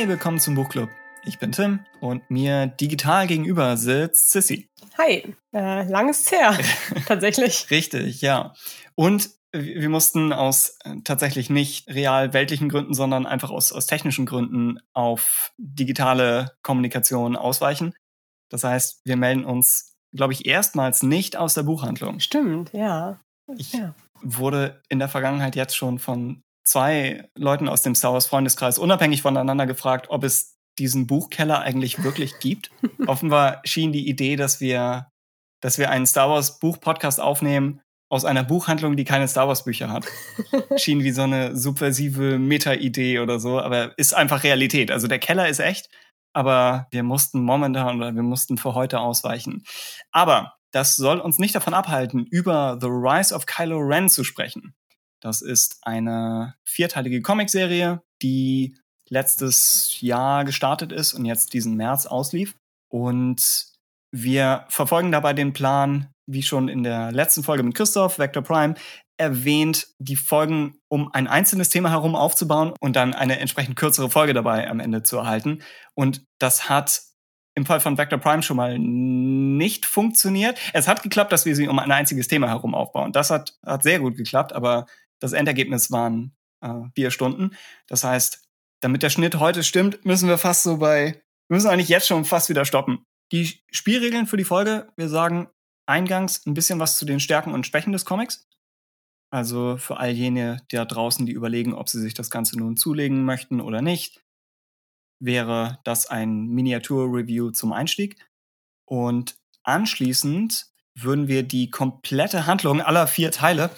Hey, willkommen zum Buchclub. Ich bin Tim und mir digital gegenüber sitzt Sissy. Hi, äh, lang ist her, tatsächlich. Richtig, ja. Und wir mussten aus äh, tatsächlich nicht real weltlichen Gründen, sondern einfach aus, aus technischen Gründen auf digitale Kommunikation ausweichen. Das heißt, wir melden uns, glaube ich, erstmals nicht aus der Buchhandlung. Stimmt, ja. Ich ja. wurde in der Vergangenheit jetzt schon von zwei Leuten aus dem Star Wars Freundeskreis unabhängig voneinander gefragt, ob es diesen Buchkeller eigentlich wirklich gibt. Offenbar schien die Idee, dass wir, dass wir einen Star Wars Buch-Podcast aufnehmen, aus einer Buchhandlung, die keine Star Wars Bücher hat. Schien wie so eine subversive Meta-Idee oder so, aber ist einfach Realität. Also der Keller ist echt, aber wir mussten momentan oder wir mussten für heute ausweichen. Aber das soll uns nicht davon abhalten, über The Rise of Kylo Ren zu sprechen. Das ist eine vierteilige Comicserie, die letztes Jahr gestartet ist und jetzt diesen März auslief. Und wir verfolgen dabei den Plan, wie schon in der letzten Folge mit Christoph, Vector Prime, erwähnt, die Folgen um ein einzelnes Thema herum aufzubauen und dann eine entsprechend kürzere Folge dabei am Ende zu erhalten. Und das hat im Fall von Vector Prime schon mal nicht funktioniert. Es hat geklappt, dass wir sie um ein einziges Thema herum aufbauen. Das hat, hat sehr gut geklappt, aber das Endergebnis waren äh, vier Stunden. Das heißt, damit der Schnitt heute stimmt, müssen wir fast so bei, wir müssen eigentlich jetzt schon fast wieder stoppen. Die Spielregeln für die Folge, wir sagen eingangs ein bisschen was zu den Stärken und Schwächen des Comics. Also für all jene da draußen, die überlegen, ob sie sich das Ganze nun zulegen möchten oder nicht, wäre das ein Miniatur-Review zum Einstieg. Und anschließend würden wir die komplette Handlung aller vier Teile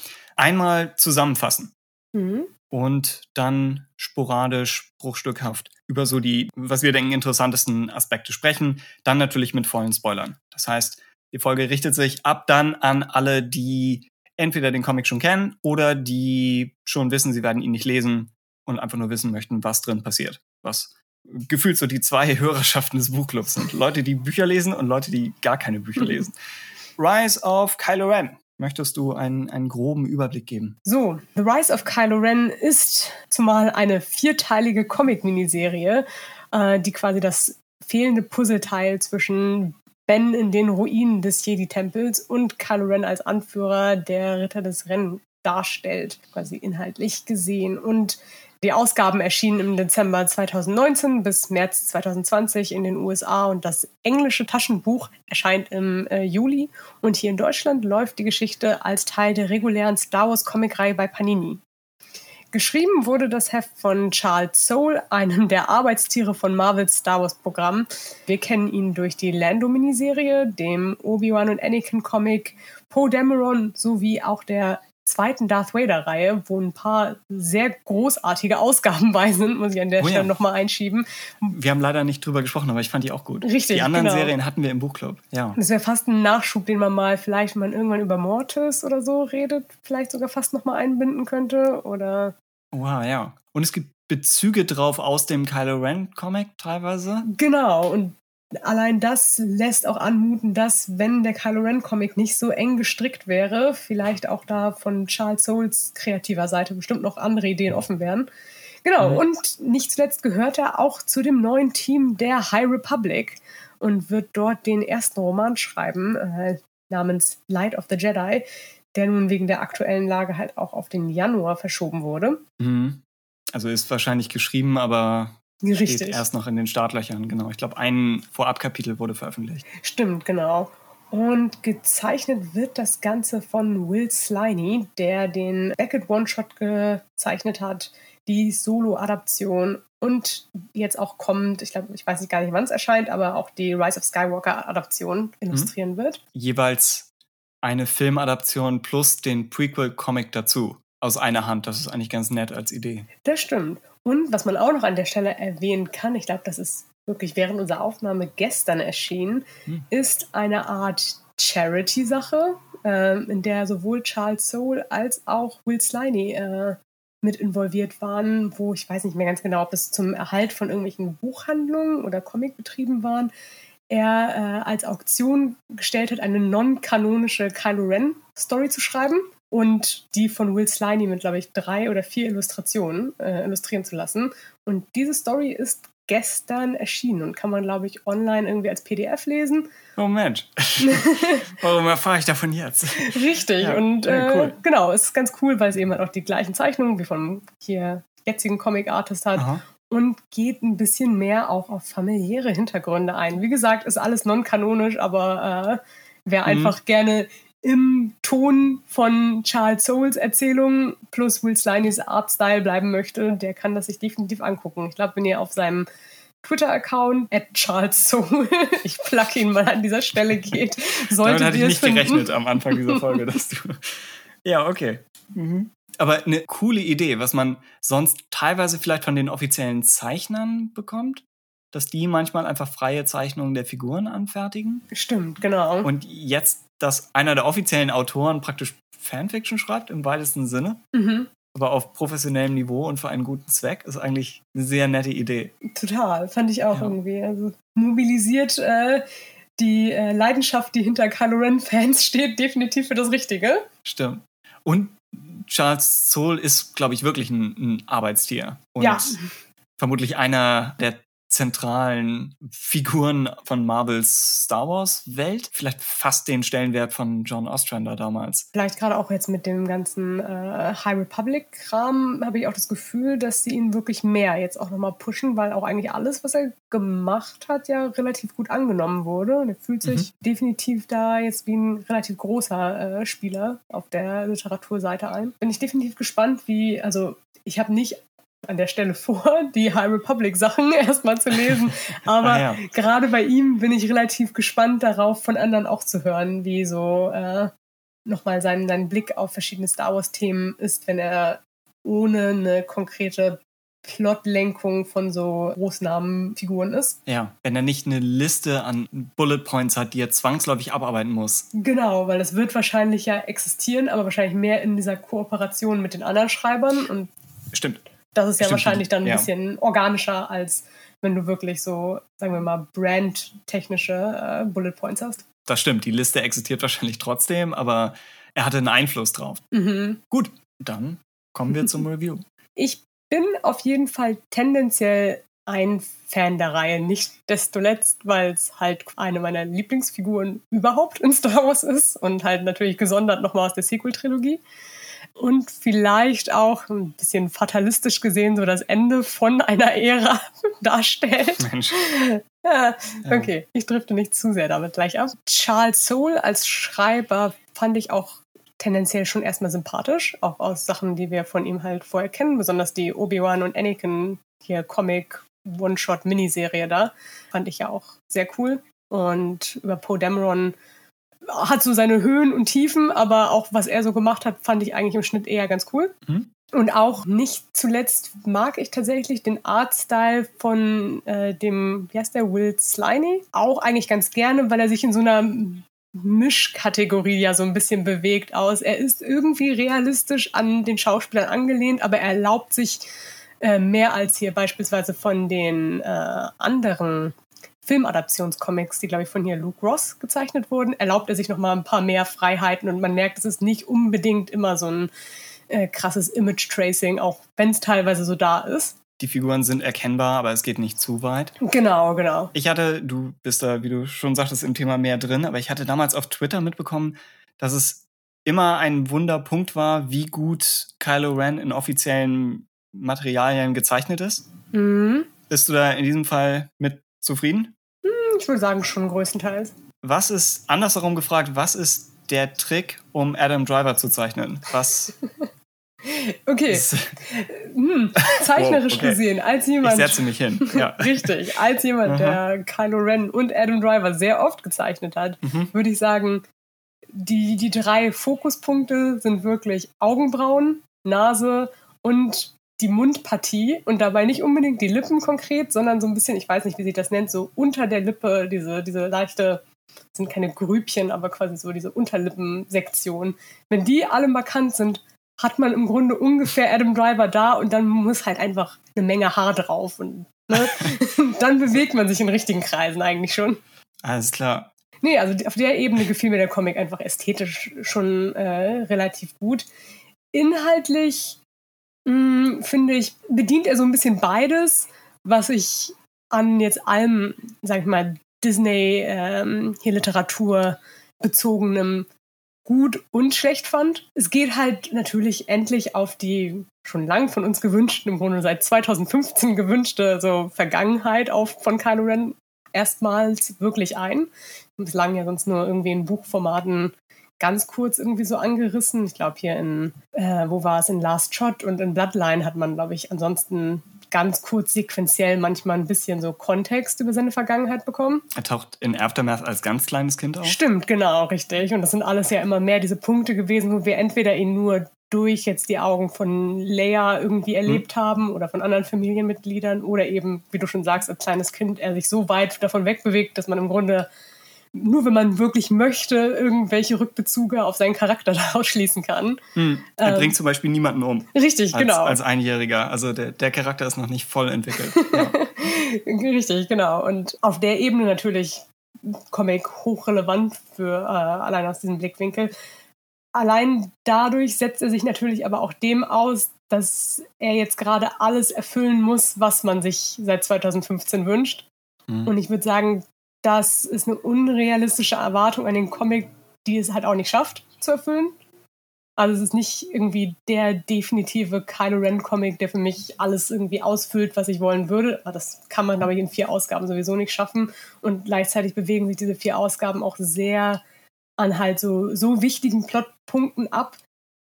einmal zusammenfassen. Mhm. Und dann sporadisch, bruchstückhaft über so die, was wir denken, interessantesten Aspekte sprechen. Dann natürlich mit vollen Spoilern. Das heißt, die Folge richtet sich ab dann an alle, die entweder den Comic schon kennen oder die schon wissen, sie werden ihn nicht lesen und einfach nur wissen möchten, was drin passiert. Was gefühlt so die zwei Hörerschaften des Buchclubs sind. Leute, die Bücher lesen und Leute, die gar keine Bücher lesen. Rise of Kylo Ren. Möchtest du einen, einen groben Überblick geben? So, The Rise of Kylo Ren ist zumal eine vierteilige Comic-Miniserie, äh, die quasi das fehlende Puzzleteil zwischen Ben in den Ruinen des Jedi-Tempels und Kylo Ren als Anführer der Ritter des Rennen darstellt, quasi inhaltlich gesehen. Und die Ausgaben erschienen im Dezember 2019 bis März 2020 in den USA und das englische Taschenbuch erscheint im äh, Juli. Und hier in Deutschland läuft die Geschichte als Teil der regulären Star Wars Comicreihe bei Panini. Geschrieben wurde das Heft von Charles Soule, einem der Arbeitstiere von Marvels Star Wars Programm. Wir kennen ihn durch die Lando-Miniserie, dem Obi-Wan und Anakin-Comic, Poe Dameron sowie auch der zweiten Darth Vader-Reihe, wo ein paar sehr großartige Ausgaben bei sind, muss ich an der oh, Stelle ja. nochmal einschieben. Wir haben leider nicht drüber gesprochen, aber ich fand die auch gut. Richtig. Die anderen genau. Serien hatten wir im Buchclub. Ja. Das wäre fast ein Nachschub, den man mal vielleicht, wenn man irgendwann über Mortis oder so redet, vielleicht sogar fast nochmal einbinden könnte. Oder. Wow, ja. Und es gibt Bezüge drauf aus dem Kylo Ren Comic teilweise. Genau. Und allein das lässt auch anmuten, dass, wenn der Kylo Ren Comic nicht so eng gestrickt wäre, vielleicht auch da von Charles Souls kreativer Seite bestimmt noch andere Ideen offen wären. Genau, mhm. und nicht zuletzt gehört er auch zu dem neuen Team der High Republic und wird dort den ersten Roman schreiben, äh, namens Light of the Jedi, der nun wegen der aktuellen Lage halt auch auf den Januar verschoben wurde. Mhm. Also ist wahrscheinlich geschrieben, aber Richtig. Steht erst noch in den Startlöchern, genau. Ich glaube, ein Vorabkapitel wurde veröffentlicht. Stimmt, genau. Und gezeichnet wird das Ganze von Will Sliney, der den Beckett One-Shot gezeichnet hat, die Solo-Adaption und jetzt auch kommt, ich glaube, ich weiß nicht gar nicht, wann es erscheint, aber auch die Rise of Skywalker-Adaption illustrieren mhm. wird. Jeweils eine Filmadaption plus den Prequel-Comic dazu. Aus einer Hand. Das ist eigentlich ganz nett als Idee. Das stimmt. Und was man auch noch an der Stelle erwähnen kann, ich glaube, das ist wirklich während unserer Aufnahme gestern erschienen, hm. ist eine Art Charity-Sache, äh, in der sowohl Charles Soule als auch Will Sliney äh, mit involviert waren, wo ich weiß nicht mehr ganz genau, ob es zum Erhalt von irgendwelchen Buchhandlungen oder Comicbetrieben waren, er äh, als Auktion gestellt hat, eine non-kanonische Kylo Ren-Story zu schreiben und die von Will Sliney mit, glaube ich, drei oder vier Illustrationen äh, illustrieren zu lassen. Und diese Story ist gestern erschienen und kann man, glaube ich, online irgendwie als PDF lesen. Oh Mensch. Warum erfahre ich davon jetzt? Richtig. Ja, und äh, cool. genau, es ist ganz cool, weil es eben halt auch die gleichen Zeichnungen wie vom hier jetzigen Comic-Artist hat. Aha. Und geht ein bisschen mehr auch auf familiäre Hintergründe ein. Wie gesagt, ist alles non-kanonisch, aber äh, wer mhm. einfach gerne im Ton von Charles Soules Erzählung plus Will Sliney's Artstyle bleiben möchte, der kann das sich definitiv angucken. Ich glaube, wenn ihr auf seinem Twitter-Account at Charles Soul, ich plug ihn mal an dieser Stelle geht, solltet Damit hatte ich nicht finden. gerechnet am Anfang dieser Folge, dass du. Ja, okay. Mhm. Aber eine coole Idee, was man sonst teilweise vielleicht von den offiziellen Zeichnern bekommt, dass die manchmal einfach freie Zeichnungen der Figuren anfertigen. Stimmt, genau. Und jetzt, dass einer der offiziellen Autoren praktisch Fanfiction schreibt, im weitesten Sinne, mhm. aber auf professionellem Niveau und für einen guten Zweck, ist eigentlich eine sehr nette Idee. Total, fand ich auch ja. irgendwie. Also mobilisiert äh, die äh, Leidenschaft, die hinter Kylo Ren-Fans steht, definitiv für das Richtige. Stimmt. Und Charles Soule ist, glaube ich, wirklich ein, ein Arbeitstier. Und ja. vermutlich einer der zentralen Figuren von Marvels Star Wars Welt. Vielleicht fast den Stellenwert von John Ostrander damals. Vielleicht gerade auch jetzt mit dem ganzen äh, High Republic Kram habe ich auch das Gefühl, dass sie ihn wirklich mehr jetzt auch nochmal pushen, weil auch eigentlich alles, was er gemacht hat, ja relativ gut angenommen wurde. Und er fühlt sich mhm. definitiv da jetzt wie ein relativ großer äh, Spieler auf der Literaturseite ein. Bin ich definitiv gespannt, wie, also ich habe nicht an der Stelle vor, die High Republic Sachen erstmal zu lesen. Aber ah, ja. gerade bei ihm bin ich relativ gespannt darauf, von anderen auch zu hören, wie so äh, nochmal sein, sein Blick auf verschiedene Star Wars Themen ist, wenn er ohne eine konkrete Plotlenkung von so Großnamenfiguren ist. Ja, wenn er nicht eine Liste an Bullet Points hat, die er zwangsläufig abarbeiten muss. Genau, weil das wird wahrscheinlich ja existieren, aber wahrscheinlich mehr in dieser Kooperation mit den anderen Schreibern. Und Stimmt. Das ist ja Stimmt, wahrscheinlich dann ein ja. bisschen organischer, als wenn du wirklich so, sagen wir mal, brandtechnische äh, Bullet Points hast. Das stimmt, die Liste existiert wahrscheinlich trotzdem, aber er hatte einen Einfluss drauf. Mhm. Gut, dann kommen wir zum Review. Ich bin auf jeden Fall tendenziell ein Fan der Reihe. Nicht desto letzt, weil es halt eine meiner Lieblingsfiguren überhaupt in Star Wars ist und halt natürlich gesondert nochmal aus der Sequel-Trilogie und vielleicht auch ein bisschen fatalistisch gesehen so das Ende von einer Ära darstellt. Mensch. Ja, okay, ich drifte nicht zu sehr damit gleich ab. Charles Soule als Schreiber fand ich auch tendenziell schon erstmal sympathisch, auch aus Sachen, die wir von ihm halt vorher kennen, besonders die Obi-Wan und Anakin hier Comic One-Shot-Miniserie da, fand ich ja auch sehr cool. Und über Poe Dameron hat so seine Höhen und Tiefen, aber auch was er so gemacht hat, fand ich eigentlich im Schnitt eher ganz cool. Mhm. Und auch nicht zuletzt mag ich tatsächlich den Artstyle von äh, dem, wie heißt der, Will Sliney, auch eigentlich ganz gerne, weil er sich in so einer Mischkategorie ja so ein bisschen bewegt aus. Er ist irgendwie realistisch an den Schauspielern angelehnt, aber er erlaubt sich äh, mehr als hier beispielsweise von den äh, anderen Filmadaptionscomics, die, glaube ich, von hier Luke Ross gezeichnet wurden, erlaubt er sich noch mal ein paar mehr Freiheiten und man merkt, es ist nicht unbedingt immer so ein äh, krasses Image-Tracing, auch wenn es teilweise so da ist. Die Figuren sind erkennbar, aber es geht nicht zu weit. Genau, genau. Ich hatte, du bist da, wie du schon sagtest, im Thema mehr drin, aber ich hatte damals auf Twitter mitbekommen, dass es immer ein Wunderpunkt war, wie gut Kylo Ren in offiziellen Materialien gezeichnet ist. Mhm. Bist du da in diesem Fall mit zufrieden? Hm, ich würde sagen, schon größtenteils. Was ist, andersherum gefragt, was ist der Trick, um Adam Driver zu zeichnen? Was. okay. hm, zeichnerisch wow, okay. gesehen, als jemand. Ich setze mich hin. Ja. richtig. Als jemand, der Kylo Ren und Adam Driver sehr oft gezeichnet hat, mhm. würde ich sagen, die, die drei Fokuspunkte sind wirklich Augenbrauen, Nase und die Mundpartie und dabei nicht unbedingt die Lippen konkret, sondern so ein bisschen, ich weiß nicht, wie sich das nennt, so unter der Lippe, diese, diese leichte, sind keine Grübchen, aber quasi so diese Unterlippensektion. Wenn die alle markant sind, hat man im Grunde ungefähr Adam Driver da und dann muss halt einfach eine Menge Haar drauf und ne? dann bewegt man sich in richtigen Kreisen eigentlich schon. Alles klar. Nee, also auf der Ebene gefiel mir der Comic einfach ästhetisch schon äh, relativ gut. Inhaltlich mm, finde ich, bedient er so ein bisschen beides, was ich an jetzt allem, sag ich mal, Disney ähm, hier Literatur bezogenem gut und schlecht fand. Es geht halt natürlich endlich auf die schon lang von uns gewünschten, im Grunde seit 2015 gewünschte so Vergangenheit auf von Kylo Ren erstmals wirklich ein. Bislang ja sonst nur irgendwie in Buchformaten ganz kurz irgendwie so angerissen. Ich glaube hier in, äh, wo war es, in Last Shot und in Bloodline hat man, glaube ich, ansonsten ganz kurz sequenziell manchmal ein bisschen so Kontext über seine Vergangenheit bekommen. Er taucht in Aftermath als ganz kleines Kind auf. Stimmt, genau, richtig. Und das sind alles ja immer mehr diese Punkte gewesen, wo wir entweder ihn nur durch jetzt die Augen von Leia irgendwie erlebt mhm. haben oder von anderen Familienmitgliedern oder eben, wie du schon sagst, als kleines Kind er sich so weit davon wegbewegt, dass man im Grunde nur wenn man wirklich möchte, irgendwelche Rückbezüge auf seinen Charakter daraus schließen kann. Hm. Er ähm, bringt zum Beispiel niemanden um. Richtig, als, genau. Als Einjähriger. Also der, der Charakter ist noch nicht voll entwickelt. Ja. richtig, genau. Und auf der Ebene natürlich Comic hochrelevant für äh, allein aus diesem Blickwinkel. Allein dadurch setzt er sich natürlich aber auch dem aus, dass er jetzt gerade alles erfüllen muss, was man sich seit 2015 wünscht. Mhm. Und ich würde sagen, das ist eine unrealistische Erwartung an den Comic, die es halt auch nicht schafft zu erfüllen. Also es ist nicht irgendwie der definitive Kylo Ren Comic, der für mich alles irgendwie ausfüllt, was ich wollen würde. Aber das kann man, glaube ich, in vier Ausgaben sowieso nicht schaffen. Und gleichzeitig bewegen sich diese vier Ausgaben auch sehr an halt so, so wichtigen Plotpunkten ab,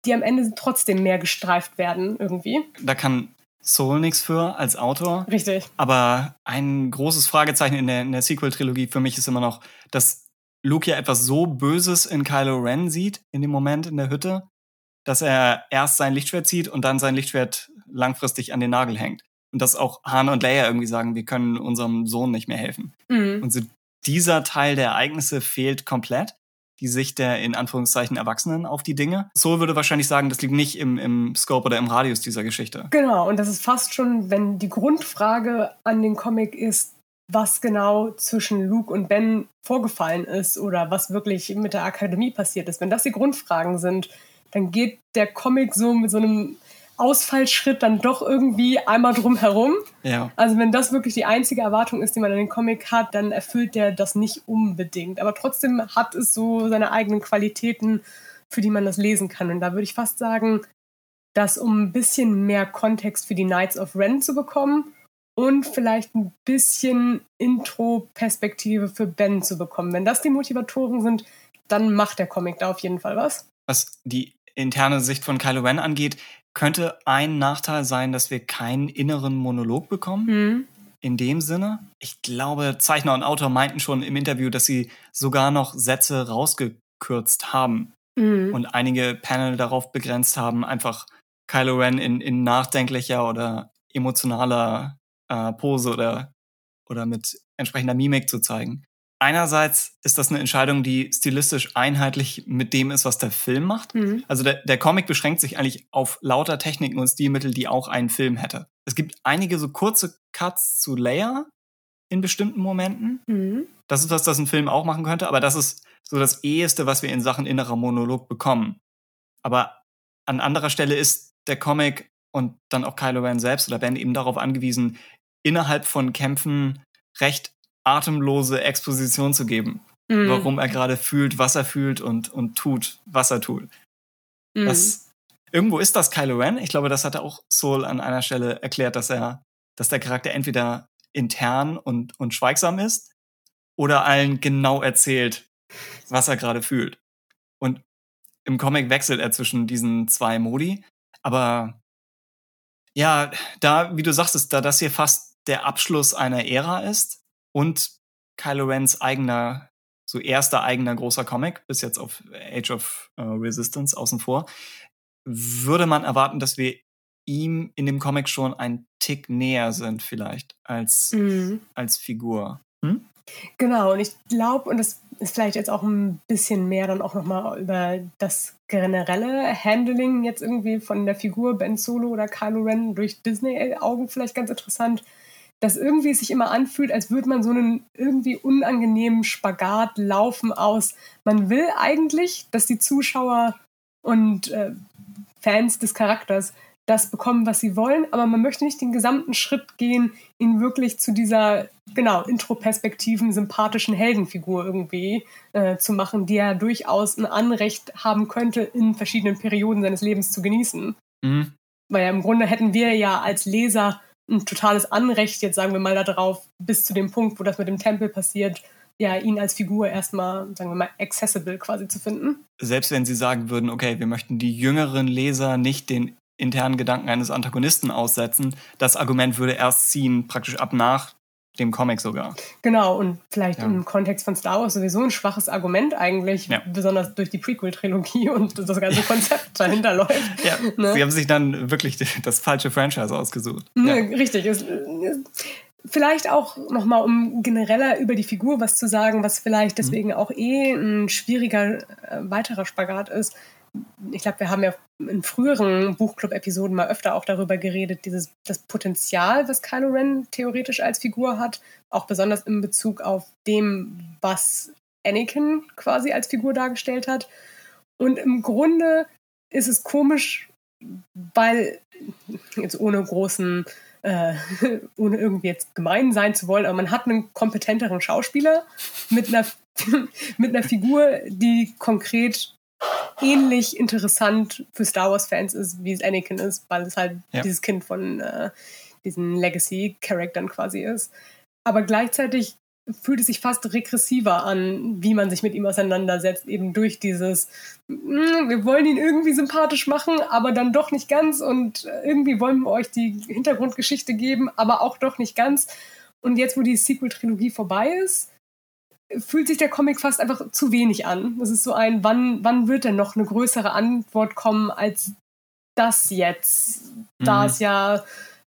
die am Ende trotzdem mehr gestreift werden irgendwie. Da kann Soul nichts für als Autor. Richtig. Aber ein großes Fragezeichen in der, in der Sequel-Trilogie für mich ist immer noch, dass Luke ja etwas so Böses in Kylo Ren sieht, in dem Moment in der Hütte, dass er erst sein Lichtschwert zieht und dann sein Lichtschwert langfristig an den Nagel hängt. Und dass auch Han und Leia irgendwie sagen, wir können unserem Sohn nicht mehr helfen. Mhm. Und so dieser Teil der Ereignisse fehlt komplett die Sicht der in Anführungszeichen Erwachsenen auf die Dinge. Soul würde wahrscheinlich sagen, das liegt nicht im, im Scope oder im Radius dieser Geschichte. Genau, und das ist fast schon, wenn die Grundfrage an den Comic ist, was genau zwischen Luke und Ben vorgefallen ist oder was wirklich mit der Akademie passiert ist. Wenn das die Grundfragen sind, dann geht der Comic so mit so einem Ausfallschritt dann doch irgendwie einmal drum herum. Ja. Also wenn das wirklich die einzige Erwartung ist, die man an den Comic hat, dann erfüllt der das nicht unbedingt. Aber trotzdem hat es so seine eigenen Qualitäten, für die man das lesen kann. Und da würde ich fast sagen, dass um ein bisschen mehr Kontext für die Knights of Ren zu bekommen und vielleicht ein bisschen Intro-Perspektive für Ben zu bekommen. Wenn das die Motivatoren sind, dann macht der Comic da auf jeden Fall was. Was die interne Sicht von Kylo Ren angeht, könnte ein Nachteil sein, dass wir keinen inneren Monolog bekommen. Mhm. In dem Sinne. Ich glaube, Zeichner und Autor meinten schon im Interview, dass sie sogar noch Sätze rausgekürzt haben mhm. und einige Panel darauf begrenzt haben, einfach Kylo Ren in, in nachdenklicher oder emotionaler äh, Pose oder, oder mit entsprechender Mimik zu zeigen einerseits ist das eine Entscheidung, die stilistisch einheitlich mit dem ist, was der Film macht. Mhm. Also der, der Comic beschränkt sich eigentlich auf lauter Techniken und Stilmittel, die auch ein Film hätte. Es gibt einige so kurze Cuts zu Leia in bestimmten Momenten. Mhm. Das ist was, das ein Film auch machen könnte, aber das ist so das eheste, was wir in Sachen innerer Monolog bekommen. Aber an anderer Stelle ist der Comic und dann auch Kylo Ren selbst oder Ben eben darauf angewiesen, innerhalb von Kämpfen recht atemlose Exposition zu geben, mhm. warum er gerade fühlt, was er fühlt und, und tut, was er tut. Mhm. Das, irgendwo ist das Kylo Ren. Ich glaube, das hat auch Soul an einer Stelle erklärt, dass er, dass der Charakter entweder intern und, und schweigsam ist oder allen genau erzählt, was er gerade fühlt. Und im Comic wechselt er zwischen diesen zwei Modi. Aber ja, da, wie du sagst, da das hier fast der Abschluss einer Ära ist, und Kylo Rens eigener, so erster eigener großer Comic, bis jetzt auf Age of uh, Resistance außen vor, würde man erwarten, dass wir ihm in dem Comic schon ein Tick näher sind vielleicht als, mhm. als Figur. Hm? Genau, und ich glaube, und das ist vielleicht jetzt auch ein bisschen mehr dann auch nochmal über das generelle Handling jetzt irgendwie von der Figur Ben Solo oder Kylo Ren durch Disney-Augen vielleicht ganz interessant dass irgendwie es sich immer anfühlt, als würde man so einen irgendwie unangenehmen Spagat laufen aus. Man will eigentlich, dass die Zuschauer und äh, Fans des Charakters das bekommen, was sie wollen, aber man möchte nicht den gesamten Schritt gehen, ihn wirklich zu dieser, genau, introperspektiven, sympathischen Heldenfigur irgendwie äh, zu machen, die er durchaus ein Anrecht haben könnte, in verschiedenen Perioden seines Lebens zu genießen. Mhm. Weil ja im Grunde hätten wir ja als Leser ein totales Anrecht, jetzt sagen wir mal darauf, bis zu dem Punkt, wo das mit dem Tempel passiert, ja, ihn als Figur erstmal, sagen wir mal, accessible quasi zu finden. Selbst wenn sie sagen würden, okay, wir möchten die jüngeren Leser nicht den internen Gedanken eines Antagonisten aussetzen, das Argument würde erst ziehen, praktisch ab nach dem Comic sogar. Genau, und vielleicht ja. im Kontext von Star Wars sowieso ein schwaches Argument eigentlich, ja. besonders durch die Prequel-Trilogie und das ganze Konzept dahinter läuft. Ja. Ne? Sie haben sich dann wirklich das falsche Franchise ausgesucht. Ne, ja. Richtig. Es, vielleicht auch nochmal, um genereller über die Figur was zu sagen, was vielleicht mhm. deswegen mhm. auch eh ein schwieriger äh, weiterer Spagat ist ich glaube, wir haben ja in früheren Buchclub-Episoden mal öfter auch darüber geredet, dieses, das Potenzial, was Kylo Ren theoretisch als Figur hat, auch besonders in Bezug auf dem, was Anakin quasi als Figur dargestellt hat. Und im Grunde ist es komisch, weil, jetzt ohne großen, äh, ohne irgendwie jetzt gemein sein zu wollen, aber man hat einen kompetenteren Schauspieler mit einer, mit einer Figur, die konkret ähnlich interessant für Star Wars-Fans ist, wie es Anakin ist, weil es halt ja. dieses Kind von äh, diesen Legacy-Charaktern quasi ist. Aber gleichzeitig fühlt es sich fast regressiver an, wie man sich mit ihm auseinandersetzt, eben durch dieses, mm, wir wollen ihn irgendwie sympathisch machen, aber dann doch nicht ganz und irgendwie wollen wir euch die Hintergrundgeschichte geben, aber auch doch nicht ganz. Und jetzt, wo die Sequel-Trilogie vorbei ist, fühlt sich der Comic fast einfach zu wenig an. Das ist so ein, wann, wann wird denn noch eine größere Antwort kommen als das jetzt? Da mhm. es ja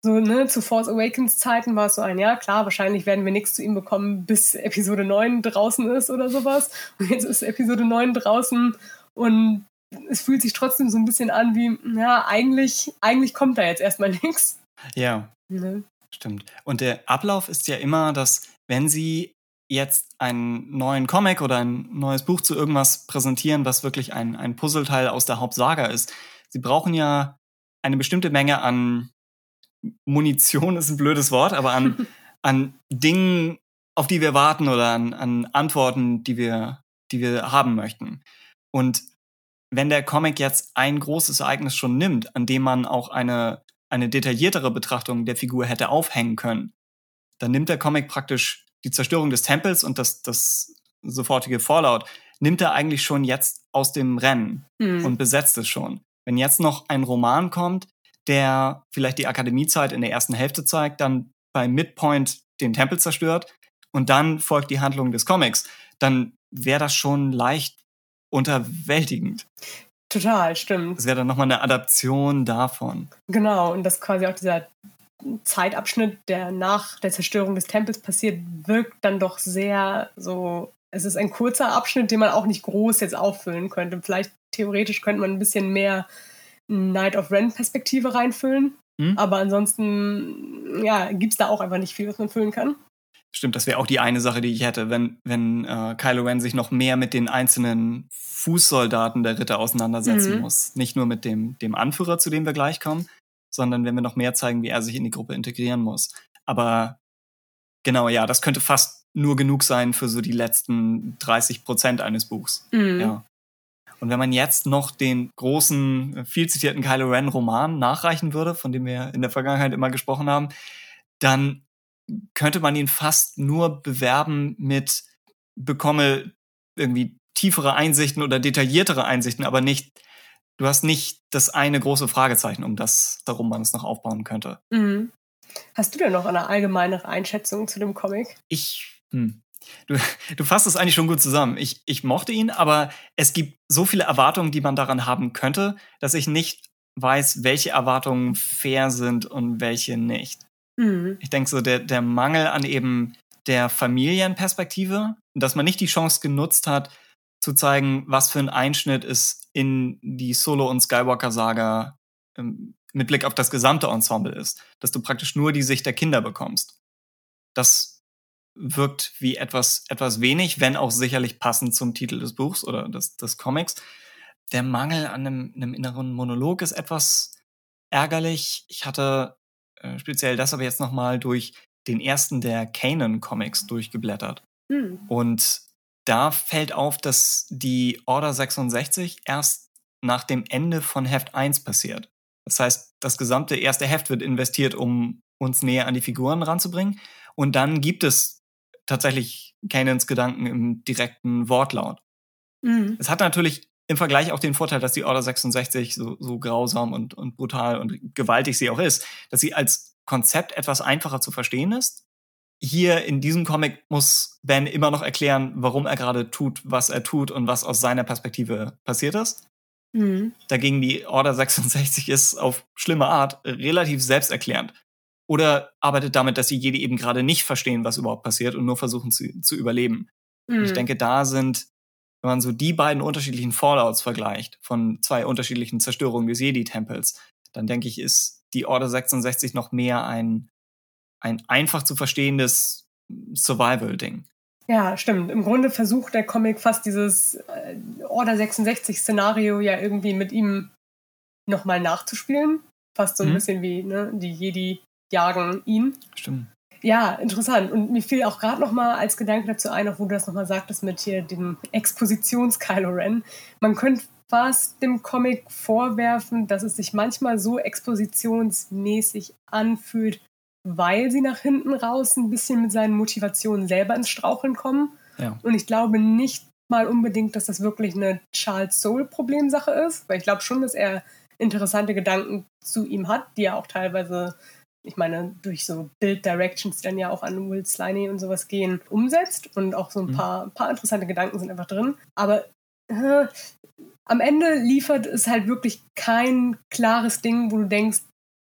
so, ne, zu Force Awakens Zeiten war es so ein, ja klar, wahrscheinlich werden wir nichts zu ihm bekommen, bis Episode 9 draußen ist oder sowas. Und jetzt ist Episode 9 draußen und es fühlt sich trotzdem so ein bisschen an wie, ja, eigentlich, eigentlich kommt da jetzt erstmal nichts. Ja. Ne? Stimmt. Und der Ablauf ist ja immer, dass wenn sie jetzt einen neuen Comic oder ein neues Buch zu irgendwas präsentieren, was wirklich ein, ein Puzzleteil aus der Hauptsaga ist. Sie brauchen ja eine bestimmte Menge an Munition, ist ein blödes Wort, aber an, an Dingen, auf die wir warten oder an, an Antworten, die wir, die wir haben möchten. Und wenn der Comic jetzt ein großes Ereignis schon nimmt, an dem man auch eine, eine detailliertere Betrachtung der Figur hätte aufhängen können, dann nimmt der Comic praktisch die Zerstörung des Tempels und das, das sofortige Fallout nimmt er eigentlich schon jetzt aus dem Rennen mhm. und besetzt es schon. Wenn jetzt noch ein Roman kommt, der vielleicht die Akademiezeit in der ersten Hälfte zeigt, dann bei Midpoint den Tempel zerstört und dann folgt die Handlung des Comics, dann wäre das schon leicht unterwältigend. Total, stimmt. Das wäre dann nochmal eine Adaption davon. Genau, und das quasi auch dieser Zeitabschnitt, der nach der Zerstörung des Tempels passiert, wirkt dann doch sehr so. Es ist ein kurzer Abschnitt, den man auch nicht groß jetzt auffüllen könnte. Vielleicht theoretisch könnte man ein bisschen mehr Night of Ren Perspektive reinfüllen. Hm? Aber ansonsten, ja, gibt es da auch einfach nicht viel, was man füllen kann. Stimmt, das wäre auch die eine Sache, die ich hätte, wenn, wenn äh, Kylo Ren sich noch mehr mit den einzelnen Fußsoldaten der Ritter auseinandersetzen mhm. muss. Nicht nur mit dem, dem Anführer, zu dem wir gleich kommen, sondern wenn wir noch mehr zeigen, wie er sich in die Gruppe integrieren muss. Aber genau, ja, das könnte fast nur genug sein für so die letzten 30 Prozent eines Buchs. Mhm. Ja. Und wenn man jetzt noch den großen, viel zitierten Kylo Ren Roman nachreichen würde, von dem wir in der Vergangenheit immer gesprochen haben, dann könnte man ihn fast nur bewerben mit bekomme irgendwie tiefere Einsichten oder detailliertere Einsichten, aber nicht du hast nicht das eine große Fragezeichen, um das, darum man es noch aufbauen könnte. Mhm. Hast du denn noch eine allgemeine Einschätzung zu dem Comic? Ich, hm. Du, du fasst es eigentlich schon gut zusammen. Ich, ich mochte ihn, aber es gibt so viele Erwartungen, die man daran haben könnte, dass ich nicht weiß, welche Erwartungen fair sind und welche nicht. Mhm. Ich denke so, der, der Mangel an eben der Familienperspektive, dass man nicht die Chance genutzt hat, zu zeigen, was für ein Einschnitt es in die Solo- und Skywalker-Saga ähm, mit Blick auf das gesamte Ensemble ist. Dass du praktisch nur die Sicht der Kinder bekommst. Das wirkt wie etwas, etwas wenig, wenn auch sicherlich passend zum Titel des Buchs oder des, des Comics. Der Mangel an einem, einem inneren Monolog ist etwas, ärgerlich. Ich hatte äh, speziell das aber jetzt nochmal durch den ersten der Kanan-Comics durchgeblättert. Hm. Und da fällt auf, dass die Order 66 erst nach dem Ende von Heft 1 passiert. Das heißt, das gesamte erste Heft wird investiert, um uns näher an die Figuren ranzubringen. Und dann gibt es tatsächlich Kanans Gedanken im direkten Wortlaut. Mhm. Es hat natürlich im Vergleich auch den Vorteil, dass die Order 66 so, so grausam und, und brutal und gewaltig sie auch ist, dass sie als Konzept etwas einfacher zu verstehen ist. Hier in diesem Comic muss Ben immer noch erklären, warum er gerade tut, was er tut und was aus seiner Perspektive passiert ist. Mhm. Dagegen die Order 66 ist auf schlimme Art relativ selbsterklärend. Oder arbeitet damit, dass die Jedi eben gerade nicht verstehen, was überhaupt passiert und nur versuchen zu, zu überleben. Mhm. Ich denke, da sind, wenn man so die beiden unterschiedlichen Fallouts vergleicht, von zwei unterschiedlichen Zerstörungen des Jedi-Tempels, dann denke ich, ist die Order 66 noch mehr ein, ein einfach zu verstehendes Survival-Ding. Ja, stimmt. Im Grunde versucht der Comic fast dieses äh, Order 66 Szenario ja irgendwie mit ihm nochmal nachzuspielen. Fast so ein mhm. bisschen wie ne, die Jedi jagen ihn. Stimmt. Ja, interessant. Und mir fiel auch gerade nochmal als Gedanke dazu ein, auch wo du das nochmal sagtest mit hier dem Expositions-Kylo Ren. Man könnte fast dem Comic vorwerfen, dass es sich manchmal so expositionsmäßig anfühlt, weil sie nach hinten raus ein bisschen mit seinen Motivationen selber ins Straucheln kommen. Ja. Und ich glaube nicht mal unbedingt, dass das wirklich eine Charles Soul-Problemsache ist, weil ich glaube schon, dass er interessante Gedanken zu ihm hat, die er auch teilweise, ich meine, durch so Build Directions, die dann ja auch an Will Sliney und sowas gehen, umsetzt. Und auch so ein mhm. paar, paar interessante Gedanken sind einfach drin. Aber äh, am Ende liefert es halt wirklich kein klares Ding, wo du denkst,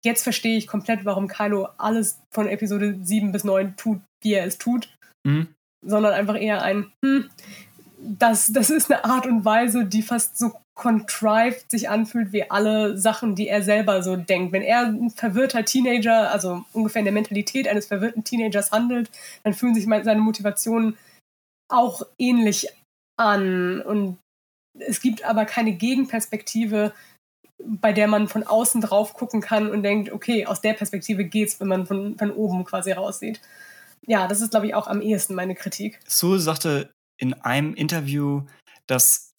jetzt verstehe ich komplett, warum Kylo alles von Episode 7 bis 9 tut, wie er es tut. Mhm. Sondern einfach eher ein, hm, das, das ist eine Art und Weise, die fast so contrived sich anfühlt wie alle Sachen, die er selber so denkt. Wenn er ein verwirrter Teenager, also ungefähr in der Mentalität eines verwirrten Teenagers handelt, dann fühlen sich seine Motivationen auch ähnlich an. Und es gibt aber keine Gegenperspektive, bei der man von außen drauf gucken kann und denkt, okay, aus der Perspektive geht's, wenn man von, von oben quasi raussieht. Ja, das ist, glaube ich, auch am ehesten meine Kritik. Sue sagte in einem Interview, dass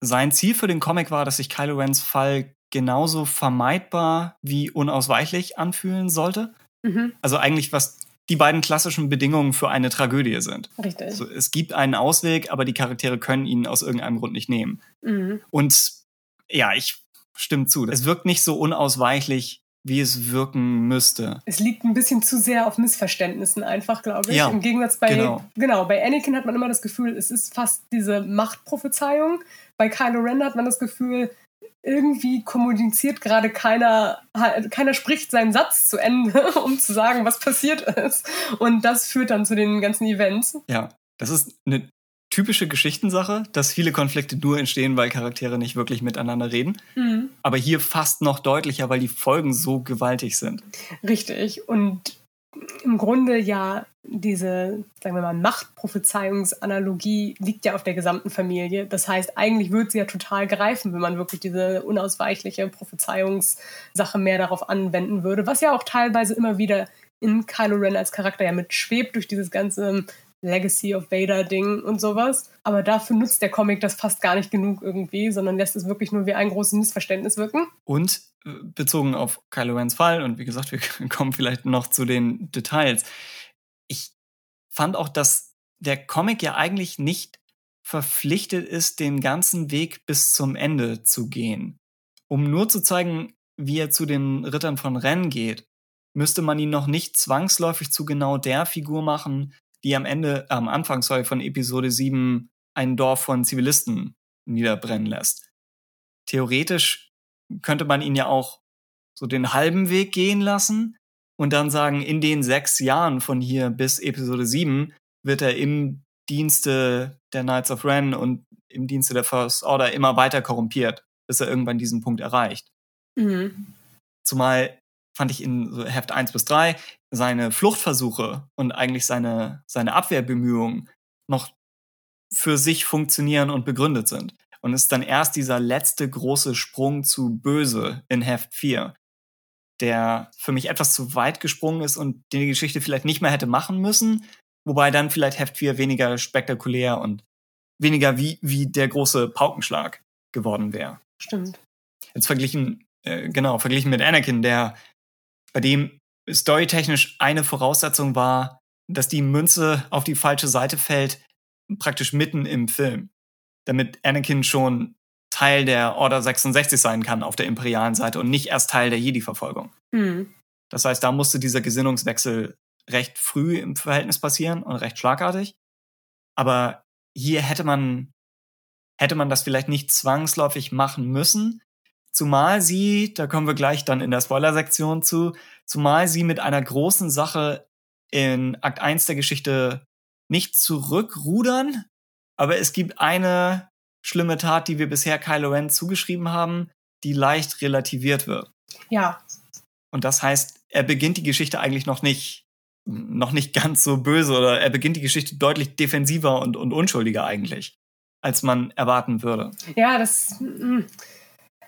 sein Ziel für den Comic war, dass sich Kylo Rens Fall genauso vermeidbar wie unausweichlich anfühlen sollte. Mhm. Also eigentlich, was die beiden klassischen Bedingungen für eine Tragödie sind. Richtig. Also es gibt einen Ausweg, aber die Charaktere können ihn aus irgendeinem Grund nicht nehmen. Mhm. Und ja, ich stimmt zu. Es wirkt nicht so unausweichlich, wie es wirken müsste. Es liegt ein bisschen zu sehr auf Missverständnissen einfach, glaube ich. Ja, Im Gegensatz bei, genau. genau, bei Anakin hat man immer das Gefühl, es ist fast diese Machtprophezeiung. Bei Kylo Ren hat man das Gefühl, irgendwie kommuniziert gerade keiner, keiner spricht seinen Satz zu Ende, um zu sagen, was passiert ist. Und das führt dann zu den ganzen Events. Ja, das ist eine typische Geschichtensache, dass viele Konflikte nur entstehen, weil Charaktere nicht wirklich miteinander reden. Mhm. Aber hier fast noch deutlicher, weil die Folgen so gewaltig sind. Richtig. Und im Grunde ja diese, sagen wir mal, Machtprophezeiungsanalogie liegt ja auf der gesamten Familie. Das heißt, eigentlich würde sie ja total greifen, wenn man wirklich diese unausweichliche Prophezeiungssache mehr darauf anwenden würde, was ja auch teilweise immer wieder in Kylo Ren als Charakter ja mitschwebt durch dieses ganze Legacy of Vader-Ding und sowas. Aber dafür nutzt der Comic das fast gar nicht genug irgendwie, sondern lässt es wirklich nur wie ein großes Missverständnis wirken. Und äh, bezogen auf Kylo Rens Fall, und wie gesagt, wir kommen vielleicht noch zu den Details. Ich fand auch, dass der Comic ja eigentlich nicht verpflichtet ist, den ganzen Weg bis zum Ende zu gehen. Um nur zu zeigen, wie er zu den Rittern von Rennes geht, müsste man ihn noch nicht zwangsläufig zu genau der Figur machen, die am Ende, am Anfang, sorry, von Episode 7 ein Dorf von Zivilisten niederbrennen lässt. Theoretisch könnte man ihn ja auch so den halben Weg gehen lassen und dann sagen, in den sechs Jahren von hier bis Episode 7 wird er im Dienste der Knights of Ren und im Dienste der First Order immer weiter korrumpiert, bis er irgendwann diesen Punkt erreicht. Mhm. Zumal fand ich in Heft 1 bis 3 seine Fluchtversuche und eigentlich seine, seine Abwehrbemühungen noch für sich funktionieren und begründet sind. Und es ist dann erst dieser letzte große Sprung zu Böse in Heft 4, der für mich etwas zu weit gesprungen ist und den die Geschichte vielleicht nicht mehr hätte machen müssen. Wobei dann vielleicht Heft 4 weniger spektakulär und weniger wie, wie der große Paukenschlag geworden wäre. Stimmt. Jetzt verglichen, äh, genau, verglichen mit Anakin, der bei dem storytechnisch eine Voraussetzung war, dass die Münze auf die falsche Seite fällt, praktisch mitten im Film. Damit Anakin schon Teil der Order 66 sein kann auf der imperialen Seite und nicht erst Teil der Jedi-Verfolgung. Mhm. Das heißt, da musste dieser Gesinnungswechsel recht früh im Verhältnis passieren und recht schlagartig. Aber hier hätte man, hätte man das vielleicht nicht zwangsläufig machen müssen. Zumal sie, da kommen wir gleich dann in der Spoiler-Sektion zu, zumal sie mit einer großen Sache in Akt 1 der Geschichte nicht zurückrudern, aber es gibt eine schlimme Tat, die wir bisher Kylo Ren zugeschrieben haben, die leicht relativiert wird. Ja. Und das heißt, er beginnt die Geschichte eigentlich noch nicht, noch nicht ganz so böse oder er beginnt die Geschichte deutlich defensiver und, und unschuldiger eigentlich, als man erwarten würde. Ja, das. Mh.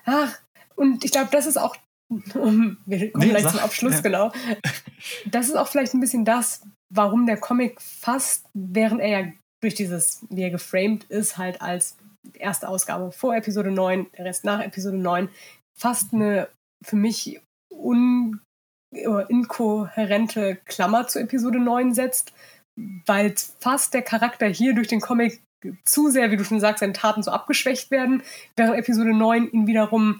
Ach, und ich glaube, das ist auch wir kommen nee, gleich sag, zum Abschluss, ja. genau. Das ist auch vielleicht ein bisschen das, warum der Comic fast, während er ja durch dieses, wie er geframed ist, halt als erste Ausgabe vor Episode 9, der Rest nach Episode 9, fast eine für mich un inkohärente Klammer zu Episode 9 setzt, weil fast der Charakter hier durch den Comic zu sehr, wie du schon sagst, seine Taten so abgeschwächt werden, während Episode 9 ihn wiederum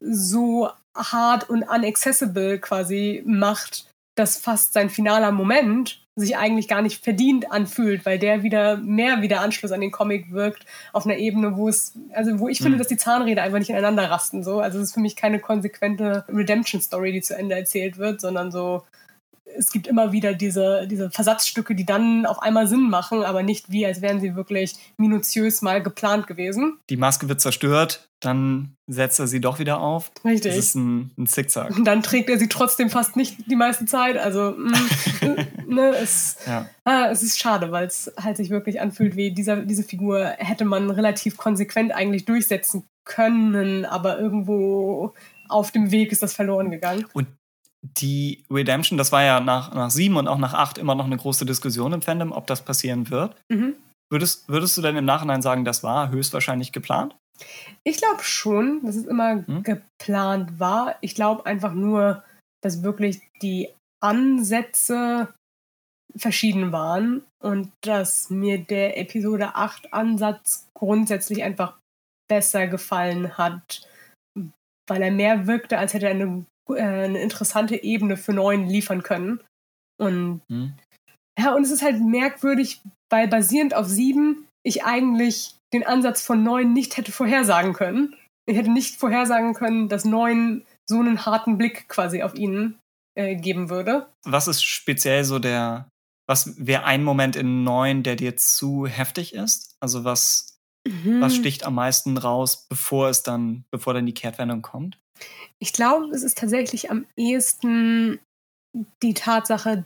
so hart und unaccessible quasi macht, dass fast sein finaler Moment sich eigentlich gar nicht verdient anfühlt, weil der wieder mehr wieder Anschluss an den Comic wirkt auf einer Ebene, wo es, also wo ich mhm. finde, dass die Zahnräder einfach nicht ineinander rasten. So. Also es ist für mich keine konsequente Redemption-Story, die zu Ende erzählt wird, sondern so es gibt immer wieder diese, diese Versatzstücke, die dann auf einmal Sinn machen, aber nicht wie, als wären sie wirklich minutiös mal geplant gewesen. Die Maske wird zerstört, dann setzt er sie doch wieder auf. Richtig. Das ist ein, ein Zickzack. Und dann trägt er sie trotzdem fast nicht die meiste Zeit. Also, mh, mm, ne, es, ja. ah, es ist schade, weil es halt sich wirklich anfühlt, wie dieser, diese Figur hätte man relativ konsequent eigentlich durchsetzen können, aber irgendwo auf dem Weg ist das verloren gegangen. Und die Redemption, das war ja nach, nach sieben und auch nach acht immer noch eine große Diskussion im Fandom, ob das passieren wird. Mhm. Würdest, würdest du denn im Nachhinein sagen, das war höchstwahrscheinlich geplant? Ich glaube schon, dass es immer hm? geplant war. Ich glaube einfach nur, dass wirklich die Ansätze verschieden waren und dass mir der Episode 8 Ansatz grundsätzlich einfach besser gefallen hat, weil er mehr wirkte, als hätte er eine eine interessante Ebene für neuen liefern können. Und hm. ja, und es ist halt merkwürdig, weil basierend auf sieben ich eigentlich den Ansatz von neun nicht hätte vorhersagen können. Ich hätte nicht vorhersagen können, dass neun so einen harten Blick quasi auf ihn äh, geben würde. Was ist speziell so der, was wäre ein Moment in neun, der dir zu heftig ist? Also was, mhm. was sticht am meisten raus, bevor es dann, bevor dann die Kehrtwendung kommt? Ich glaube, es ist tatsächlich am ehesten die Tatsache,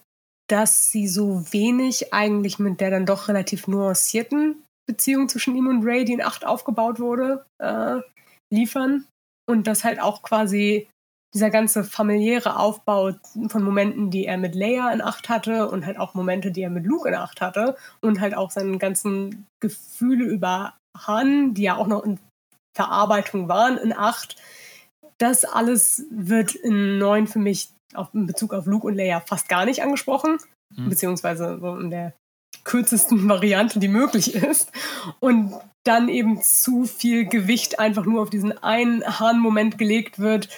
dass sie so wenig eigentlich mit der dann doch relativ nuancierten Beziehung zwischen ihm und Ray, die in 8 aufgebaut wurde, äh, liefern. Und dass halt auch quasi dieser ganze familiäre Aufbau von Momenten, die er mit Leia in 8 hatte und halt auch Momente, die er mit Luke in 8 hatte und halt auch seine ganzen Gefühle über Han, die ja auch noch in Verarbeitung waren in 8, das alles wird in 9 für mich auf, in Bezug auf Luke und Leia fast gar nicht angesprochen, mhm. beziehungsweise so in der kürzesten Variante, die möglich ist. Und dann eben zu viel Gewicht einfach nur auf diesen einen Hahn-Moment gelegt wird,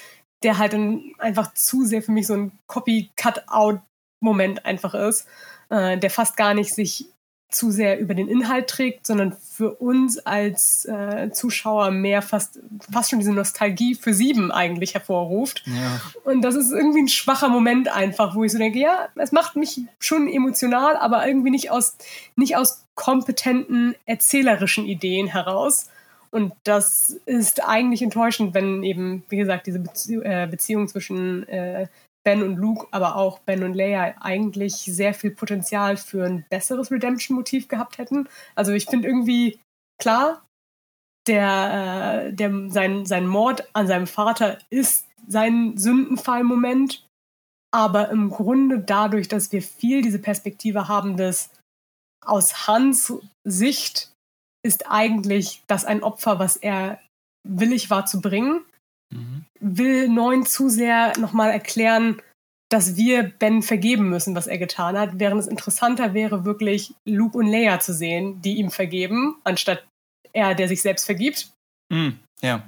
der halt dann einfach zu sehr für mich so ein Copy-Cut-Out-Moment einfach ist, äh, der fast gar nicht sich zu sehr über den Inhalt trägt, sondern für uns als äh, Zuschauer mehr fast, fast schon diese Nostalgie für sieben eigentlich hervorruft. Ja. Und das ist irgendwie ein schwacher Moment einfach, wo ich so denke, ja, es macht mich schon emotional, aber irgendwie nicht aus, nicht aus kompetenten erzählerischen Ideen heraus. Und das ist eigentlich enttäuschend, wenn eben, wie gesagt, diese Bezie äh, Beziehung zwischen äh, Ben und Luke, aber auch Ben und Leia eigentlich sehr viel Potenzial für ein besseres Redemption-Motiv gehabt hätten. Also ich finde irgendwie klar, der, äh, der sein, sein Mord an seinem Vater ist sein Sündenfallmoment. Aber im Grunde dadurch, dass wir viel diese Perspektive haben, dass aus Hans Sicht ist eigentlich das ein Opfer, was er willig war zu bringen. Mhm. Will Neun zu sehr nochmal erklären, dass wir Ben vergeben müssen, was er getan hat, während es interessanter wäre, wirklich Luke und Leia zu sehen, die ihm vergeben, anstatt er, der sich selbst vergibt. Mhm. Ja.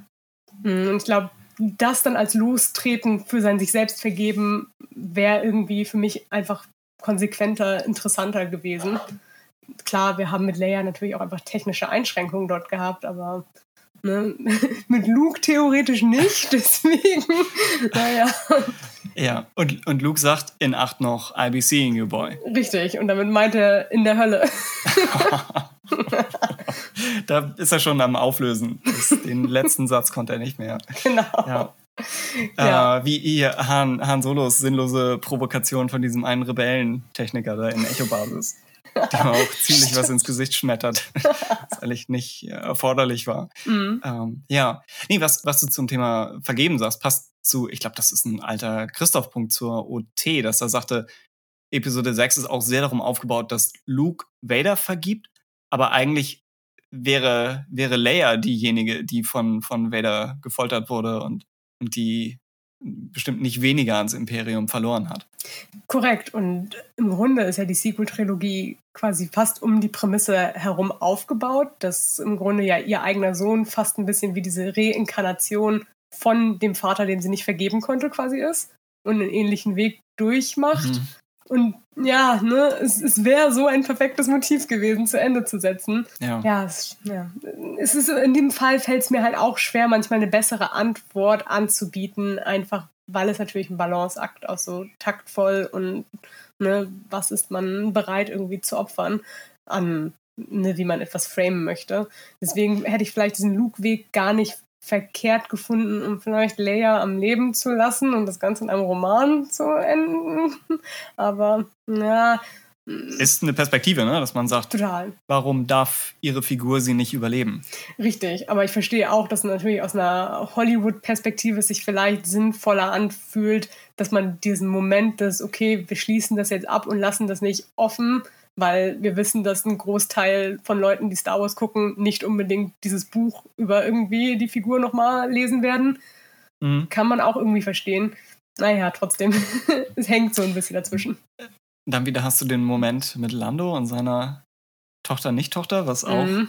Mhm, und ich glaube, das dann als Lostreten für sein sich selbst vergeben, wäre irgendwie für mich einfach konsequenter, interessanter gewesen. Klar, wir haben mit Leia natürlich auch einfach technische Einschränkungen dort gehabt, aber ne, mit Luke theoretisch nicht, deswegen, naja. Ja, und, und Luke sagt in 8 noch, I'll be seeing you, boy. Richtig, und damit meint er in der Hölle. da ist er schon am Auflösen. Das, den letzten Satz konnte er nicht mehr. Genau. Ja. Ja. Äh, wie ihr Han, Han Solos sinnlose Provokation von diesem einen Rebellentechniker da in Echo-Basis, der auch ziemlich was ins Gesicht schmettert, was eigentlich nicht erforderlich war. Mhm. Ähm, ja, nee, was, was du zum Thema Vergeben sagst, passt zu, ich glaube, das ist ein alter Christoph-Punkt zur OT, dass er sagte, Episode 6 ist auch sehr darum aufgebaut, dass Luke Vader vergibt, aber eigentlich wäre, wäre Leia diejenige, die von, von Vader gefoltert wurde und, und die bestimmt nicht weniger ans Imperium verloren hat. Korrekt. Und im Grunde ist ja die Sequel-Trilogie quasi fast um die Prämisse herum aufgebaut, dass im Grunde ja ihr eigener Sohn fast ein bisschen wie diese Reinkarnation von dem Vater, dem sie nicht vergeben konnte, quasi ist und einen ähnlichen Weg durchmacht. Mhm. Und ja, ne, es, es wäre so ein perfektes Motiv gewesen, zu Ende zu setzen. Ja. Ja, es, ja. es ist in dem Fall fällt es mir halt auch schwer, manchmal eine bessere Antwort anzubieten, einfach weil es natürlich ein Balanceakt auch so taktvoll und ne, was ist man bereit irgendwie zu opfern an, ne, wie man etwas framen möchte. Deswegen hätte ich vielleicht diesen Luke-Weg gar nicht verkehrt gefunden, um vielleicht Leia am Leben zu lassen und das Ganze in einem Roman zu enden. Aber ja. Ist eine Perspektive, ne? dass man sagt, total. warum darf ihre Figur sie nicht überleben? Richtig, aber ich verstehe auch, dass natürlich aus einer Hollywood-Perspektive sich vielleicht sinnvoller anfühlt, dass man diesen Moment des, okay, wir schließen das jetzt ab und lassen das nicht offen, weil wir wissen, dass ein Großteil von Leuten, die Star Wars gucken, nicht unbedingt dieses Buch über irgendwie die Figur nochmal lesen werden. Mhm. Kann man auch irgendwie verstehen. Naja, trotzdem, es hängt so ein bisschen dazwischen. Dann wieder hast du den Moment mit Lando und seiner Tochter, Nicht-Tochter, was auch mhm.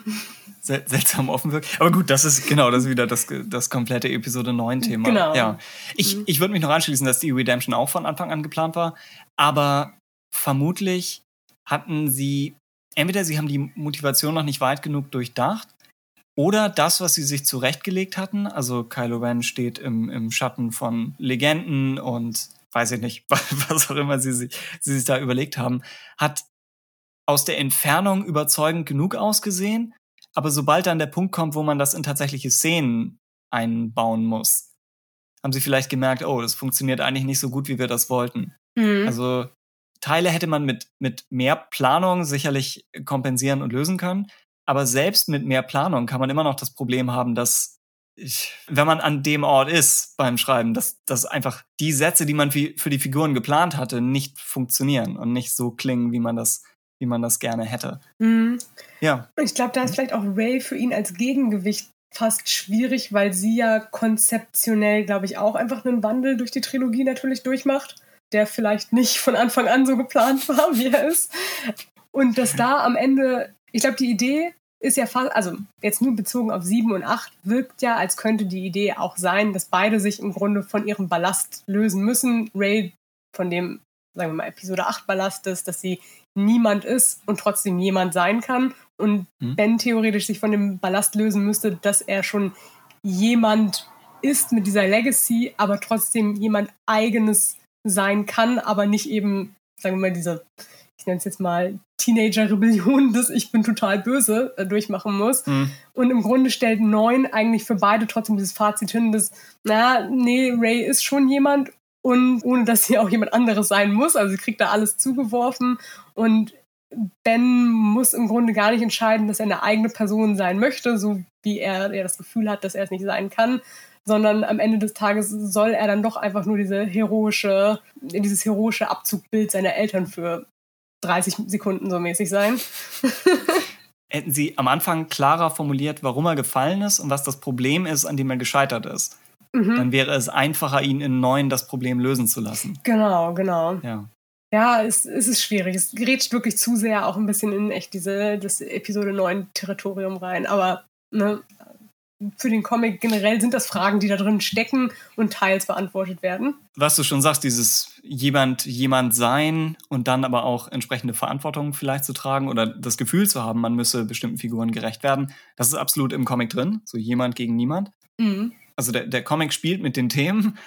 sel seltsam offen wirkt. Aber gut, das ist genau, das ist wieder das, das komplette Episode 9-Thema. Genau. Ja. Ich, mhm. ich würde mich noch anschließen, dass die Redemption auch von Anfang an geplant war. Aber vermutlich hatten sie, entweder sie haben die Motivation noch nicht weit genug durchdacht, oder das, was sie sich zurechtgelegt hatten, also Kylo Ren steht im, im Schatten von Legenden und weiß ich nicht, was auch immer sie, sie, sie sich da überlegt haben, hat aus der Entfernung überzeugend genug ausgesehen, aber sobald dann der Punkt kommt, wo man das in tatsächliche Szenen einbauen muss, haben sie vielleicht gemerkt, oh, das funktioniert eigentlich nicht so gut, wie wir das wollten. Mhm. Also Teile hätte man mit, mit mehr Planung sicherlich kompensieren und lösen können. Aber selbst mit mehr Planung kann man immer noch das Problem haben, dass ich, wenn man an dem Ort ist beim Schreiben, dass, dass einfach die Sätze, die man für die Figuren geplant hatte, nicht funktionieren und nicht so klingen, wie man das, wie man das gerne hätte. Mhm. Ja. Ich glaube, da ist vielleicht auch Ray für ihn als Gegengewicht fast schwierig, weil sie ja konzeptionell, glaube ich, auch einfach einen Wandel durch die Trilogie natürlich durchmacht der vielleicht nicht von Anfang an so geplant war, wie er ist. Und dass da am Ende, ich glaube, die Idee ist ja fast, also jetzt nur bezogen auf 7 und 8, wirkt ja, als könnte die Idee auch sein, dass beide sich im Grunde von ihrem Ballast lösen müssen. Ray von dem, sagen wir mal, Episode 8 Ballast ist, dass sie niemand ist und trotzdem jemand sein kann. Und hm. Ben theoretisch sich von dem Ballast lösen müsste, dass er schon jemand ist mit dieser Legacy, aber trotzdem jemand eigenes sein kann, aber nicht eben, sagen wir mal, diese, ich nenne es jetzt mal Teenager-Rebellion, dass ich bin total böse äh, durchmachen muss. Mhm. Und im Grunde stellt neun eigentlich für beide trotzdem dieses Fazit hin, dass, na, nee, Ray ist schon jemand und ohne dass sie auch jemand anderes sein muss. Also sie kriegt da alles zugeworfen und Ben muss im Grunde gar nicht entscheiden, dass er eine eigene Person sein möchte, so wie er, er das Gefühl hat, dass er es nicht sein kann, sondern am Ende des Tages soll er dann doch einfach nur diese heroische, dieses heroische Abzugbild seiner Eltern für 30 Sekunden so mäßig sein. Hätten Sie am Anfang klarer formuliert, warum er gefallen ist und was das Problem ist, an dem er gescheitert ist, mhm. dann wäre es einfacher, ihn in neun das Problem lösen zu lassen. Genau, genau. Ja. Ja, es, es ist schwierig. Es gerät wirklich zu sehr auch ein bisschen in echt diese das Episode 9 Territorium rein. Aber ne, für den Comic generell sind das Fragen, die da drin stecken und teils beantwortet werden. Was du schon sagst, dieses jemand, jemand sein und dann aber auch entsprechende Verantwortung vielleicht zu tragen oder das Gefühl zu haben, man müsse bestimmten Figuren gerecht werden, das ist absolut im Comic drin. So jemand gegen niemand. Mhm. Also der, der Comic spielt mit den Themen,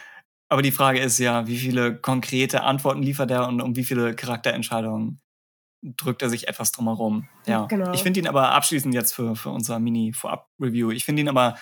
aber die Frage ist ja, wie viele konkrete Antworten liefert er und um wie viele Charakterentscheidungen drückt er sich etwas drumherum. Ja, genau. Ich finde ihn aber abschließend jetzt für, für unser Mini-Vorab-Review. Ich finde ihn aber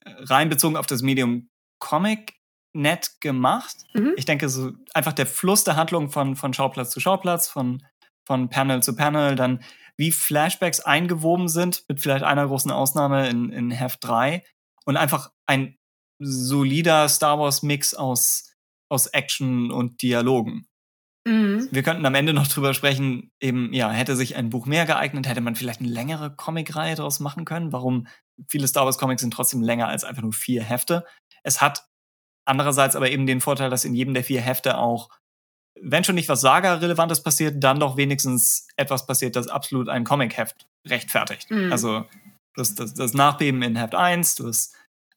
äh, rein bezogen auf das Medium Comic nett gemacht. Mhm. Ich denke, so einfach der Fluss der Handlung von, von Schauplatz zu Schauplatz, von, von Panel zu Panel, dann wie Flashbacks eingewoben sind, mit vielleicht einer großen Ausnahme in, in Heft 3 und einfach ein solider Star Wars-Mix aus, aus Action und Dialogen. Mhm. Wir könnten am Ende noch drüber sprechen, eben, ja, hätte sich ein Buch mehr geeignet, hätte man vielleicht eine längere Comicreihe daraus machen können. Warum viele Star Wars Comics sind trotzdem länger als einfach nur vier Hefte. Es hat andererseits aber eben den Vorteil, dass in jedem der vier Hefte auch, wenn schon nicht was Saga-Relevantes passiert, dann doch wenigstens etwas passiert, das absolut ein Comic-Heft rechtfertigt. Mhm. Also das, das, das Nachbeben in Heft 1, du hast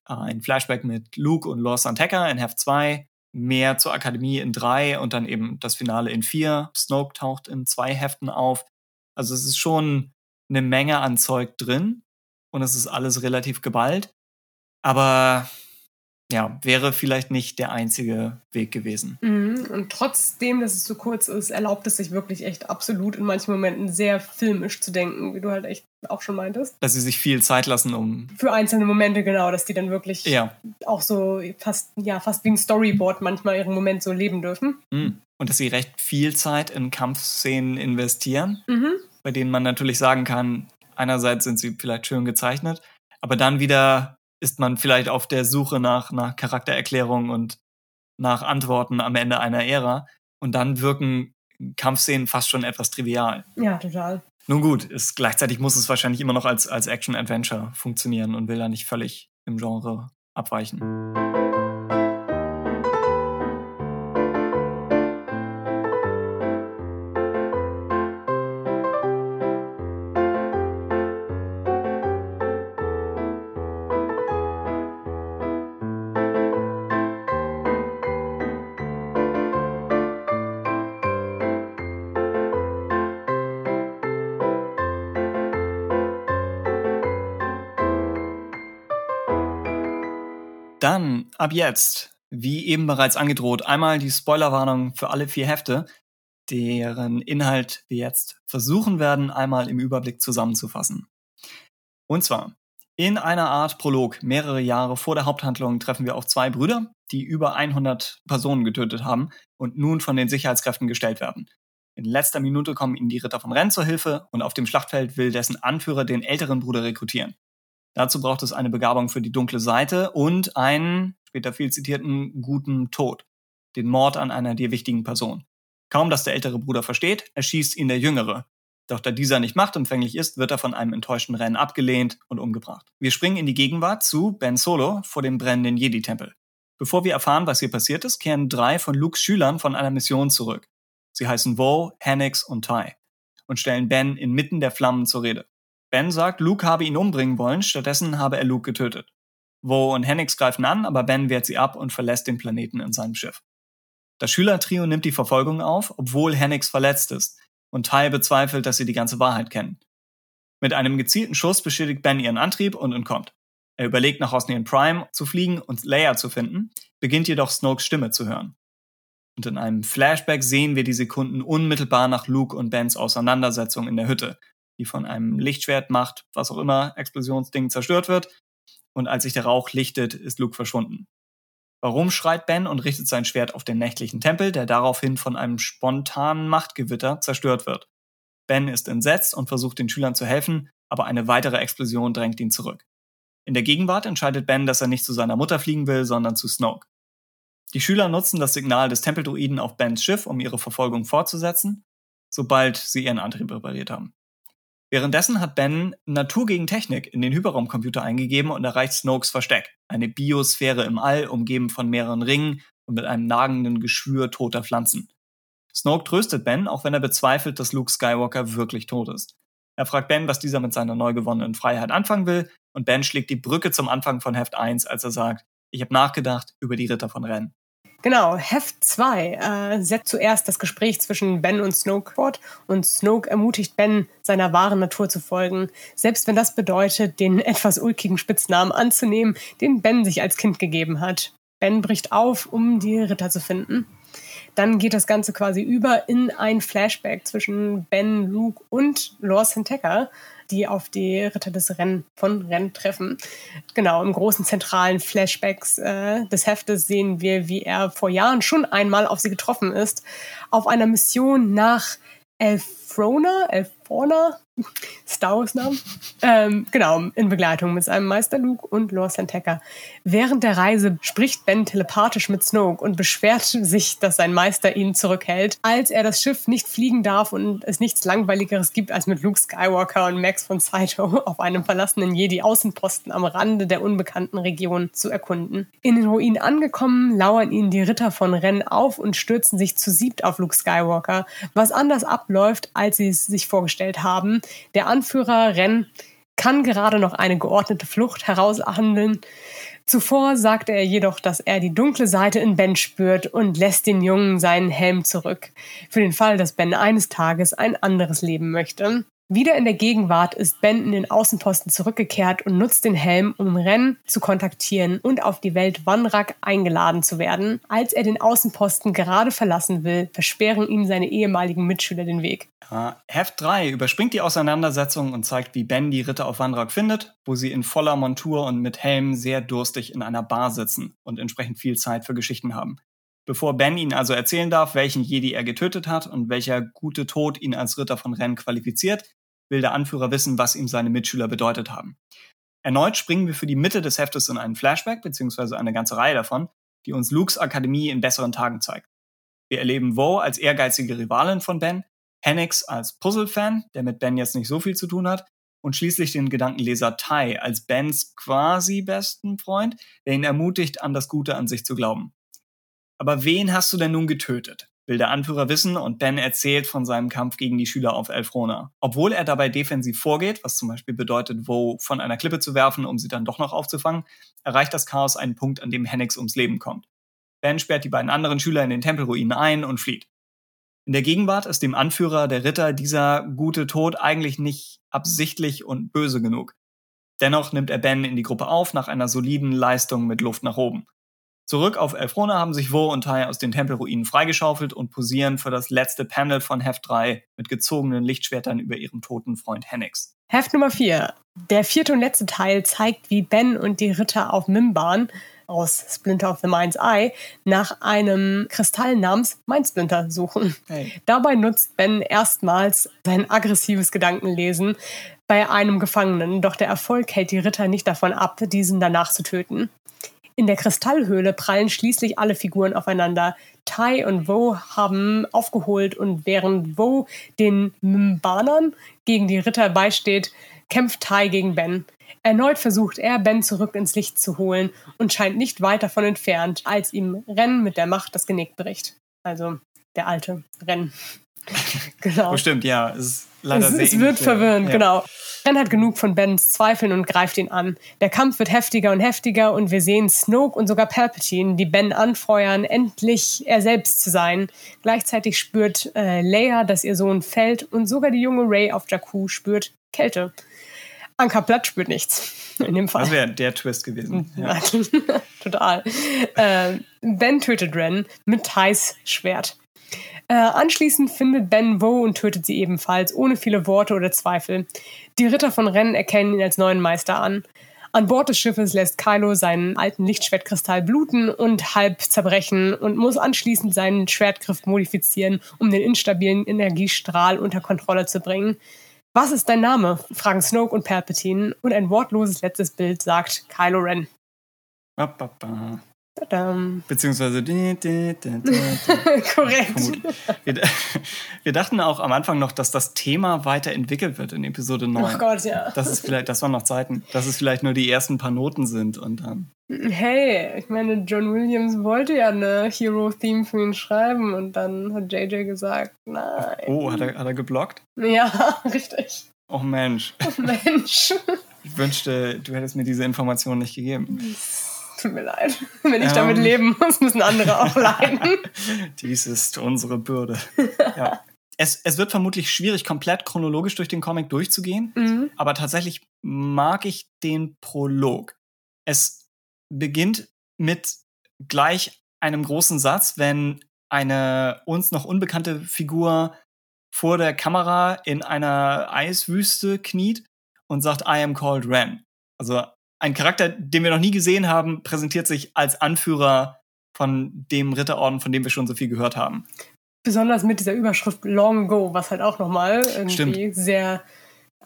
äh, ein Flashback mit Luke und Lor Santeca in Heft 2, mehr zur Akademie in drei und dann eben das Finale in vier. Snoke taucht in zwei Heften auf. Also es ist schon eine Menge an Zeug drin und es ist alles relativ geballt. Aber ja, wäre vielleicht nicht der einzige Weg gewesen. Mhm. Und trotzdem, dass es so kurz ist, erlaubt es sich wirklich echt absolut in manchen Momenten sehr filmisch zu denken, wie du halt echt auch schon meintest. Dass sie sich viel Zeit lassen, um. Für einzelne Momente, genau, dass die dann wirklich ja. auch so fast, ja, fast wie ein Storyboard manchmal ihren Moment so leben dürfen. Mhm. Und dass sie recht viel Zeit in Kampfszenen investieren, mhm. bei denen man natürlich sagen kann, einerseits sind sie vielleicht schön gezeichnet, aber dann wieder ist man vielleicht auf der Suche nach, nach Charaktererklärung und nach Antworten am Ende einer Ära. Und dann wirken Kampfszenen fast schon etwas trivial. Ja, total. Nun gut, ist, gleichzeitig muss es wahrscheinlich immer noch als, als Action-Adventure funktionieren und will da nicht völlig im Genre abweichen. Ab jetzt, wie eben bereits angedroht, einmal die Spoilerwarnung für alle vier Hefte, deren Inhalt wir jetzt versuchen werden, einmal im Überblick zusammenzufassen. Und zwar, in einer Art Prolog, mehrere Jahre vor der Haupthandlung, treffen wir auf zwei Brüder, die über 100 Personen getötet haben und nun von den Sicherheitskräften gestellt werden. In letzter Minute kommen ihnen die Ritter von Renn zur Hilfe und auf dem Schlachtfeld will dessen Anführer den älteren Bruder rekrutieren. Dazu braucht es eine Begabung für die dunkle Seite und einen, später viel zitierten, guten Tod. Den Mord an einer dir wichtigen Person. Kaum, dass der ältere Bruder versteht, erschießt ihn der jüngere. Doch da dieser nicht machtempfänglich ist, wird er von einem enttäuschten Rennen abgelehnt und umgebracht. Wir springen in die Gegenwart zu Ben Solo vor dem brennenden Jedi-Tempel. Bevor wir erfahren, was hier passiert ist, kehren drei von Lukes Schülern von einer Mission zurück. Sie heißen Vo, Hannix und Ty und stellen Ben inmitten der Flammen zur Rede. Ben sagt, Luke habe ihn umbringen wollen, stattdessen habe er Luke getötet. Wo und Hennix greifen an, aber Ben wehrt sie ab und verlässt den Planeten in seinem Schiff. Das Schülertrio nimmt die Verfolgung auf, obwohl Hennix verletzt ist, und Ty bezweifelt, dass sie die ganze Wahrheit kennen. Mit einem gezielten Schuss beschädigt Ben ihren Antrieb und entkommt. Er überlegt, nach Osnian Prime zu fliegen und Leia zu finden, beginnt jedoch Snokes Stimme zu hören. Und in einem Flashback sehen wir die Sekunden unmittelbar nach Luke und Bens Auseinandersetzung in der Hütte, die von einem Lichtschwert macht, was auch immer, Explosionsding zerstört wird. Und als sich der Rauch lichtet, ist Luke verschwunden. Warum schreit Ben und richtet sein Schwert auf den nächtlichen Tempel, der daraufhin von einem spontanen Machtgewitter zerstört wird. Ben ist entsetzt und versucht den Schülern zu helfen, aber eine weitere Explosion drängt ihn zurück. In der Gegenwart entscheidet Ben, dass er nicht zu seiner Mutter fliegen will, sondern zu Snoke. Die Schüler nutzen das Signal des Tempeldruiden auf Bens Schiff, um ihre Verfolgung fortzusetzen, sobald sie ihren Antrieb repariert haben. Währenddessen hat Ben Natur gegen Technik in den Hyperraumcomputer eingegeben und erreicht Snokes Versteck, eine Biosphäre im All, umgeben von mehreren Ringen und mit einem nagenden Geschwür toter Pflanzen. Snoke tröstet Ben, auch wenn er bezweifelt, dass Luke Skywalker wirklich tot ist. Er fragt Ben, was dieser mit seiner neu gewonnenen Freiheit anfangen will, und Ben schlägt die Brücke zum Anfang von Heft 1, als er sagt, ich habe nachgedacht über die Ritter von Rennes. Genau, Heft 2 äh, setzt zuerst das Gespräch zwischen Ben und Snoke fort und Snoke ermutigt Ben, seiner wahren Natur zu folgen, selbst wenn das bedeutet, den etwas ulkigen Spitznamen anzunehmen, den Ben sich als Kind gegeben hat. Ben bricht auf, um die Ritter zu finden. Dann geht das Ganze quasi über in ein Flashback zwischen Ben, Luke und Lor Santeca, die auf die Ritter des Rennen von Renn treffen. Genau, im großen zentralen Flashbacks äh, des Heftes sehen wir, wie er vor Jahren schon einmal auf sie getroffen ist, auf einer Mission nach Elfrona, Elfrona, Star Wars Namen. Ähm, genau, in Begleitung mit seinem Meister Luke und Lor Santeca. Während der Reise spricht Ben telepathisch mit Snoke und beschwert sich, dass sein Meister ihn zurückhält, als er das Schiff nicht fliegen darf und es nichts Langweiligeres gibt, als mit Luke Skywalker und Max von Sydow auf einem verlassenen Jedi-Außenposten am Rande der unbekannten Region zu erkunden. In den Ruinen angekommen, lauern ihnen die Ritter von Ren auf und stürzen sich zu siebt auf Luke Skywalker, was anders abläuft, als sie es sich vorgestellt haben. Der Anführer Ren kann gerade noch eine geordnete Flucht heraushandeln. Zuvor sagt er jedoch, dass er die dunkle Seite in Ben spürt und lässt den Jungen seinen Helm zurück. Für den Fall, dass Ben eines Tages ein anderes Leben möchte. Wieder in der Gegenwart ist Ben in den Außenposten zurückgekehrt und nutzt den Helm, um Ren zu kontaktieren und auf die Welt Wanrak eingeladen zu werden. Als er den Außenposten gerade verlassen will, versperren ihm seine ehemaligen Mitschüler den Weg. Heft 3 überspringt die Auseinandersetzung und zeigt, wie Ben die Ritter auf Wanrak findet, wo sie in voller Montur und mit Helm sehr durstig in einer Bar sitzen und entsprechend viel Zeit für Geschichten haben. Bevor Ben ihnen also erzählen darf, welchen Jedi er getötet hat und welcher gute Tod ihn als Ritter von Ren qualifiziert, will der Anführer wissen, was ihm seine Mitschüler bedeutet haben. Erneut springen wir für die Mitte des Heftes in einen Flashback, beziehungsweise eine ganze Reihe davon, die uns Lukes Akademie in besseren Tagen zeigt. Wir erleben Vo als ehrgeizige Rivalin von Ben, Hennix als Puzzle-Fan, der mit Ben jetzt nicht so viel zu tun hat, und schließlich den Gedankenleser Ty als Bens quasi besten Freund, der ihn ermutigt, an das Gute an sich zu glauben. Aber wen hast du denn nun getötet? Will der Anführer wissen und Ben erzählt von seinem Kampf gegen die Schüler auf Elfrona. Obwohl er dabei defensiv vorgeht, was zum Beispiel bedeutet, Wo von einer Klippe zu werfen, um sie dann doch noch aufzufangen, erreicht das Chaos einen Punkt, an dem Hennex ums Leben kommt. Ben sperrt die beiden anderen Schüler in den Tempelruinen ein und flieht. In der Gegenwart ist dem Anführer der Ritter dieser gute Tod eigentlich nicht absichtlich und böse genug. Dennoch nimmt er Ben in die Gruppe auf nach einer soliden Leistung mit Luft nach oben. Zurück auf Elfrona haben sich Wo und Tai aus den Tempelruinen freigeschaufelt und posieren für das letzte Panel von Heft 3 mit gezogenen Lichtschwertern über ihrem toten Freund Hennix. Heft Nummer 4. Der vierte und letzte Teil zeigt, wie Ben und die Ritter auf Mimban aus Splinter of the Mind's Eye nach einem Kristall namens Mindsplinter suchen. Hey. Dabei nutzt Ben erstmals sein aggressives Gedankenlesen bei einem Gefangenen, doch der Erfolg hält die Ritter nicht davon ab, diesen danach zu töten. In der Kristallhöhle prallen schließlich alle Figuren aufeinander. Tai und Vo haben aufgeholt und während Vo den Mbanern gegen die Ritter beisteht, kämpft Tai gegen Ben. Erneut versucht er, Ben zurück ins Licht zu holen und scheint nicht weit davon entfernt, als ihm Ren mit der Macht das Genick bricht. Also der alte Ren. genau. Bestimmt, ja. Es ist leider es, es wird verwirrend, ja. genau. Ren hat genug von Bens Zweifeln und greift ihn an. Der Kampf wird heftiger und heftiger und wir sehen Snoke und sogar Palpatine, die Ben anfeuern, endlich er selbst zu sein. Gleichzeitig spürt äh, Leia, dass ihr Sohn fällt und sogar die junge Rey auf Jakku spürt Kälte. Anka Platt spürt nichts. In dem Fall. Das wäre der Twist gewesen. Ja. Total. Äh, ben tötet Ren mit Thais Schwert. Äh, anschließend findet Ben Vo und tötet sie ebenfalls, ohne viele Worte oder Zweifel. Die Ritter von Ren erkennen ihn als neuen Meister an. An Bord des Schiffes lässt Kylo seinen alten Lichtschwertkristall bluten und halb zerbrechen und muss anschließend seinen Schwertgriff modifizieren, um den instabilen Energiestrahl unter Kontrolle zu bringen. Was ist dein Name? fragen Snoke und Palpatine und ein wortloses letztes Bild sagt Kylo Ren. Ba, ba, ba. Tadam. Beziehungsweise. Korrekt. Wir, wir dachten auch am Anfang noch, dass das Thema weiterentwickelt wird in Episode 9. Oh Gott, ja. Das ist vielleicht, das waren noch Zeiten, dass es vielleicht nur die ersten paar Noten sind und dann. Hey, ich meine, John Williams wollte ja eine Hero-Theme für ihn schreiben und dann hat JJ gesagt, nein. Oh, hat er, hat er geblockt? Ja, richtig. Oh Mensch. Oh, Mensch. Ich wünschte, du hättest mir diese Information nicht gegeben. Tut mir leid. Wenn ich Ähm. damit leben muss, müssen andere auch leiden. Dies ist unsere Bürde. Ja. Es, es wird vermutlich schwierig, komplett chronologisch durch den Comic durchzugehen, mhm. aber tatsächlich mag ich den Prolog. Es beginnt mit gleich einem großen Satz, wenn eine uns noch unbekannte Figur vor der Kamera in einer Eiswüste kniet und sagt, I am called Ren. Also ein Charakter, den wir noch nie gesehen haben, präsentiert sich als Anführer von dem Ritterorden, von dem wir schon so viel gehört haben. Besonders mit dieser Überschrift Long Go, was halt auch nochmal irgendwie Stimmt. sehr.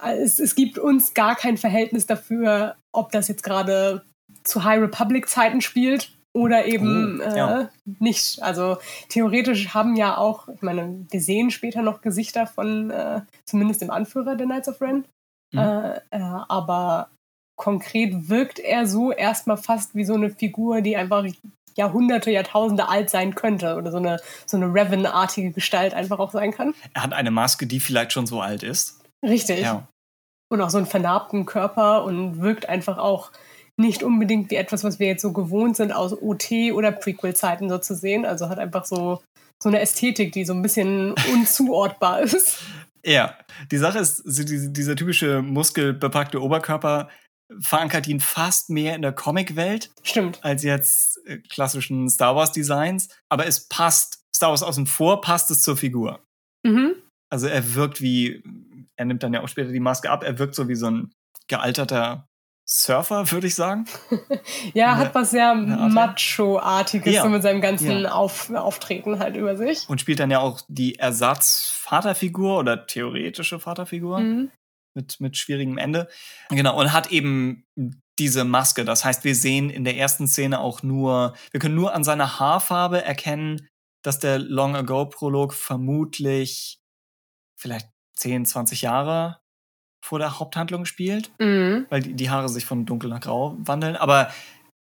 Es, es gibt uns gar kein Verhältnis dafür, ob das jetzt gerade zu High Republic Zeiten spielt oder eben Oh, ja. äh, nicht. Also theoretisch haben ja auch, ich meine, wir sehen später noch Gesichter von äh, zumindest dem Anführer der Knights of Ren. Mhm. Äh, äh, aber konkret wirkt er so erstmal fast wie so eine Figur, die einfach Jahrhunderte, Jahrtausende alt sein könnte oder so eine, so eine Revan-artige Gestalt einfach auch sein kann. Er hat eine Maske, die vielleicht schon so alt ist. Richtig. Ja. Und auch so einen vernarbten Körper und wirkt einfach auch nicht unbedingt wie etwas, was wir jetzt so gewohnt sind aus OT oder Prequel-Zeiten so zu sehen. Also hat einfach so, so eine Ästhetik, die so ein bisschen unzuordbar ist. Ja, die Sache ist, dieser typische muskelbepackte Oberkörper verankert ihn fast mehr in der Comicwelt Stimmt. als jetzt äh, klassischen Star Wars Designs. Aber es passt, Star Wars außen vor passt es zur Figur. Mhm. Also er wirkt wie, er nimmt dann ja auch später die Maske ab, er wirkt so wie so ein gealterter Surfer, würde ich sagen. Ja, Eine- hat was sehr Macho-artiges Ja. so mit seinem ganzen Ja. Auf, Auftreten halt über sich. Und spielt dann ja auch die Ersatz-Vaterfigur oder theoretische Vaterfigur. Mhm. Mit, mit schwierigem Ende. Genau, und hat eben diese Maske. Das heißt, wir sehen in der ersten Szene auch nur, wir können nur an seiner Haarfarbe erkennen, dass der Long Ago-Prolog vermutlich vielleicht 10, 20 Jahre vor der Haupthandlung spielt, Mhm. weil die, die Haare sich von dunkel nach grau wandeln. Aber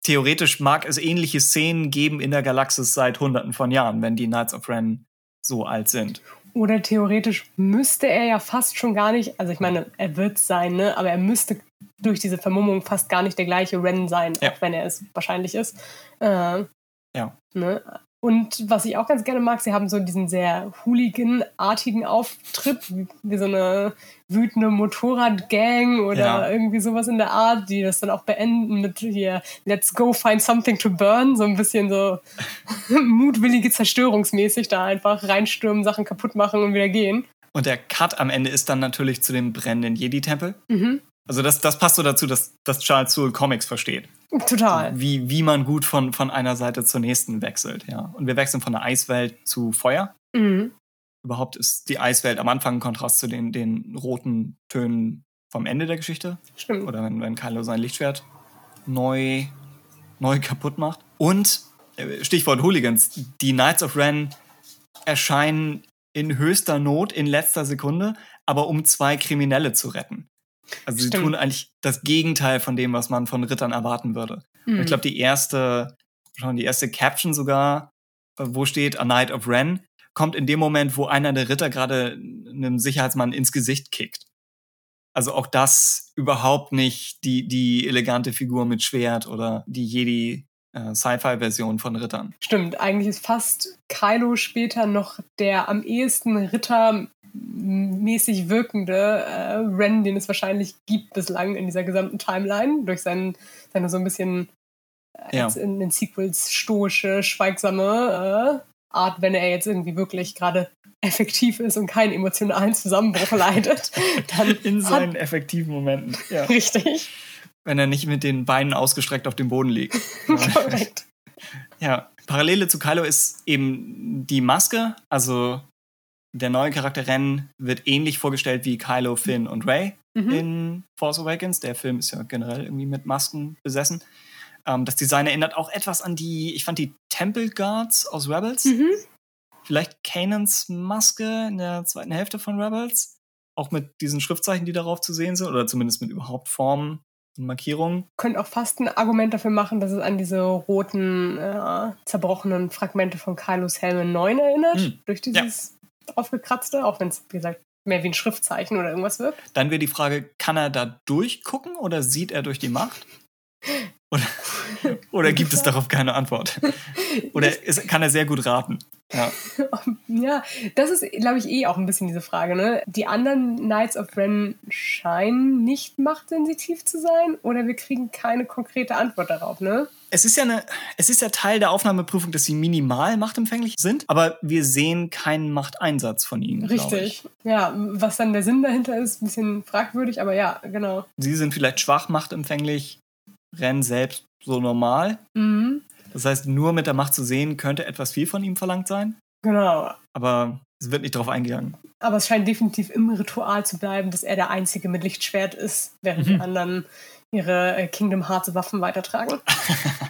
theoretisch mag es ähnliche Szenen geben in der Galaxis seit hunderten von Jahren, wenn die Knights of Ren so alt sind. Oder theoretisch müsste er ja fast schon gar nicht, also ich meine, er wird sein, ne? aber er müsste durch diese Vermummung fast gar nicht der gleiche Ren sein, Ja. auch wenn er es wahrscheinlich ist. Äh, Ja. Ne? Und was ich auch ganz gerne mag, sie haben so diesen sehr Hooligan-artigen Auftritt, wie, so eine wütende Motorradgang oder Ja. irgendwie sowas in der Art, die das dann auch beenden mit hier Let's go find something to burn, so ein bisschen so mutwillige Zerstörungsmäßig da einfach reinstürmen, Sachen kaputt machen und wieder gehen. Und der Cut am Ende ist dann natürlich zu dem brennenden Jedi-Tempel. Mhm. Also das, das passt so dazu, dass, dass Charles Soule Comics versteht. Total. Wie, wie man gut von, von einer Seite zur nächsten wechselt, ja. Und wir wechseln von der Eiswelt zu Feuer. Mhm. Überhaupt ist die Eiswelt am Anfang im Kontrast zu den, den roten Tönen vom Ende der Geschichte. Stimmt. Oder wenn, wenn Kylo sein Lichtschwert neu, neu kaputt macht. Und äh, Stichwort Hooligans, die Knights of Ren erscheinen in höchster Not in letzter Sekunde, aber um zwei Kriminelle zu retten. Also sie Stimmt. tun eigentlich das Gegenteil von dem, was man von Rittern erwarten würde. Mhm. Ich glaube, die erste, schon die erste Caption sogar, äh, wo steht A Knight of Ren, kommt in dem Moment, wo einer der Ritter gerade einem Sicherheitsmann ins Gesicht kickt. Also auch das überhaupt nicht die, die elegante Figur mit Schwert oder die Jedi äh, Sci-Fi-Version von Rittern. Stimmt, eigentlich ist fast Kylo später noch der am ehesten rittermäßig wirkende äh, Ren, den es wahrscheinlich gibt bislang in dieser gesamten Timeline, durch seinen, seine so ein bisschen äh, Ja. in den Sequels stoische, schweigsame äh, Art, wenn er jetzt irgendwie wirklich gerade effektiv ist und keinen emotionalen Zusammenbruch leidet, dann In hat, seinen effektiven Momenten. Ja. richtig, Wenn er nicht mit den Beinen ausgestreckt auf dem Boden liegt. korrekt. Ja, Parallele zu Kylo ist eben die Maske. Also der neue Charakter Ren wird ähnlich vorgestellt wie Kylo, Finn und Rey mhm. in Force Awakens. Der Film ist ja generell irgendwie mit Masken besessen. Ähm, das Design erinnert auch etwas an die, ich fand die Temple Guards aus Rebels. Mhm. Vielleicht Kanans Maske in der zweiten Hälfte von Rebels. Auch mit diesen Schriftzeichen, die darauf zu sehen sind, oder zumindest mit überhaupt Formen und Markierungen. Könnt auch fast ein Argument dafür machen, dass es an diese roten, äh, zerbrochenen Fragmente von Kylos Helm 9 erinnert. Mhm. Durch dieses ja. Aufgekratzte, auch wenn es, wie gesagt, mehr wie ein Schriftzeichen oder irgendwas wirkt. Dann wäre die Frage, kann er da durchgucken oder sieht er durch die Macht? Oder, oder gibt es darauf keine Antwort? Oder ist, kann er sehr gut raten? Ja, ja das ist, glaube ich, eh auch ein bisschen diese Frage. Ne? Die anderen Knights of Ren scheinen nicht machtsensitiv zu sein oder wir kriegen keine konkrete Antwort darauf. Ne? Es ist ja eine, es ist ja Teil der Aufnahmeprüfung, dass sie minimal machtempfänglich sind, aber wir sehen keinen Machteinsatz von ihnen. Richtig. Ja, was dann der Sinn dahinter ist, ein bisschen fragwürdig, aber ja, genau. Sie sind vielleicht schwach machtempfänglich, Rennen selbst so normal. Mhm. Das heißt, nur mit der Macht zu sehen, könnte etwas viel von ihm verlangt sein. Genau. Aber es wird nicht darauf eingegangen. Aber es scheint definitiv im Ritual zu bleiben, dass er der Einzige mit Lichtschwert ist, während mhm. die anderen ihre äh, Kingdom Hearts Waffen weitertragen.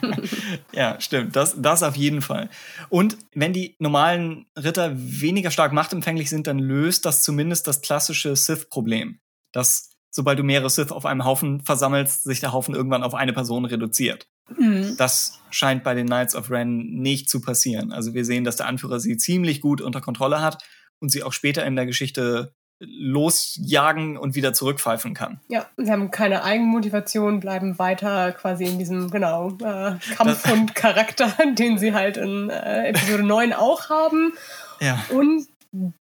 ja, stimmt. Das, das auf jeden Fall. Und wenn die normalen Ritter weniger stark machtempfänglich sind, dann löst das zumindest das klassische Sith-Problem. Dass sobald du mehrere Sith auf einem Haufen versammelst, sich der Haufen irgendwann auf eine Person reduziert. Mhm. Das scheint bei den Knights of Ren nicht zu passieren. Also wir sehen, dass der Anführer sie ziemlich gut unter Kontrolle hat und sie auch später in der Geschichte losjagen und wieder zurückpfeifen kann. Ja, sie haben keine Eigenmotivation, bleiben weiter quasi in diesem, genau, äh, Kampf- und Charakter, den sie halt in äh, Episode 9 auch haben. Ja. Und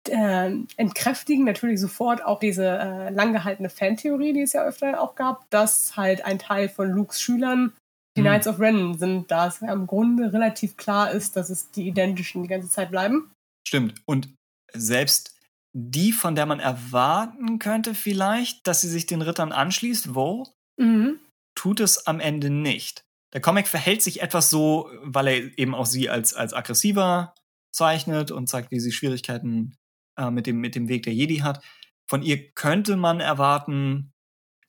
äh, entkräftigen natürlich sofort auch diese äh, langgehaltene Fantheorie, die es ja öfter auch gab, dass halt ein Teil von Lukes Schülern die hm. Knights of Ren sind, da es im Grunde relativ klar ist, dass es die identischen die ganze Zeit bleiben. Stimmt. Und selbst die, von der man erwarten könnte vielleicht, dass sie sich den Rittern anschließt, wo, mhm. tut es am Ende nicht. Der Comic verhält sich etwas so, weil er eben auch sie als, als aggressiver zeichnet und zeigt, wie sie Schwierigkeiten äh, mit, dem, mit dem Weg der Jedi hat. Von ihr könnte man erwarten,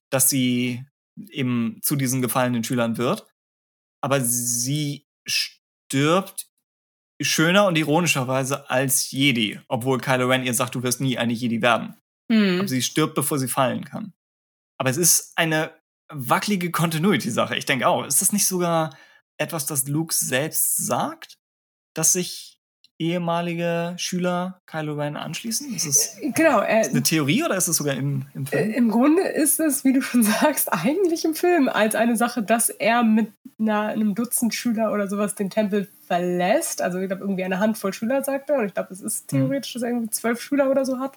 dass sie eben zu diesen gefallenen Schülern wird. Aber sie stirbt schöner und ironischerweise als Jedi, obwohl Kylo Ren ihr sagt, du wirst nie eine Jedi werden. Mhm. Aber sie stirbt, bevor sie fallen kann. Aber es ist eine wackelige Continuity-Sache. Ich denke auch, ist das nicht sogar etwas, das Luke selbst sagt? Dass sich ehemalige Schüler Kylo Ren anschließen? Ist es genau, äh, eine Theorie oder ist es sogar im, im Film? Äh, Im Grunde ist es, wie du schon sagst, eigentlich im Film als eine Sache, dass er mit einer, einem Dutzend Schüler oder sowas den Tempel verlässt. Also ich glaube, irgendwie eine Handvoll Schüler, sagt er. Und ich glaube, es ist hm. theoretisch, dass er irgendwie zwölf Schüler oder so hat.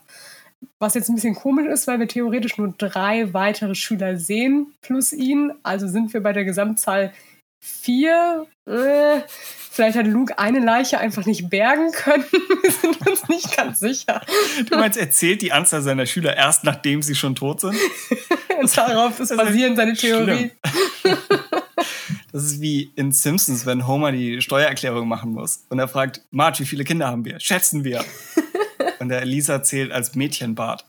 Was jetzt ein bisschen komisch ist, weil wir theoretisch nur drei weitere Schüler sehen plus ihn. Also sind wir bei der Gesamtzahl vier. Äh, vielleicht hat Luke eine Leiche einfach nicht bergen können. Wir sind uns nicht ganz sicher. Du meinst, er zählt die Anzahl seiner Schüler erst, nachdem sie schon tot sind? Und darauf ist basierend seine Theorie. Das ist wie in Simpsons, wenn Homer die Steuererklärung machen muss. Und er fragt, Marge, wie viele Kinder haben wir? Schätzen wir. Und der Lisa zählt als Mädchenbart.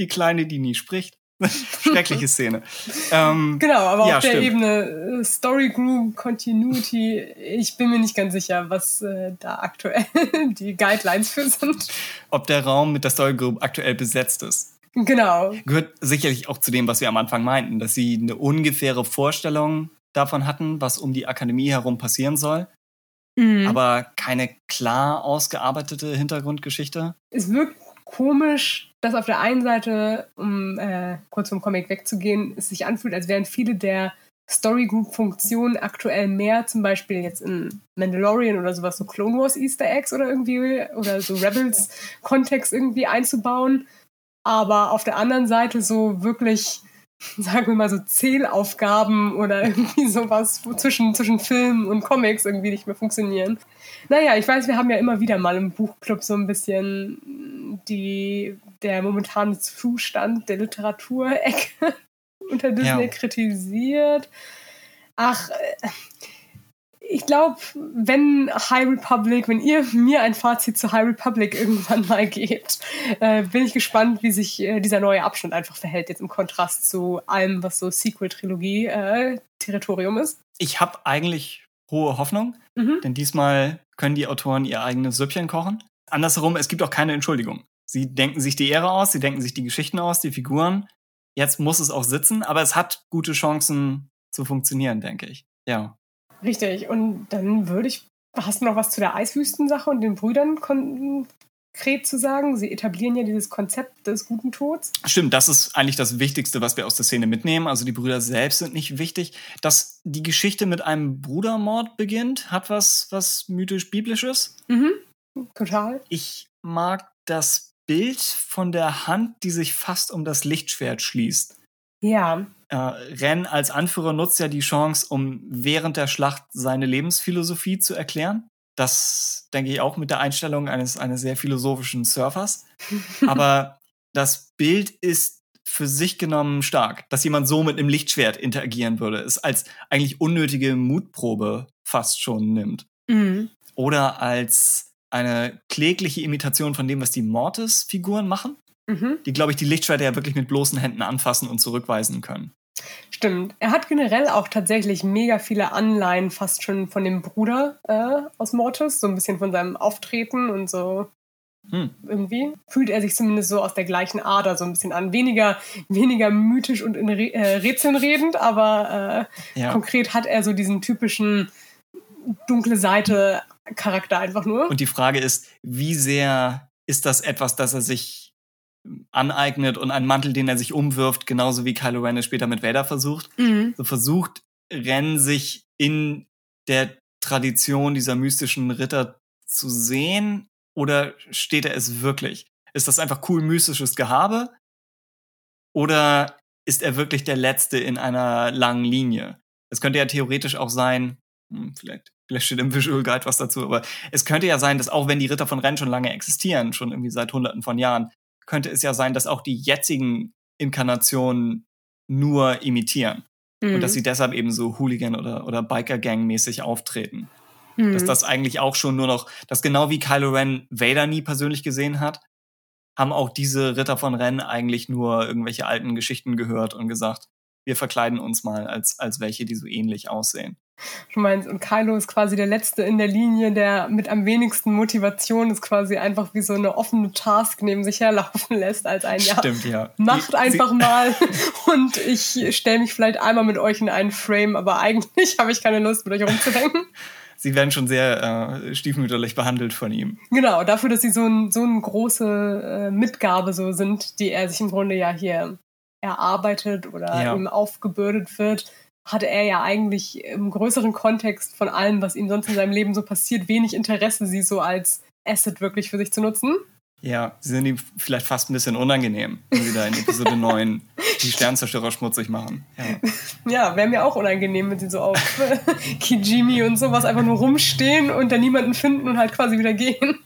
die Kleine, die nie spricht. Schreckliche Szene. Ähm, genau, aber ja, auf der stimmt. Ebene äh, Story Group, Continuity, ich bin mir nicht ganz sicher, was äh, da aktuell die Guidelines für sind. Ob der Raum mit der Story Group aktuell besetzt ist. Genau. Gehört sicherlich auch zu dem, was wir am Anfang meinten, dass sie eine ungefähre Vorstellung davon hatten, was um die Akademie herum passieren soll. Mhm. Aber keine klar ausgearbeitete Hintergrundgeschichte. Es wirkt komisch, dass auf der einen Seite, um äh, kurz vom Comic wegzugehen, es sich anfühlt, als wären viele der Story Group Funktionen aktuell mehr, zum Beispiel jetzt in Mandalorian oder sowas, so Clone Wars Easter Eggs oder irgendwie, oder so Rebels Kontext irgendwie einzubauen. Aber auf der anderen Seite so wirklich, sagen wir mal so Zählaufgaben oder irgendwie sowas zwischen, zwischen Film und Comics irgendwie nicht mehr funktionieren. Naja, ich weiß, wir haben ja immer wieder mal im Buchclub so ein bisschen die, der momentane Zustand der Literaturecke unter Disney ja. kritisiert. Ach, ich glaube, wenn High Republic, wenn ihr mir ein Fazit zu High Republic irgendwann mal gebt, äh, bin ich gespannt, wie sich äh, dieser neue Abschnitt einfach verhält, jetzt im Kontrast zu allem, was so Sequel-Trilogie-Territorium äh, ist. Ich habe eigentlich hohe Hoffnung, mhm. denn diesmal können die Autoren ihr eigenes Süppchen kochen. Andersherum, es gibt auch keine Entschuldigung. Sie denken sich die Ehre aus, sie denken sich die Geschichten aus, die Figuren. Jetzt muss es auch sitzen, aber es hat gute Chancen zu funktionieren, denke ich. Ja. Richtig. Und dann würde ich. Hast du noch was zu der Eiswüstensache und den Brüdern konkret zu sagen? Sie etablieren ja dieses Konzept des guten Tods. Stimmt, das ist eigentlich das Wichtigste, was wir aus der Szene mitnehmen. Also die Brüder selbst sind nicht wichtig. Dass die Geschichte mit einem Brudermord beginnt, hat was, was mythisch-biblisches. Mhm. Total. Ich mag das Bild von der Hand, die sich fast um das Lichtschwert schließt. Ja. Äh, Ren als Anführer nutzt ja die Chance, um während der Schlacht seine Lebensphilosophie zu erklären. Das denke ich auch mit der Einstellung eines, eines sehr philosophischen Surfers. Aber das Bild ist für sich genommen stark. Dass jemand so mit einem Lichtschwert interagieren würde, ist als eigentlich unnötige Mutprobe fast schon nimmt. Mhm. Oder als eine klägliche Imitation von dem, was die Mortis-Figuren machen mhm. die, glaube ich, die Lichtschwerter ja wirklich mit bloßen Händen anfassen und zurückweisen können. Stimmt. Er hat generell auch tatsächlich mega viele Anleihen fast schon von dem Bruder äh, aus Mortis, so ein bisschen von seinem Auftreten und so. Hm. Irgendwie fühlt er sich zumindest so aus der gleichen Ader so ein bisschen an. Weniger, weniger mythisch und in Re äh, Rätseln redend, aber äh, ja. konkret hat er so diesen typischen dunkle Seite Charakter einfach nur. Und die Frage ist, wie sehr ist das etwas, das er sich aneignet und einen Mantel, den er sich umwirft, genauso wie Kylo Ren es später mit Vader versucht. Mhm. So versucht Ren sich in der Tradition dieser mystischen Ritter zu sehen oder steht er es wirklich? Ist das einfach cool mystisches Gehabe? Oder ist er wirklich der Letzte in einer langen Linie? Es könnte ja theoretisch auch sein, hm, vielleicht, vielleicht steht im Visual Guide was dazu, aber es könnte ja sein, dass auch wenn die Ritter von Ren schon lange existieren, schon irgendwie seit hunderten von Jahren, könnte es ja sein, dass auch die jetzigen Inkarnationen nur imitieren. Mhm. Und dass mhm. sie deshalb eben so Hooligan- oder, oder Biker-Gang-mäßig auftreten. Mhm. Dass das eigentlich auch schon nur noch, dass genau wie Kylo Ren Vader nie persönlich gesehen hat, haben auch diese Ritter von Ren eigentlich nur irgendwelche alten Geschichten gehört und gesagt, wir verkleiden uns mal als, als welche, die so ähnlich aussehen. Du meinst, und Kylo ist quasi der Letzte in der Linie, der mit am wenigsten Motivation ist quasi einfach wie so eine offene Task neben sich herlaufen lässt, als ein Ja. Stimmt, ja. Macht einfach mal und ich stelle mich vielleicht einmal mit euch in einen Frame, aber eigentlich habe ich keine Lust, mit euch rumzudenken. Sie werden schon sehr äh, stiefmütterlich behandelt von ihm. Genau, dafür, dass sie so, ein, so eine große äh, Mitgabe so sind, die er sich im Grunde ja hier erarbeitet oder ja. ihm aufgebürdet wird, hatte er ja eigentlich im größeren Kontext von allem, was ihm sonst in seinem Leben so passiert, wenig Interesse, sie so als Asset wirklich für sich zu nutzen. Ja, sie sind ihm vielleicht fast ein bisschen unangenehm, wenn sie da in Episode 9 die Sternzerstörer schmutzig machen. Ja, ja wäre mir auch unangenehm, wenn sie so auf Kijimi und sowas einfach nur rumstehen und dann niemanden finden und halt quasi wieder gehen.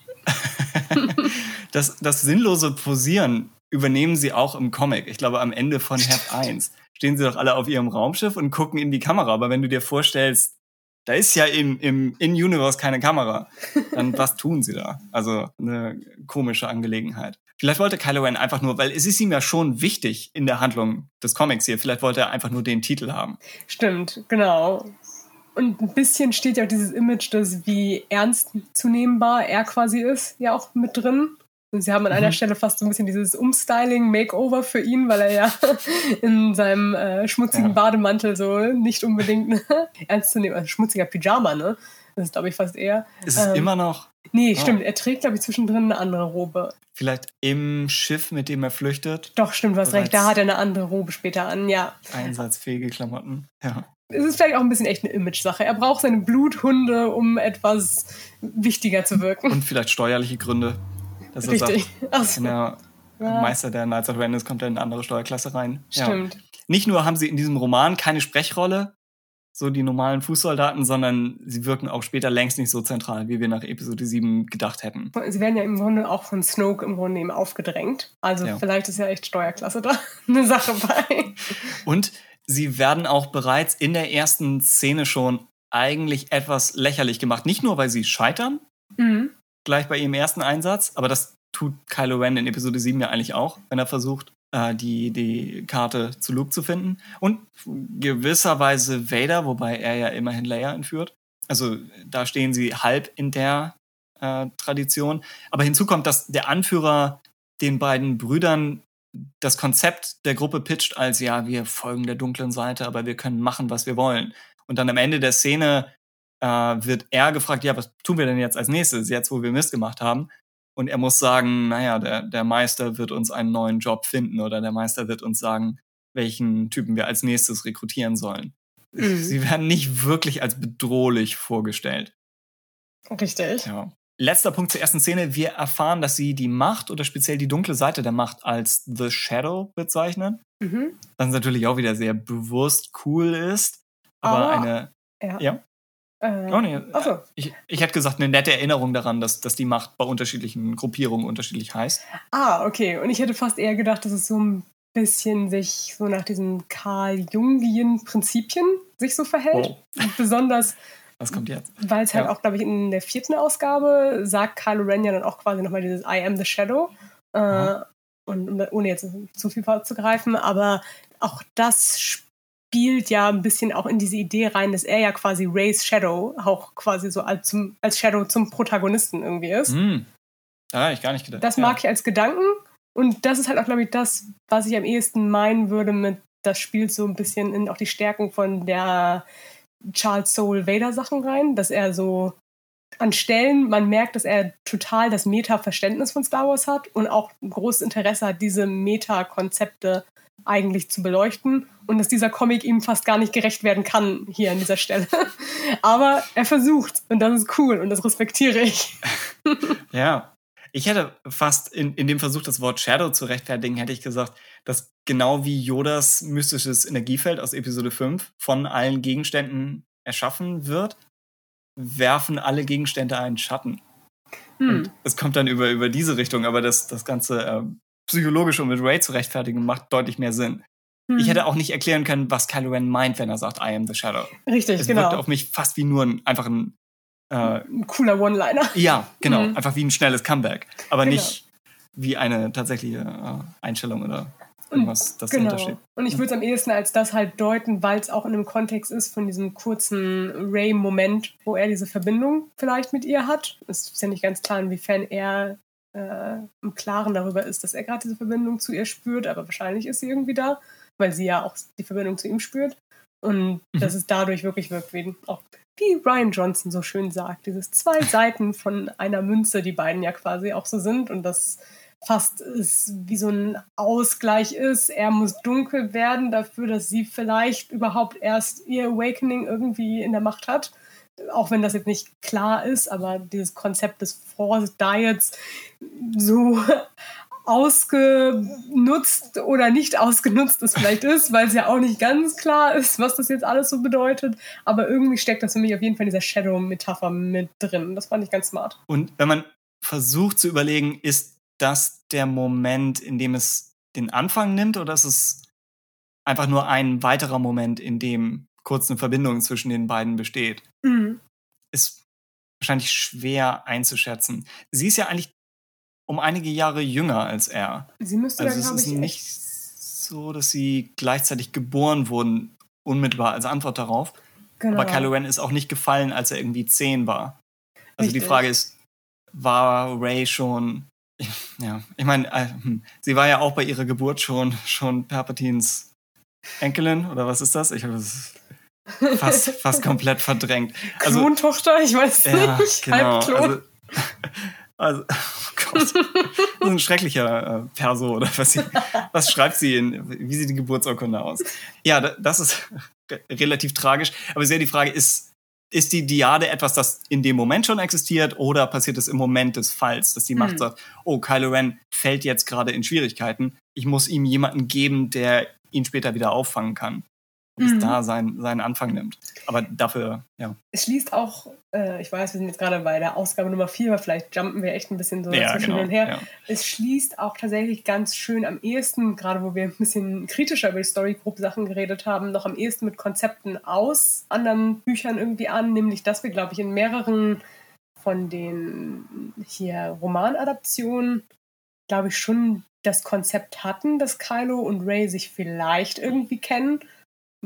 das, das sinnlose Posieren übernehmen sie auch im Comic. Ich glaube, am Ende von Heft 1 stehen sie doch alle auf ihrem Raumschiff und gucken in die Kamera. Aber wenn du dir vorstellst, da ist ja im, im In-Universe keine Kamera, dann was tun sie da? Also eine komische Angelegenheit. Vielleicht wollte Kylo Ren einfach nur, weil es ist ihm ja schon wichtig in der Handlung des Comics hier, vielleicht wollte er einfach nur den Titel haben. Stimmt, genau. Und ein bisschen steht ja auch dieses Image, das wie ernst zunehmbar er quasi ist, ja auch mit drin. Und sie haben an einer mhm. Stelle fast so ein bisschen dieses Umstyling, Makeover für ihn, weil er ja in seinem äh, schmutzigen ja. Bademantel so nicht unbedingt ne, ernst zu nehmen, also schmutziger Pyjama, ne? Das ist, glaube ich, fast eher. Ist es ähm, immer noch? Nee, oh. stimmt. Er trägt, glaube ich, zwischendrin eine andere Robe. Vielleicht im Schiff, mit dem er flüchtet? Doch, stimmt, du hast recht. Da hat er eine andere Robe später an, ja. Einsatzfähige Klamotten, ja. Es ist vielleicht auch ein bisschen echt eine Image-Sache. Er braucht seine Bluthunde, um etwas wichtiger zu wirken. Und vielleicht steuerliche Gründe. Dass Richtig. Er sagt, der ja. Meister der Knights of Rennes kommt in eine andere Steuerklasse rein. Stimmt. Ja. Nicht nur haben sie in diesem Roman keine Sprechrolle, so die normalen Fußsoldaten, sondern sie wirken auch später längst nicht so zentral, wie wir nach Episode 7 gedacht hätten. Sie werden ja im Grunde auch von Snoke im Grunde eben aufgedrängt. Also ja. vielleicht ist ja echt Steuerklasse da eine Sache bei. Und sie werden auch bereits in der ersten Szene schon eigentlich etwas lächerlich gemacht. Nicht nur, weil sie scheitern, mhm. Gleich bei ihrem ersten Einsatz, aber das tut Kylo Ren in Episode 7 ja eigentlich auch, wenn er versucht, äh, die, die Karte zu Luke zu finden. Und gewisserweise Vader, wobei er ja immerhin Leia entführt. Also da stehen sie halb in der äh, Tradition. Aber hinzu kommt, dass der Anführer den beiden Brüdern das Konzept der Gruppe pitcht als, ja, wir folgen der dunklen Seite, aber wir können machen, was wir wollen. Und dann am Ende der Szene äh, wird er gefragt, ja, was tun wir denn jetzt als nächstes, jetzt wo wir Mist gemacht haben? Und er muss sagen, naja, der, der Meister wird uns einen neuen Job finden oder der Meister wird uns sagen, welchen Typen wir als nächstes rekrutieren sollen. Mhm. Sie werden nicht wirklich als bedrohlich vorgestellt. Richtig. Ja. Letzter Punkt zur ersten Szene. Wir erfahren, dass sie die Macht oder speziell die dunkle Seite der Macht als The Shadow bezeichnen. Mhm. Was natürlich auch wieder sehr bewusst cool ist. Aber, aber eine. Ja. ja? Äh, oh, nee. so. ich, ich hätte gesagt, eine nette Erinnerung daran, dass, dass die Macht bei unterschiedlichen Gruppierungen unterschiedlich heißt. Ah, okay. Und ich hätte fast eher gedacht, dass es so ein bisschen sich so nach diesen Karl Jungien Prinzipien sich so verhält. Oh. Besonders was kommt jetzt? Weil es halt ja. auch, glaube ich, in der vierten Ausgabe sagt Kylo Ren ja dann auch quasi nochmal dieses I am the Shadow. Äh, und ohne jetzt zu viel vorzugreifen, aber auch das spielt ja ein bisschen auch in diese Idee rein, dass er ja quasi Rays Shadow auch quasi so als, zum, als Shadow zum Protagonisten irgendwie ist. Mm. Da ich gar nicht gedacht. Das mag ja. ich als Gedanken. Und das ist halt auch, glaube ich, das, was ich am ehesten meinen würde mit, das spielt so ein bisschen in auch die Stärken von der Charles Soul Vader Sachen rein, dass er so an Stellen, man merkt, dass er total das Meta-Verständnis von Star Wars hat und auch ein großes Interesse hat, diese Meta-Konzepte eigentlich zu beleuchten und dass dieser Comic ihm fast gar nicht gerecht werden kann hier an dieser Stelle. Aber er versucht und das ist cool und das respektiere ich. ja, ich hätte fast in, in dem Versuch, das Wort Shadow zu rechtfertigen, hätte ich gesagt, dass genau wie Yodas mystisches Energiefeld aus Episode 5 von allen Gegenständen erschaffen wird, werfen alle Gegenstände einen Schatten. Hm. es kommt dann über, über diese Richtung, aber das, das Ganze äh, psychologisch um mit Ray zu rechtfertigen, macht deutlich mehr Sinn. Hm. Ich hätte auch nicht erklären können, was Kylo Ren meint, wenn er sagt, I am the Shadow. Richtig, es genau. Es wirkt auf mich fast wie nur ein, einfach ein äh, ein cooler One-Liner. Ja, genau. Mhm. Einfach wie ein schnelles Comeback. Aber genau. nicht wie eine tatsächliche äh, Einstellung oder irgendwas, das genau. dahinter steht. Und ich würde es am ehesten als das halt deuten, weil es auch in einem Kontext ist von diesem kurzen Ray-Moment, wo er diese Verbindung vielleicht mit ihr hat. Es ist ja nicht ganz klar, inwiefern er äh, im Klaren darüber ist, dass er gerade diese Verbindung zu ihr spürt, aber wahrscheinlich ist sie irgendwie da, weil sie ja auch die Verbindung zu ihm spürt. Und mhm. dass es dadurch wirklich wirkt, wie auch wie Ryan Johnson so schön sagt, dieses zwei Seiten von einer Münze, die beiden ja quasi auch so sind und das fast ist wie so ein Ausgleich ist. Er muss dunkel werden dafür, dass sie vielleicht überhaupt erst ihr Awakening irgendwie in der Macht hat. Auch wenn das jetzt nicht klar ist, aber dieses Konzept des Force Diets so ausgenutzt oder nicht ausgenutzt es vielleicht ist, weil es ja auch nicht ganz klar ist, was das jetzt alles so bedeutet. Aber irgendwie steckt das für mich auf jeden Fall in dieser Shadow-Metapher mit drin. Das fand ich ganz smart. Und wenn man versucht zu überlegen, ist das der Moment, in dem es den Anfang nimmt oder ist es einfach nur ein weiterer Moment, in dem kurz eine Verbindung zwischen den beiden besteht? Mhm. Ist wahrscheinlich schwer einzuschätzen. Sie ist ja eigentlich um einige Jahre jünger als er. Sie müsste also dann, es ist ich, nicht so, dass sie gleichzeitig geboren wurden, unmittelbar als Antwort darauf. Genau. Aber Kylo Ren ist auch nicht gefallen, als er irgendwie zehn war. Also Richtig. die Frage ist, war Ray schon, ja, ich meine, äh, hm, sie war ja auch bei ihrer Geburt schon, schon Palpatines Enkelin, oder was ist das? Ich habe es fast, fast komplett verdrängt. Also, Klontochter, ich weiß ja, nicht. Genau, Also, also, oh Gott, das ist ein schrecklicher äh, Perso oder was, sie, was schreibt sie in, wie sieht die Geburtsurkunde aus? Ja, das ist relativ tragisch. Aber ja die Frage, ist, ist die Diade etwas, das in dem Moment schon existiert oder passiert es im Moment des Falls, dass die Macht hm. sagt, oh, Kylo Ren fällt jetzt gerade in Schwierigkeiten, ich muss ihm jemanden geben, der ihn später wieder auffangen kann. Ob es da seinen, seinen Anfang nimmt. Aber dafür, ja. Es schließt auch, äh, ich weiß, wir sind jetzt gerade bei der Ausgabe Nummer 4, aber vielleicht jumpen wir echt ein bisschen so Ja, dazwischen genau, hin und her. ja. Es schließt auch tatsächlich ganz schön am ehesten, gerade wo wir ein bisschen kritischer über die Story Group Sachen geredet haben, noch am ehesten mit Konzepten aus anderen Büchern irgendwie an, nämlich dass wir, glaube ich, in mehreren von den hier Romanadaptionen, glaube ich, schon das Konzept hatten, dass Kylo und Ray sich vielleicht irgendwie kennen,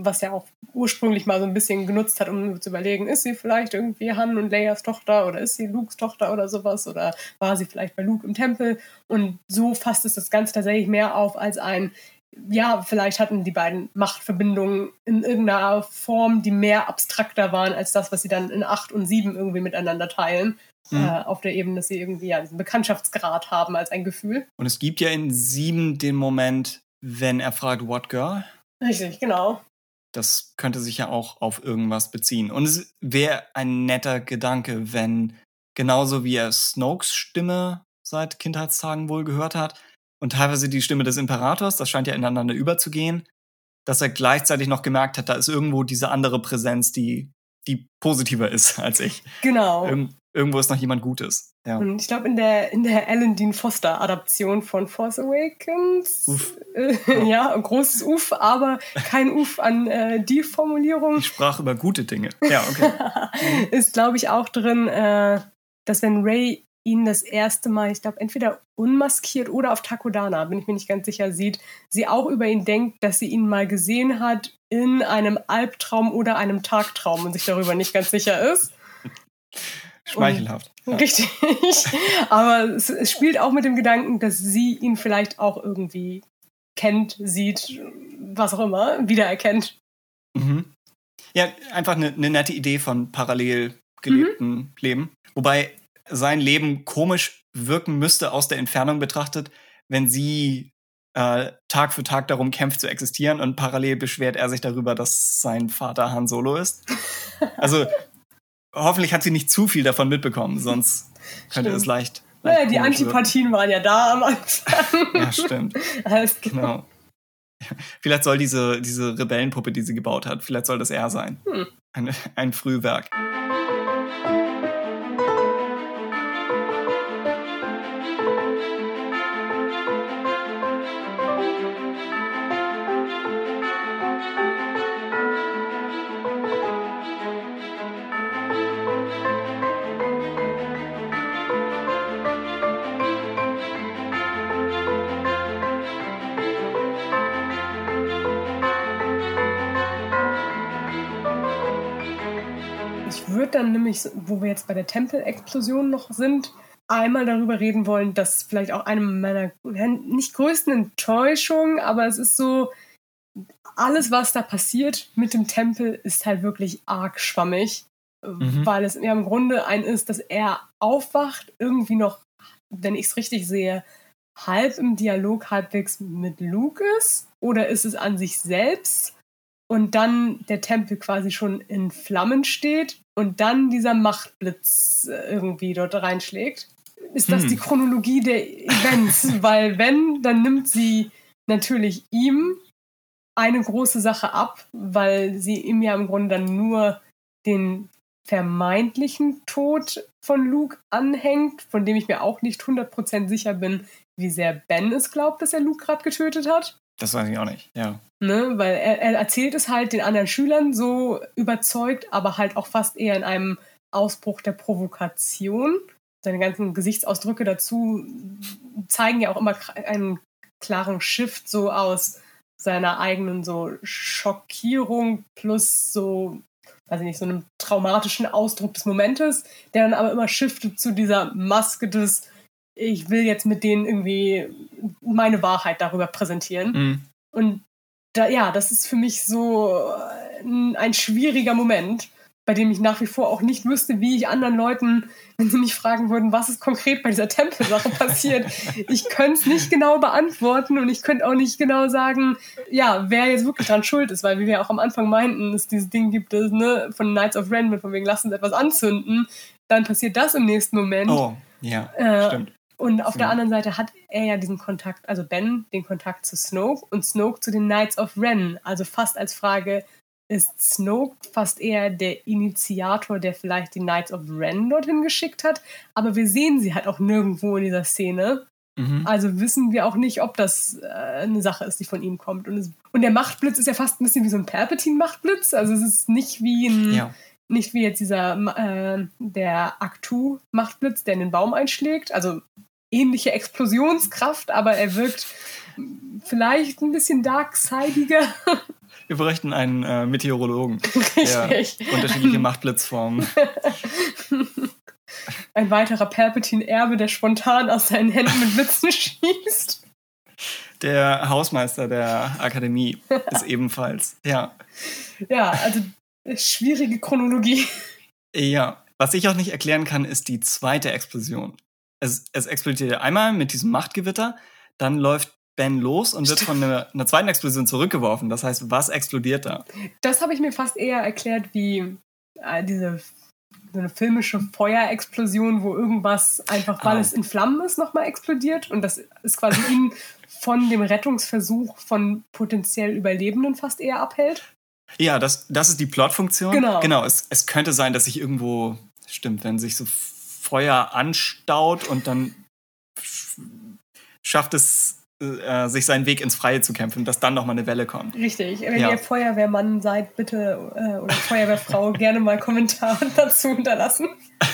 was ja auch ursprünglich mal so ein bisschen genutzt hat, um zu überlegen, ist sie vielleicht irgendwie Han und Leias Tochter oder ist sie Lukes Tochter oder sowas oder war sie vielleicht bei Luke im Tempel und so fasst es das Ganze tatsächlich mehr auf als ein ja, vielleicht hatten die beiden Machtverbindungen in irgendeiner Form, die mehr abstrakter waren als das, was sie dann in 8 und 7 irgendwie miteinander teilen. Mhm. Äh, auf der Ebene, dass sie irgendwie ja, diesen Bekanntschaftsgrad haben als ein Gefühl. Und es gibt ja in sieben den Moment, wenn er fragt, what girl? Richtig, genau. Das könnte sich ja auch auf irgendwas beziehen. Und es wäre ein netter Gedanke, wenn genauso wie er Snokes Stimme seit Kindheitstagen wohl gehört hat und teilweise die Stimme des Imperators, das scheint ja ineinander überzugehen, dass er gleichzeitig noch gemerkt hat, da ist irgendwo diese andere Präsenz, die, die positiver ist als ich. Genau. Irgend, irgendwo ist noch jemand Gutes. Ja. Und ich glaube, in der, in der Alan Dean Foster Adaption von Force Awakens, Uff. äh, ja, ein großes Uff, aber kein Uff an äh, die Formulierung. Ich sprach über gute Dinge. Ja, okay. ist, glaube ich, auch drin, äh, dass wenn Ray ihn das erste Mal, ich glaube, entweder unmaskiert oder auf Takodana, bin ich mir nicht ganz sicher, sieht, sie auch über ihn denkt, dass sie ihn mal gesehen hat in einem Albtraum oder einem Tagtraum und sich darüber nicht ganz sicher ist. Schmeichelhaft. Ja. Richtig. Aber es, es spielt auch mit dem Gedanken, dass sie ihn vielleicht auch irgendwie kennt, sieht, was auch immer, wiedererkennt. Mhm. Ja, einfach eine ne nette Idee von parallel gelebtem Mhm. Leben. Wobei sein Leben komisch wirken müsste aus der Entfernung betrachtet, wenn sie äh, Tag für Tag darum kämpft zu existieren und parallel beschwert er sich darüber, dass sein Vater Han Solo ist. Also hoffentlich hat sie nicht zu viel davon mitbekommen, sonst könnte Stimmt. es leicht. Naja, leicht die komisch wirken. Antipathien waren ja da am Anfang. Ja, stimmt. Alles klar. Genau. Vielleicht soll diese, diese Rebellenpuppe, die sie gebaut hat, vielleicht soll das er sein. Hm. Ein, ein Frühwerk. Nämlich, wo wir jetzt bei der Tempelexplosion noch sind, einmal darüber reden wollen, dass vielleicht auch eine meiner nicht größten Enttäuschungen, aber es ist so, alles, was da passiert mit dem Tempel, ist halt wirklich arg schwammig, Mhm. weil es ja im Grunde ein ist, dass er aufwacht, irgendwie noch, wenn ich es richtig sehe, halb im Dialog halbwegs mit Luke ist? Oder ist es an sich selbst? Und dann der Tempel quasi schon in Flammen steht und dann dieser Machtblitz äh, irgendwie dort reinschlägt. Ist das Hm. die Chronologie der Events? Weil wenn, dann nimmt sie natürlich ihm eine große Sache ab, weil sie ihm ja im Grunde dann nur den vermeintlichen Tod von Luke anhängt, von dem ich mir auch nicht 100% sicher bin, wie sehr Ben es glaubt, dass er Luke gerade getötet hat. Das weiß ich auch nicht. Ja. Ne? Weil er, er erzählt es halt den anderen Schülern so überzeugt, aber halt auch fast eher in einem Ausbruch der Provokation. Seine ganzen Gesichtsausdrücke dazu zeigen ja auch immer einen klaren Shift so aus seiner eigenen so Schockierung plus so, weiß ich nicht, so einem traumatischen Ausdruck des Momentes, der dann aber immer shiftet zu dieser Maske des ich will jetzt mit denen irgendwie meine Wahrheit darüber präsentieren. Mhm. Und da, ja, das ist für mich so äh, ein, schwieriger Moment, bei dem ich nach wie vor auch nicht wüsste, wie ich anderen Leuten, wenn sie mich fragen würden, was ist konkret bei dieser Tempelsache passiert, ich könnte es nicht genau beantworten und ich könnte auch nicht genau sagen, ja, wer jetzt wirklich dran schuld ist, weil wie wir auch am Anfang meinten, es dieses Ding gibt, das, ne, von Knights of Ren, von wegen, lass uns etwas anzünden, dann passiert das im nächsten Moment. Oh, ja, Äh, stimmt. Und auf der anderen Seite hat er ja diesen Kontakt, also Ben, den Kontakt zu Snoke und Snoke zu den Knights of Ren. Also fast als Frage, ist Snoke fast eher der Initiator, der vielleicht die Knights of Ren dorthin geschickt hat. Aber wir sehen sie halt auch nirgendwo in dieser Szene. Mhm. Also wissen wir auch nicht, ob das äh, eine Sache ist, die von ihm kommt. Und, es, und, der Machtblitz ist ja fast ein bisschen wie so ein Palpatine-Machtblitz. Also es ist nicht wie ein, ja. nicht wie jetzt dieser äh, der Aktu-Machtblitz, der in den Baum einschlägt. Also ähnliche Explosionskraft, aber er wirkt vielleicht ein bisschen darksidiger. Wir bräuchten einen äh, Meteorologen, der unterschiedliche Machtblitzformen. Ein weiterer Palpatine-Erbe, der spontan aus seinen Händen mit Blitzen schießt. Der Hausmeister der Akademie ist ebenfalls, ja. Ja, also schwierige Chronologie. Ja, was ich auch nicht erklären kann, ist die zweite Explosion. Es, es explodiert einmal mit diesem Machtgewitter, dann läuft Ben los und wird von einer, einer, zweiten Explosion zurückgeworfen. Das heißt, was explodiert da? Das habe ich mir fast eher erklärt wie äh, diese so eine filmische Feuerexplosion, wo irgendwas einfach, weil oh. es in Flammen ist, nochmal explodiert. Und das ist quasi ihn von dem Rettungsversuch von potenziell Überlebenden fast eher abhält. Ja, das, das ist die Plotfunktion. Genau. Genau, es, es könnte sein, dass sich irgendwo, stimmt, wenn sich so Feuer anstaut und dann schafft es äh, sich seinen Weg ins Freie zu kämpfen, dass dann nochmal eine Welle kommt. Richtig. Wenn ja. ihr Feuerwehrmann seid, bitte äh, oder Feuerwehrfrau gerne mal Kommentare dazu hinterlassen.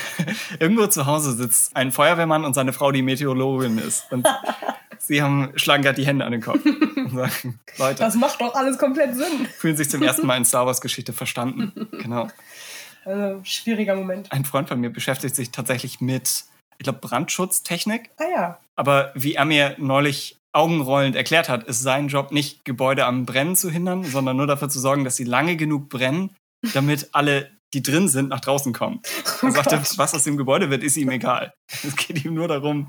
Irgendwo zu Hause sitzt ein Feuerwehrmann und seine Frau, die Meteorologin ist. Und sie haben, schlagen gerade die Hände an den Kopf und sagen, Leute. Das macht doch alles komplett Sinn. Fühlen sich zum ersten Mal in Star Wars Geschichte verstanden. Genau. Also, schwieriger Moment. Ein Freund von mir beschäftigt sich tatsächlich mit, ich glaube, Brandschutztechnik. Ah ja. Aber wie er mir neulich augenrollend erklärt hat, ist sein Job nicht, Gebäude am Brennen zu hindern, sondern nur dafür zu sorgen, dass sie lange genug brennen, damit alle, die drin sind, nach draußen kommen. Oh er sagte, Gott. was aus dem Gebäude wird, ist ihm egal. Es geht ihm nur darum,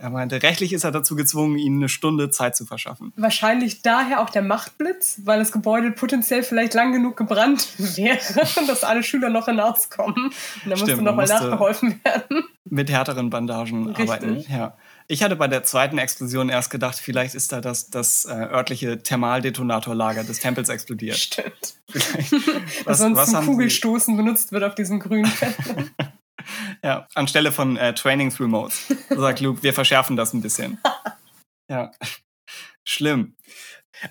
er meinte, rechtlich ist er dazu gezwungen, ihnen eine Stunde Zeit zu verschaffen. Wahrscheinlich daher auch der Machtblitz, weil das Gebäude potenziell vielleicht lang genug gebrannt wäre, dass alle Schüler noch hinauskommen. Und Stimmt, musste nochmal nachgeholfen werden. Mit härteren Bandagen Richtig. arbeiten. Ja. Ich hatte bei der zweiten Explosion erst gedacht, vielleicht ist da das, das äh, örtliche Thermaldetonatorlager des Tempels explodiert. Stimmt. was, sonst was zum Kugelstoßen benutzt wird auf diesen grünen Feldern. ja, anstelle von äh, Training Through Modes. Sagt Luke, wir verschärfen das ein bisschen. ja, schlimm.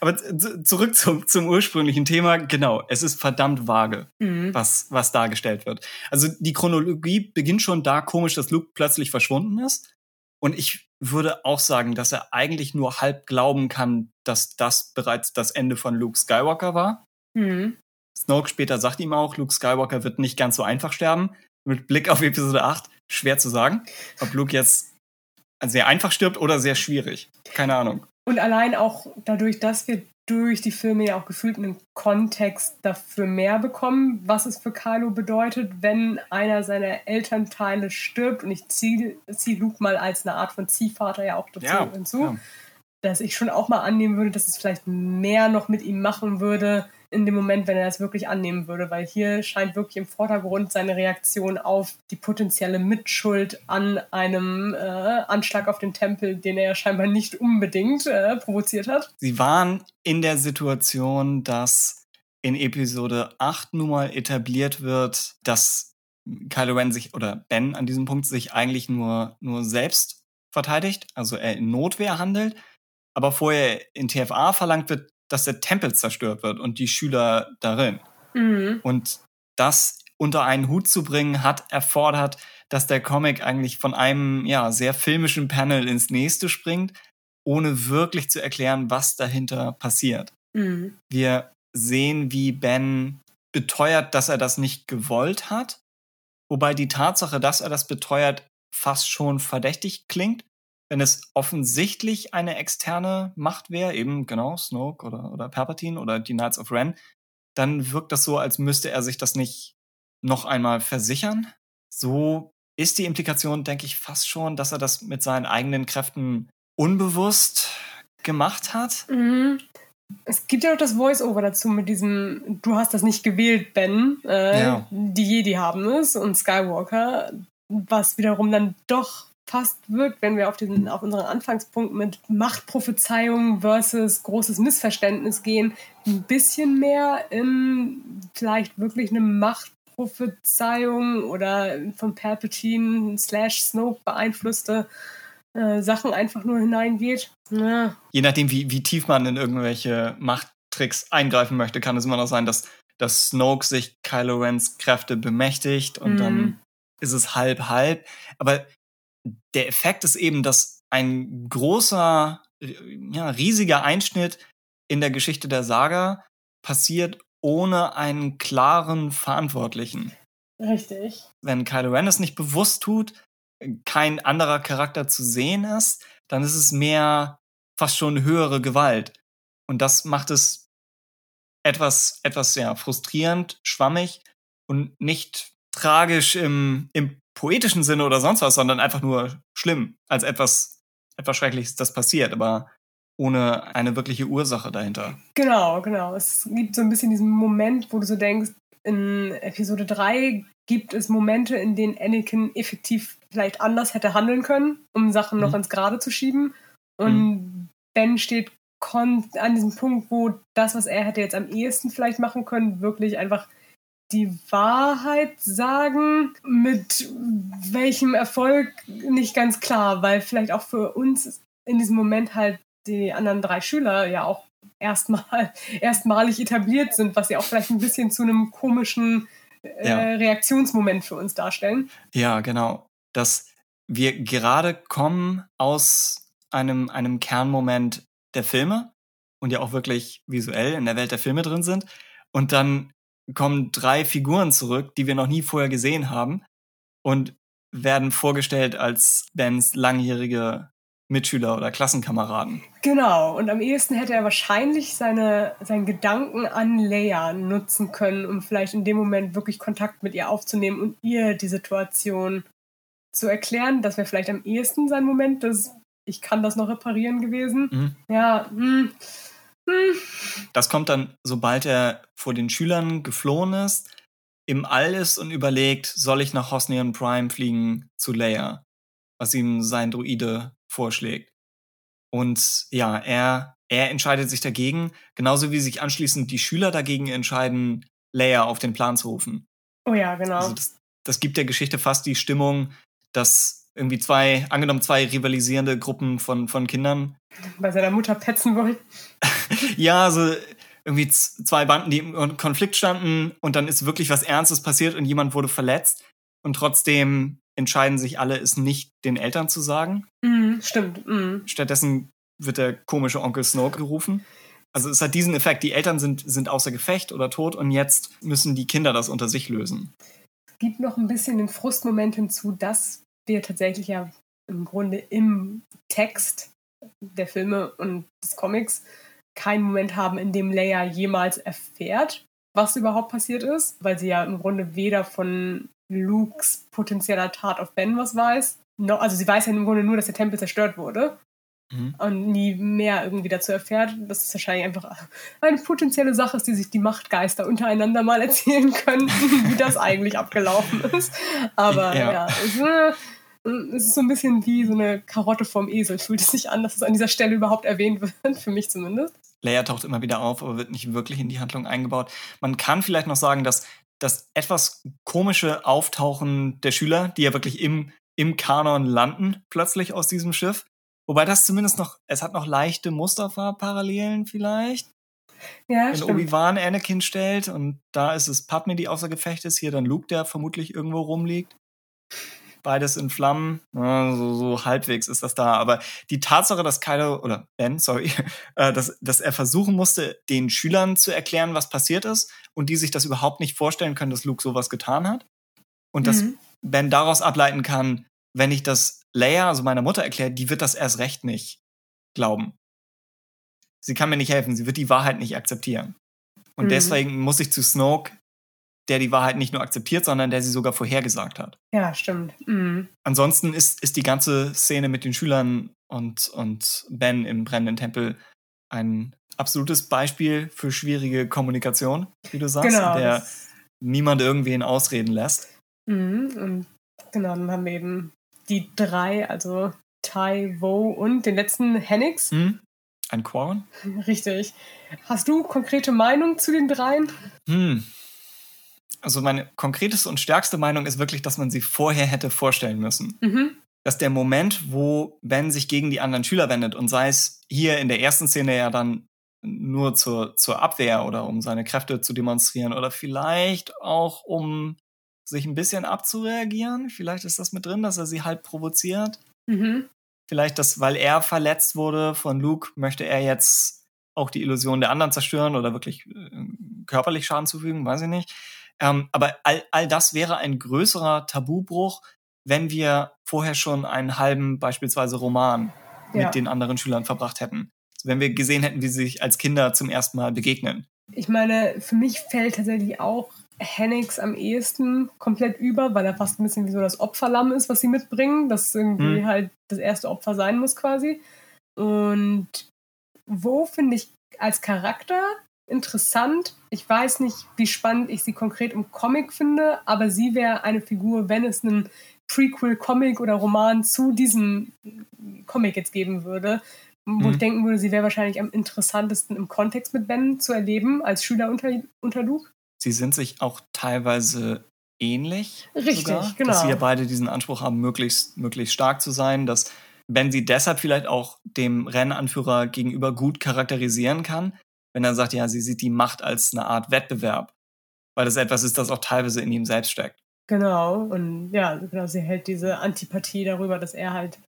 Aber zurück zum, zum ursprünglichen Thema. Genau, es ist verdammt vage, mhm. was, was dargestellt wird. Also die Chronologie beginnt schon da komisch, dass Luke plötzlich verschwunden ist. Und ich würde auch sagen, dass er eigentlich nur halb glauben kann, dass das bereits das Ende von Luke Skywalker war. Mhm. Snoke später sagt ihm auch, Luke Skywalker wird nicht ganz so einfach sterben. Mit Blick auf Episode 8, schwer zu sagen, ob Luke jetzt sehr einfach stirbt oder sehr schwierig. Keine Ahnung. Und allein auch dadurch, dass wir durch die Filme ja auch gefühlt einen Kontext dafür mehr bekommen, was es für Kylo bedeutet, wenn einer seiner Elternteile stirbt. Und ich ziehe zieh Luke mal als eine Art von Ziehvater ja auch dazu ja, hinzu. Ja. Dass ich schon auch mal annehmen würde, dass es vielleicht mehr noch mit ihm machen würde, in dem Moment, wenn er das wirklich annehmen würde, weil hier scheint wirklich im Vordergrund seine Reaktion auf die potenzielle Mitschuld an einem äh, Anschlag auf den Tempel, den er ja scheinbar nicht unbedingt äh, provoziert hat. Sie waren in der Situation, dass in Episode 8 nun mal etabliert wird, dass Kylo Ren sich oder Ben an diesem Punkt sich eigentlich nur, nur selbst verteidigt, also er in Notwehr handelt, aber vorher in TFA verlangt wird, dass der Tempel zerstört wird und die Schüler darin. Mhm. Und das unter einen Hut zu bringen, hat erfordert, dass der Comic eigentlich von einem ja, sehr filmischen Panel ins nächste springt, ohne wirklich zu erklären, was dahinter passiert. Mhm. Wir sehen, wie Ben beteuert, dass er das nicht gewollt hat, wobei die Tatsache, dass er das beteuert, fast schon verdächtig klingt, wenn es offensichtlich eine externe Macht wäre, eben genau Snoke oder, oder Palpatine oder die Knights of Ren, dann wirkt das so, als müsste er sich das nicht noch einmal versichern. So ist die Implikation, denke ich, fast schon, dass er das mit seinen eigenen Kräften unbewusst gemacht hat. Mhm. Es gibt ja auch das Voice-Over dazu mit diesem, du hast das nicht gewählt, Ben. Äh, ja. Die Jedi haben es und Skywalker, was wiederum dann doch fast wirkt, wenn wir auf, diesen, auf unseren Anfangspunkt mit Machtprophezeiung versus großes Missverständnis gehen, ein bisschen mehr in vielleicht wirklich eine Machtprophezeiung oder von Palpatine slash Snoke beeinflusste äh, Sachen einfach nur hineingeht. Ja. Je nachdem, wie, wie tief man in irgendwelche Machttricks eingreifen möchte, kann es immer noch sein, dass, dass Snoke sich Kylo Rens Kräfte bemächtigt und mhm. dann ist es halb halb. Aber der Effekt ist eben, dass ein großer, ja, riesiger Einschnitt in der Geschichte der Saga passiert ohne einen klaren Verantwortlichen. Richtig. Wenn Kylo Ren es nicht bewusst tut, kein anderer Charakter zu sehen ist, dann ist es mehr fast schon höhere Gewalt. Und das macht es etwas, etwas ja, frustrierend, schwammig und nicht tragisch im, im poetischen Sinne oder sonst was, sondern einfach nur schlimm, als etwas, etwas Schreckliches, das passiert, aber ohne eine wirkliche Ursache dahinter. Genau, genau. Es gibt so ein bisschen diesen Moment, wo du so denkst, in Episode 3 gibt es Momente, in denen Anakin effektiv vielleicht anders hätte handeln können, um Sachen mhm. noch ins Gerade zu schieben. Und mhm. Ben steht an diesem Punkt, wo das, was er hätte jetzt am ehesten vielleicht machen können, wirklich einfach die Wahrheit sagen, mit welchem Erfolg nicht ganz klar, weil vielleicht auch für uns in diesem Moment halt die anderen drei Schüler ja auch erstmal erstmalig etabliert sind, was ja auch vielleicht ein bisschen zu einem komischen äh, ja. Reaktionsmoment für uns darstellen. Ja, genau. Dass wir gerade kommen aus einem, einem Kernmoment der Filme und ja auch wirklich visuell in der Welt der Filme drin sind. Und dann kommen drei Figuren zurück, die wir noch nie vorher gesehen haben und werden vorgestellt als Bens langjährige Mitschüler oder Klassenkameraden. Genau, und am ehesten hätte er wahrscheinlich seine, seinen Gedanken an Leia nutzen können, um vielleicht in dem Moment wirklich Kontakt mit ihr aufzunehmen und ihr die Situation zu erklären. Das wäre vielleicht am ehesten sein Moment, dass ich kann das noch reparieren gewesen. Mhm. Ja, mh. Hm. Das kommt dann, sobald er vor den Schülern geflohen ist, im All ist und überlegt, soll ich nach Hosnian Prime fliegen zu Leia, was ihm sein Druide vorschlägt. Und ja, er, er entscheidet sich dagegen, genauso wie sich anschließend die Schüler dagegen entscheiden, Leia auf den Plan zu rufen. Oh ja, genau. Also das, das gibt der Geschichte fast die Stimmung, dass irgendwie zwei, angenommen zwei rivalisierende Gruppen von, von Kindern. Bei seiner Mutter petzen wollen. ja, also irgendwie zwei Banden, die im Konflikt standen und dann ist wirklich was Ernstes passiert und jemand wurde verletzt und trotzdem entscheiden sich alle, es nicht den Eltern zu sagen. Mm, stimmt. Mm. Stattdessen wird der komische Onkel Snoke gerufen. Also es hat diesen Effekt, die Eltern sind, sind außer Gefecht oder tot und jetzt müssen die Kinder das unter sich lösen. Es gibt noch ein bisschen den Frustmoment hinzu, dass wir tatsächlich ja im Grunde im Text der Filme und des Comics keinen Moment haben, in dem Leia jemals erfährt, was überhaupt passiert ist, weil sie ja im Grunde weder von Lukes potenzieller Tat auf Ben was weiß, noch, also sie weiß ja im Grunde nur, dass der Tempel zerstört wurde mhm. und nie mehr irgendwie dazu erfährt, dass es wahrscheinlich einfach eine potenzielle Sache ist, die sich die Machtgeister untereinander mal erzählen können, wie das eigentlich abgelaufen ist. Aber ja, ja es, äh, es ist so ein bisschen wie so eine Karotte vom Esel. Fühlt es sich an, dass es an dieser Stelle überhaupt erwähnt wird, für mich zumindest. Leia taucht immer wieder auf, aber wird nicht wirklich in die Handlung eingebaut. Man kann vielleicht noch sagen, dass das etwas komische Auftauchen der Schüler, die ja wirklich im, im Kanon landen, plötzlich aus diesem Schiff. Wobei das zumindest noch, es hat noch leichte Mustafa-Parallelen vielleicht. Ja, Wenn Obi-Wan Anakin stellt und da ist es Padme, die außer Gefecht ist, hier dann Luke, der vermutlich irgendwo rumliegt beides in Flammen. Ja, so, so halbwegs ist das da. Aber die Tatsache, dass Kylo, oder Ben, sorry, äh, dass, dass er versuchen musste, den Schülern zu erklären, was passiert ist und die sich das überhaupt nicht vorstellen können, dass Luke sowas getan hat. Und dass mhm. Ben daraus ableiten kann, wenn ich das Leia, also meiner Mutter, erkläre, die wird das erst recht nicht glauben. Sie kann mir nicht helfen, sie wird die Wahrheit nicht akzeptieren. Und mhm. deswegen muss ich zu Snoke der die Wahrheit nicht nur akzeptiert, sondern der sie sogar vorhergesagt hat. Ja, stimmt. Mhm. Ansonsten ist, ist die ganze Szene mit den Schülern und, und Ben im brennenden Tempel ein absolutes Beispiel für schwierige Kommunikation, wie du sagst, genau, der niemand irgendwen ausreden lässt. Mhm. Und genau, dann haben wir eben die drei, also Tai, Vo und den letzten Hennix. Hm? Ein Quarren? Richtig. Hast du konkrete Meinung zu den dreien? Hm. Also meine konkreteste und stärkste Meinung ist wirklich, dass man sie vorher hätte vorstellen müssen. Mhm. Dass der Moment, wo Ben sich gegen die anderen Schüler wendet und sei es hier in der ersten Szene ja dann nur zur, zur Abwehr oder um seine Kräfte zu demonstrieren oder vielleicht auch um sich ein bisschen abzureagieren. Vielleicht ist das mit drin, dass er sie halt provoziert. Mhm. Vielleicht, dass, weil er verletzt wurde von Luke, möchte er jetzt auch die Illusion der anderen zerstören oder wirklich äh, körperlich Schaden zufügen, weiß ich nicht. Ähm, aber all, all das wäre ein größerer Tabubruch, wenn wir vorher schon einen halben beispielsweise Roman Ja. mit den anderen Schülern verbracht hätten. Wenn wir gesehen hätten, wie sie sich als Kinder zum ersten Mal begegnen. Ich meine, für mich fällt tatsächlich auch Hennix am ehesten komplett über, weil er fast ein bisschen wie so das Opferlamm ist, was sie mitbringen, das irgendwie Hm. halt das erste Opfer sein muss quasi. Und wo finde ich als Charakter interessant. Ich weiß nicht, wie spannend ich sie konkret im Comic finde, aber sie wäre eine Figur, wenn es einen Prequel-Comic oder Roman zu diesem Comic jetzt geben würde, wo Mhm. ich denken würde, sie wäre wahrscheinlich am interessantesten im Kontext mit Ben zu erleben, als Schüler unter, unter Luke. Sie sind sich auch teilweise ähnlich. Richtig, sogar, genau. Dass sie ja beide diesen Anspruch haben, möglichst, möglichst stark zu sein, dass Ben sie deshalb vielleicht auch dem Rennanführer gegenüber gut charakterisieren kann, wenn er sagt, ja, sie sieht die Macht als eine Art Wettbewerb. Weil das etwas ist, das auch teilweise in ihm selbst steckt. Genau, und ja, genau, sie hält diese Antipathie darüber, dass er halt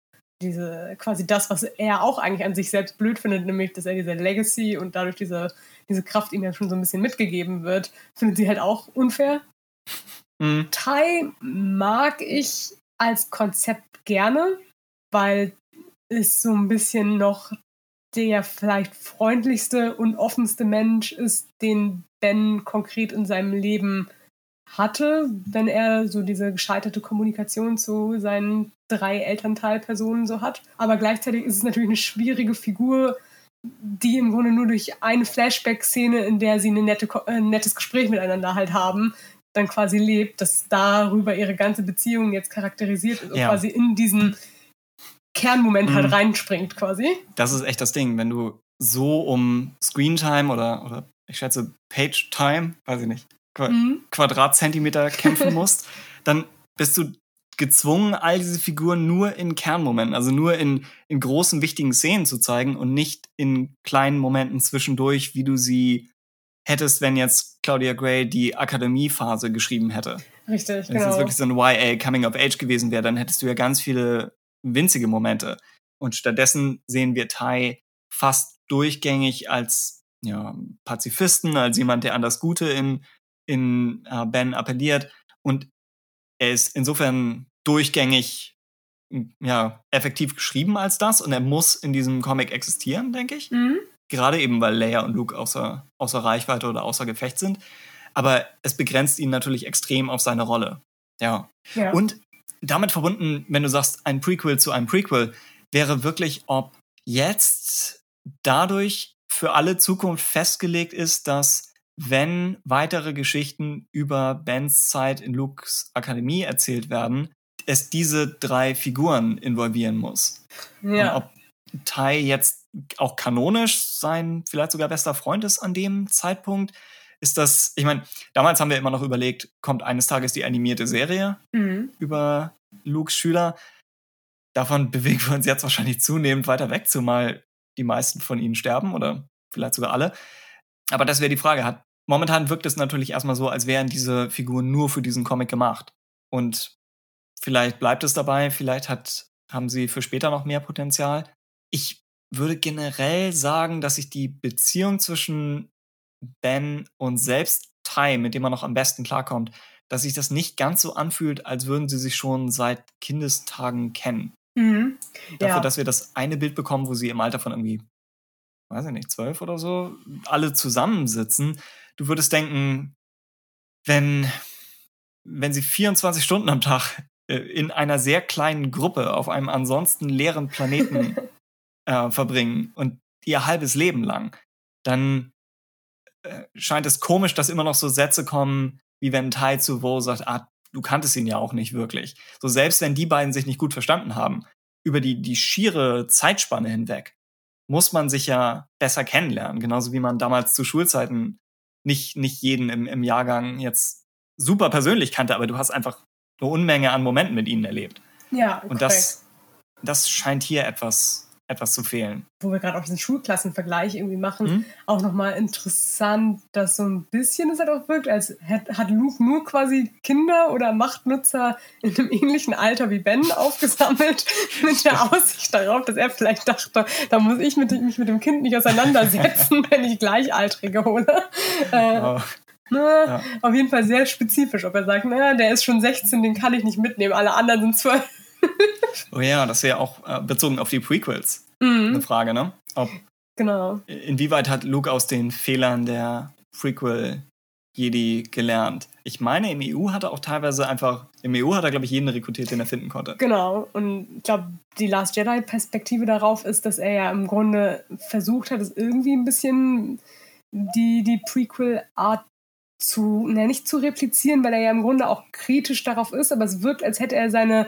diese, quasi das, was er auch eigentlich an sich selbst blöd findet, nämlich, dass er diese Legacy und dadurch diese, diese Kraft ihm ja schon so ein bisschen mitgegeben wird, findet sie halt auch unfair. Hm. Tai mag ich als Konzept gerne, weil es so ein bisschen noch der vielleicht freundlichste und offenste Mensch ist, den Ben konkret in seinem Leben hatte, wenn er so diese gescheiterte Kommunikation zu seinen drei Elternteilpersonen so hat. Aber gleichzeitig ist es natürlich eine schwierige Figur, die im Grunde nur durch eine Flashback-Szene, in der sie nette, äh, ein nettes Gespräch miteinander halt haben, dann quasi lebt, dass darüber ihre ganze Beziehung jetzt charakterisiert ist und Ja. quasi in diesen Kernmoment Mhm. halt reinspringt quasi. Das ist echt das Ding. Wenn du so um Screentime oder, oder ich schätze Page-Time, weiß ich nicht, Qua Mhm. Quadratzentimeter kämpfen musst, dann bist du gezwungen, all diese Figuren nur in Kernmomenten, also nur in, in großen, wichtigen Szenen zu zeigen und nicht in kleinen Momenten zwischendurch, wie du sie hättest, wenn jetzt Claudia Gray die Akademiephase geschrieben hätte. Richtig, Wenn es jetzt genau. wirklich so ein YA Coming of Age gewesen wäre, dann hättest du ja ganz viele winzige Momente. Und stattdessen sehen wir Tai fast durchgängig als ja, Pazifisten, als jemand, der an das Gute in, in äh, Ben appelliert. Und er ist insofern durchgängig ja, effektiv geschrieben als das. Und er muss in diesem Comic existieren, denke ich. Mhm. Gerade eben, weil Leia und Luke außer, außer Reichweite oder außer Gefecht sind. Aber es begrenzt ihn natürlich extrem auf seine Rolle. Ja. Ja. Und damit verbunden, wenn du sagst, ein Prequel zu einem Prequel, wäre wirklich, ob jetzt dadurch für alle Zukunft festgelegt ist, dass wenn weitere Geschichten über Bens Zeit in Lukes Akademie erzählt werden, es diese drei Figuren involvieren muss. ja. Und ob Tai jetzt auch kanonisch sein vielleicht sogar bester Freund ist an dem Zeitpunkt, ist das, ich meine, damals haben wir immer noch überlegt, kommt eines Tages die animierte Serie Mhm. über Lukes Schüler. Davon bewegen wir uns jetzt wahrscheinlich zunehmend weiter weg, zumal die meisten von ihnen sterben oder vielleicht sogar alle. Aber das wäre die Frage. Hat, momentan wirkt es natürlich erstmal so, als wären diese Figuren nur für diesen Comic gemacht. Und vielleicht bleibt es dabei, vielleicht hat, haben sie für später noch mehr Potenzial. Ich würde generell sagen, dass sich die Beziehung zwischen Ben und selbst Tai, mit dem man noch am besten klarkommt, dass sich das nicht ganz so anfühlt, als würden sie sich schon seit Kindestagen kennen. Mhm. Dafür, Ja. dass wir das eine Bild bekommen, wo sie im Alter von irgendwie, weiß ich nicht, zwölf oder so, alle zusammensitzen. Du würdest denken, wenn, wenn sie 24 Stunden am Tag äh, in einer sehr kleinen Gruppe auf einem ansonsten leeren Planeten äh, verbringen und ihr halbes Leben lang, dann scheint es komisch, dass immer noch so Sätze kommen, wie wenn Tai zu Wo sagt, ah, du kanntest ihn ja auch nicht wirklich. So selbst wenn die beiden sich nicht gut verstanden haben, über die, die schiere Zeitspanne hinweg, muss man sich ja besser kennenlernen. Genauso wie man damals zu Schulzeiten nicht, nicht jeden im, im Jahrgang jetzt super persönlich kannte, aber du hast einfach eine Unmenge an Momenten mit ihnen erlebt. Ja, Und das, das scheint hier etwas etwas zu fehlen. Wo wir gerade auch diesen Schulklassenvergleich irgendwie machen, mhm. auch nochmal interessant, dass so ein bisschen es halt auch wirkt, als hat Luke nur quasi Kinder oder Machtnutzer in einem ähnlichen Alter wie Ben aufgesammelt, mit der Aussicht darauf, dass er vielleicht dachte, da muss ich mit, mich mit dem Kind nicht auseinandersetzen, wenn ich Gleichaltrige hole. Äh, oh. Na, ja. Auf jeden Fall sehr spezifisch, ob er sagt, na, der ist schon 16, den kann ich nicht mitnehmen, alle anderen sind 12 oh ja, das wäre auch äh, bezogen auf die Prequels mhm. eine Frage, ne? Ob, genau. Inwieweit hat Luke aus den Fehlern der Prequel Jedi gelernt? Ich meine, im EU hat er auch teilweise einfach, im EU hat er, glaube ich, jeden rekrutiert, den er finden konnte. Genau. Und ich glaube, die Last Jedi-Perspektive darauf ist, dass er ja im Grunde versucht hat, es irgendwie ein bisschen die, die Prequel-Art zu, ne, nicht zu replizieren, weil er ja im Grunde auch kritisch darauf ist, aber es wirkt, als hätte er seine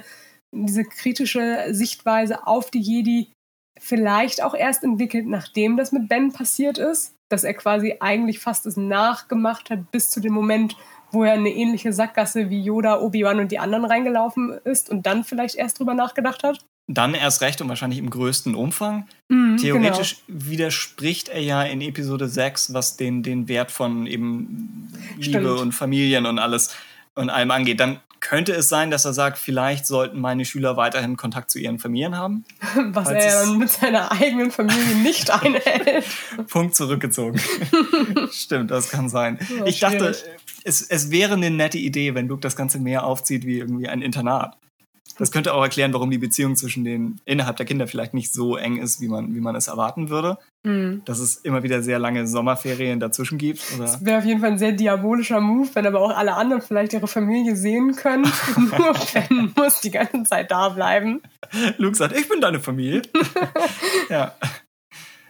diese kritische Sichtweise auf die Jedi vielleicht auch erst entwickelt, nachdem das mit Ben passiert ist, dass er quasi eigentlich fast es nachgemacht hat bis zu dem Moment, wo er in eine ähnliche Sackgasse wie Yoda, Obi-Wan und die anderen reingelaufen ist und dann vielleicht erst drüber nachgedacht hat. Dann erst recht und wahrscheinlich im größten Umfang. Mhm, Theoretisch genau. widerspricht er ja in Episode 6, was den, den Wert von eben Liebe Stimmt. und Familien und alles und allem angeht. Dann könnte es sein, dass er sagt, vielleicht sollten meine Schüler weiterhin Kontakt zu ihren Familien haben. Was er ja dann mit seiner eigenen Familie nicht einhält. Punkt zurückgezogen. Stimmt, das kann sein. Oh, ich schwierig. dachte, es, es wäre eine nette Idee, wenn Luke das Ganze mehr aufzieht wie irgendwie ein Internat. Das könnte auch erklären, warum die Beziehung zwischen den innerhalb der Kinder vielleicht nicht so eng ist, wie man, wie man es erwarten würde. Mhm. Dass es immer wieder sehr lange Sommerferien dazwischen gibt. Oder? Das wäre auf jeden Fall ein sehr diabolischer Move, wenn aber auch alle anderen vielleicht ihre Familie sehen können. Nur Ben muss die ganze Zeit da bleiben. Luke sagt, ich bin deine Familie. ja.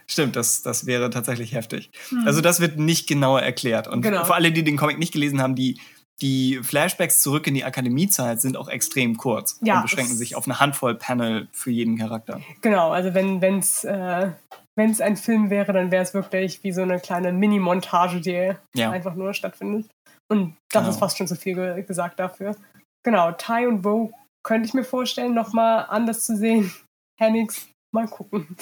Stimmt, das, das wäre tatsächlich heftig. Mhm. Also das wird nicht genauer erklärt. Und genau. für alle, die den Comic nicht gelesen haben, die die Flashbacks zurück in die Akademiezeit sind auch extrem kurz ja, und beschränken sich auf eine Handvoll Panel für jeden Charakter. Genau, also wenn es äh, wenn's ein Film wäre, dann wäre es wirklich wie so eine kleine Mini-Montage, die ja. einfach nur stattfindet. Und das genau. ist fast schon zu viel ge gesagt dafür. Genau, Ty und Bo könnte ich mir vorstellen, nochmal anders zu sehen. Hennix, mal gucken.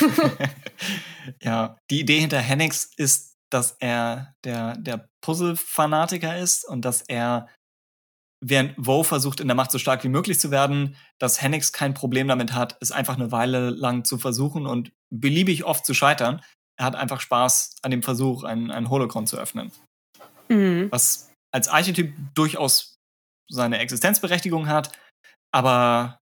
ja, die Idee hinter Hennix ist dass er der, der Puzzle-Fanatiker ist und dass er, während Woe versucht, in der Macht so stark wie möglich zu werden, dass Hennix kein Problem damit hat, es einfach eine Weile lang zu versuchen und beliebig oft zu scheitern. Er hat einfach Spaß an dem Versuch, einen, einen Holocron zu öffnen. Mhm. Was als Archetyp durchaus seine Existenzberechtigung hat, aber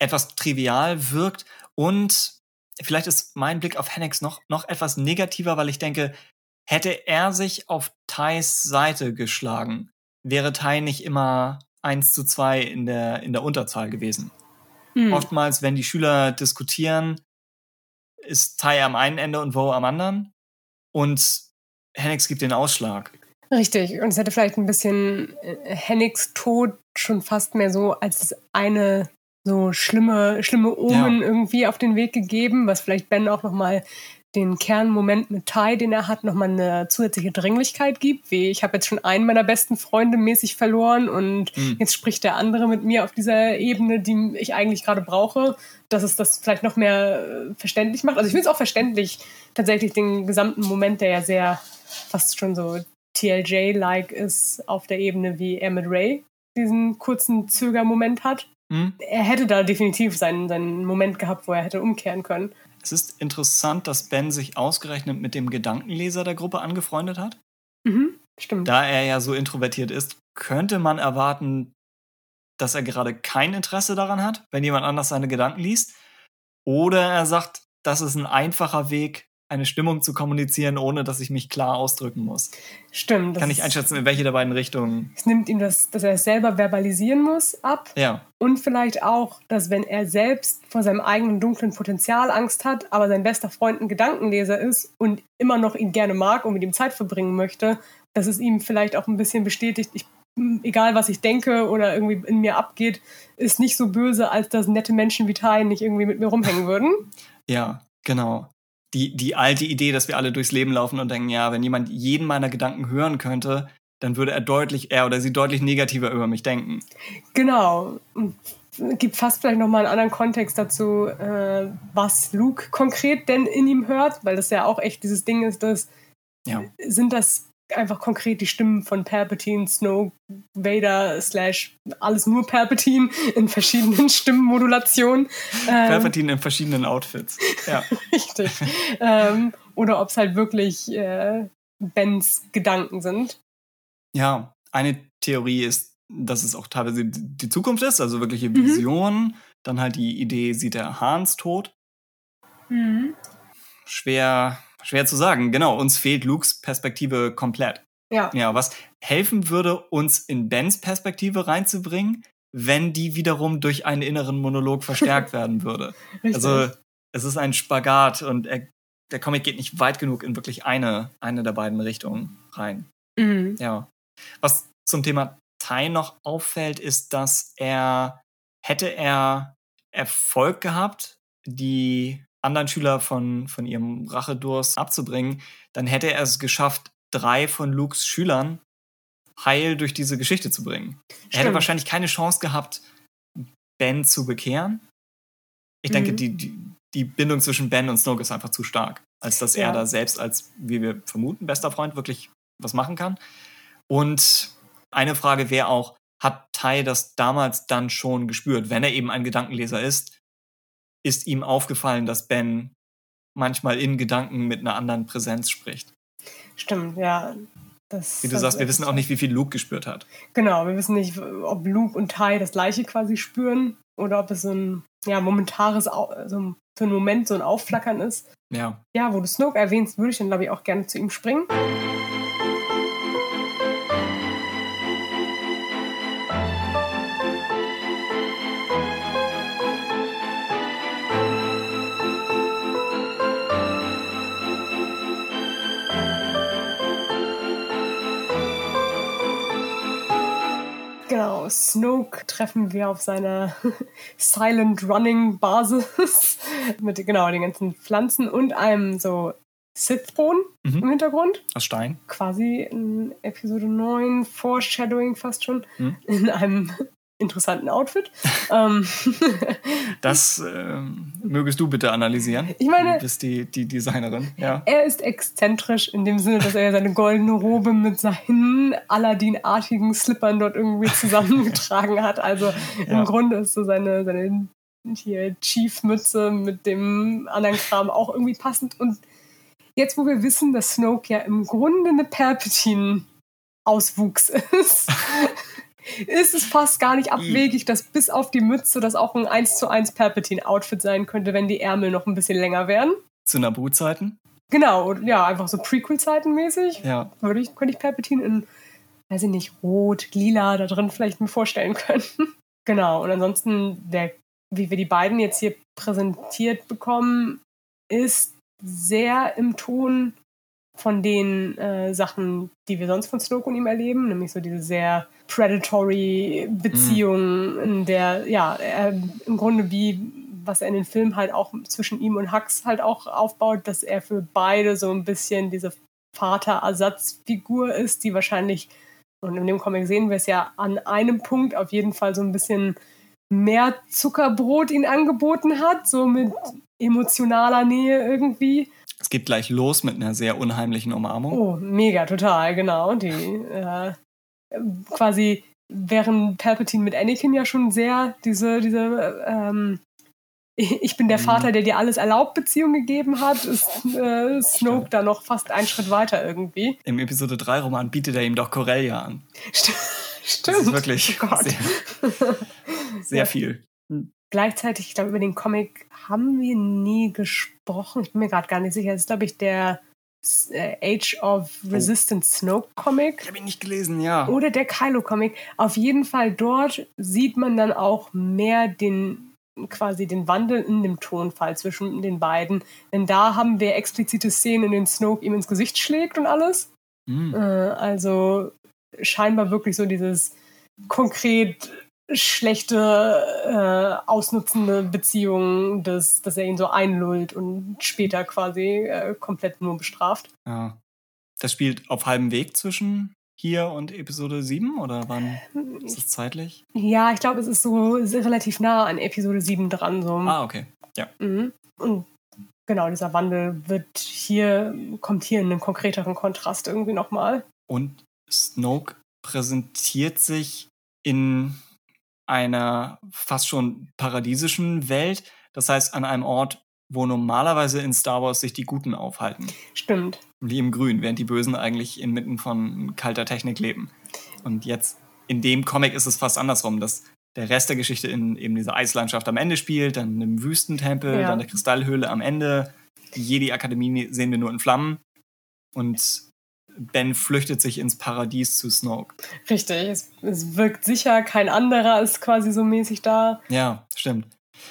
etwas trivial wirkt und vielleicht ist mein Blick auf Hennex noch, noch etwas negativer, weil ich denke, hätte er sich auf Thais Seite geschlagen, wäre Tai nicht immer 1 zu 2 in der, in der Unterzahl gewesen. Hm. Oftmals, wenn die Schüler diskutieren, ist Tai am einen Ende und Wo am anderen. Und Hennex gibt den Ausschlag. Richtig. Und es hätte vielleicht ein bisschen äh, Hennex Tod schon fast mehr so als eine so schlimme, schlimme Omen ja. irgendwie auf den Weg gegeben, was vielleicht Ben auch nochmal den Kernmoment mit Ty, den er hat, nochmal eine zusätzliche Dringlichkeit gibt, wie ich habe jetzt schon einen meiner besten Freunde mäßig verloren und mhm. jetzt spricht der andere mit mir auf dieser Ebene, die ich eigentlich gerade brauche, dass es das vielleicht noch mehr äh, verständlich macht. Also ich finde es auch verständlich, tatsächlich den gesamten Moment, der ja sehr fast schon so TLJ-like ist, auf der Ebene, wie er mit Ray diesen kurzen Zögermoment hat. Hm? Er hätte da definitiv seinen, seinen Moment gehabt, wo er hätte umkehren können. Es ist interessant, dass Ben sich ausgerechnet mit dem Gedankenleser der Gruppe angefreundet hat. Mhm, stimmt. Da er ja so introvertiert ist, könnte man erwarten, dass er gerade kein Interesse daran hat, wenn jemand anders seine Gedanken liest. Oder er sagt, das ist ein einfacher Weg, eine Stimmung zu kommunizieren, ohne dass ich mich klar ausdrücken muss. Stimmt. Kann ich einschätzen, in welche der beiden Richtungen. Es nimmt ihm das, dass er es selber verbalisieren muss, ab. Ja. Und vielleicht auch, dass wenn er selbst vor seinem eigenen dunklen Potenzial Angst hat, aber sein bester Freund ein Gedankenleser ist und immer noch ihn gerne mag und mit ihm Zeit verbringen möchte, dass es ihm vielleicht auch ein bisschen bestätigt, ich egal was ich denke oder irgendwie in mir abgeht, ist nicht so böse, als dass nette Menschen wie Tai nicht irgendwie mit mir rumhängen würden. Ja, genau. Die, die alte Idee, dass wir alle durchs Leben laufen und denken, ja, wenn jemand jeden meiner Gedanken hören könnte, dann würde er deutlich, er oder sie deutlich negativer über mich denken. Genau. Gibt fast vielleicht nochmal einen anderen Kontext dazu, äh, was Luke konkret denn in ihm hört, weil das ja auch echt dieses Ding ist, dass ja. sind das einfach konkret die Stimmen von Palpatine, Snow, Vader, slash alles nur Palpatine in verschiedenen Stimmenmodulationen. Ähm, Palpatine in verschiedenen Outfits. Ja. Richtig. ähm, oder ob es halt wirklich äh, Bens Gedanken sind. Ja, eine Theorie ist, dass es auch teilweise die Zukunft ist, also wirkliche Visionen. Mhm. Dann halt die Idee, sieht er Hans tot. Mhm. Schwer Schwer zu sagen. Genau, uns fehlt Lukes Perspektive komplett. Ja. Ja, was helfen würde, uns in Bens Perspektive reinzubringen, wenn die wiederum durch einen inneren Monolog verstärkt werden würde. Richtig. Also es ist ein Spagat und er, der Comic geht nicht weit genug in wirklich eine, eine der beiden Richtungen rein. Mhm. Ja. Was zum Thema Tai noch auffällt, ist, dass er, hätte er Erfolg gehabt, die anderen Schüler von, von ihrem Rachedurst abzubringen, dann hätte er es geschafft, drei von Lukes Schülern heil durch diese Geschichte zu bringen. Stimmt. Er hätte wahrscheinlich keine Chance gehabt, Ben zu bekehren. Ich mhm. denke, die, die, die Bindung zwischen Ben und Snoke ist einfach zu stark, als dass ja. er da selbst als, wie wir vermuten, bester Freund wirklich was machen kann. Und eine Frage wäre auch, hat Tai das damals dann schon gespürt, wenn er eben ein Gedankenleser ist, ist ihm aufgefallen, dass Ben manchmal in Gedanken mit einer anderen Präsenz spricht. Stimmt, ja. Das wie du sagst, wir wissen auch nicht, wie viel Luke gespürt hat. Genau, wir wissen nicht, ob Luke und Ty das gleiche quasi spüren oder ob es so ein ja, momentares, so für einen Moment so ein Aufflackern ist. Ja. Ja, wo du Snoke erwähnst, würde ich dann, glaube ich, auch gerne zu ihm springen. Genau, Snoke treffen wir auf seiner Silent Running Basis mit genau den ganzen Pflanzen und einem so Sith-Thron mhm. im Hintergrund. Aus Stein. Quasi in Episode 9, Foreshadowing fast schon, mhm. in einem interessanten Outfit. Ähm, das äh, mögest du bitte analysieren. Ich meine, du bist die, die Designerin. Ja. Er ist exzentrisch in dem Sinne, dass er seine goldene Robe mit seinen Aladdin-artigen Slippern dort irgendwie zusammengetragen hat. Also ja. im Grunde ist so seine, seine hier Chief-Mütze mit dem anderen Kram auch irgendwie passend. Und jetzt, wo wir wissen, dass Snoke ja im Grunde eine Palpatine-Auswuchs ist, ist es fast gar nicht abwegig, dass bis auf die Mütze das auch ein 1 zu 1 Palpatine-Outfit sein könnte, wenn die Ärmel noch ein bisschen länger wären. Zu Naboo-Zeiten? Genau, ja, einfach so Prequel-Zeiten mäßig. Ja. Würde ich, könnte ich Palpatine in, weiß ich nicht, rot, lila da drin vielleicht mir vorstellen können. genau, und ansonsten, der, wie wir die beiden jetzt hier präsentiert bekommen, ist sehr im Ton von den äh, Sachen, die wir sonst von Snoke und ihm erleben, nämlich so diese sehr predatory Beziehung, mhm. in der, ja, er im Grunde wie, was er in den Filmen halt auch zwischen ihm und Hux halt auch aufbaut, dass er für beide so ein bisschen diese Vaterersatzfigur ist, die wahrscheinlich, und in dem Comic sehen wir es ja an einem Punkt auf jeden Fall so ein bisschen mehr Zuckerbrot ihn angeboten hat, so mit emotionaler Nähe irgendwie. Es geht gleich los mit einer sehr unheimlichen Umarmung. Oh, mega, total, genau. Die äh, quasi während Palpatine mit Anakin ja schon sehr diese, diese ähm, ich bin der mhm. Vater, der dir alles erlaubt Beziehung gegeben hat, ist äh, Snoke Stimmt. da noch fast einen Schritt weiter irgendwie. Im Episode 3 Roman bietet er ihm doch Corellia an. Stimmt. Das ist wirklich oh sehr, sehr viel. Gleichzeitig, ich glaube, über den Comic haben wir nie gesprochen. Ich bin mir gerade gar nicht sicher. Das ist, glaube ich, der äh, Age of oh. Resistance oh. Snoke Comic. Ich habe ihn nicht gelesen, ja. Oder der Kylo Comic. Auf jeden Fall dort sieht man dann auch mehr den quasi den Wandel in dem Tonfall zwischen den beiden. Denn da haben wir explizite Szenen, in denen Snoke ihm ins Gesicht schlägt und alles. Äh, also scheinbar wirklich so dieses konkret schlechte, äh, ausnutzende Beziehung, dass, dass er ihn so einlullt und später quasi äh, komplett nur bestraft. Ja. Das spielt auf halbem Weg zwischen hier und Episode 7 oder wann ist es zeitlich? Ja, ich glaube, es ist so relativ nah an Episode 7 dran. So. Ah, okay. Ja. Mhm. Und genau, dieser Wandel wird hier, kommt hier in einen konkreteren Kontrast irgendwie nochmal. Und Snoke präsentiert sich in einer fast schon paradiesischen Welt. Das heißt, an einem Ort, wo normalerweise in Star Wars sich die Guten aufhalten. Stimmt. Wie im Grün, während die Bösen eigentlich inmitten von kalter Technik leben. Und jetzt in dem Comic ist es fast andersrum, dass der Rest der Geschichte in eben dieser Eislandschaft am Ende spielt, dann im Wüstentempel, ja. dann der Kristallhöhle am Ende. Die Jedi-Akademie sehen wir nur in Flammen. Und Ben flüchtet sich ins Paradies zu Snoke. Richtig, es, es wirkt sicher, kein anderer ist quasi so mäßig da. Ja, stimmt.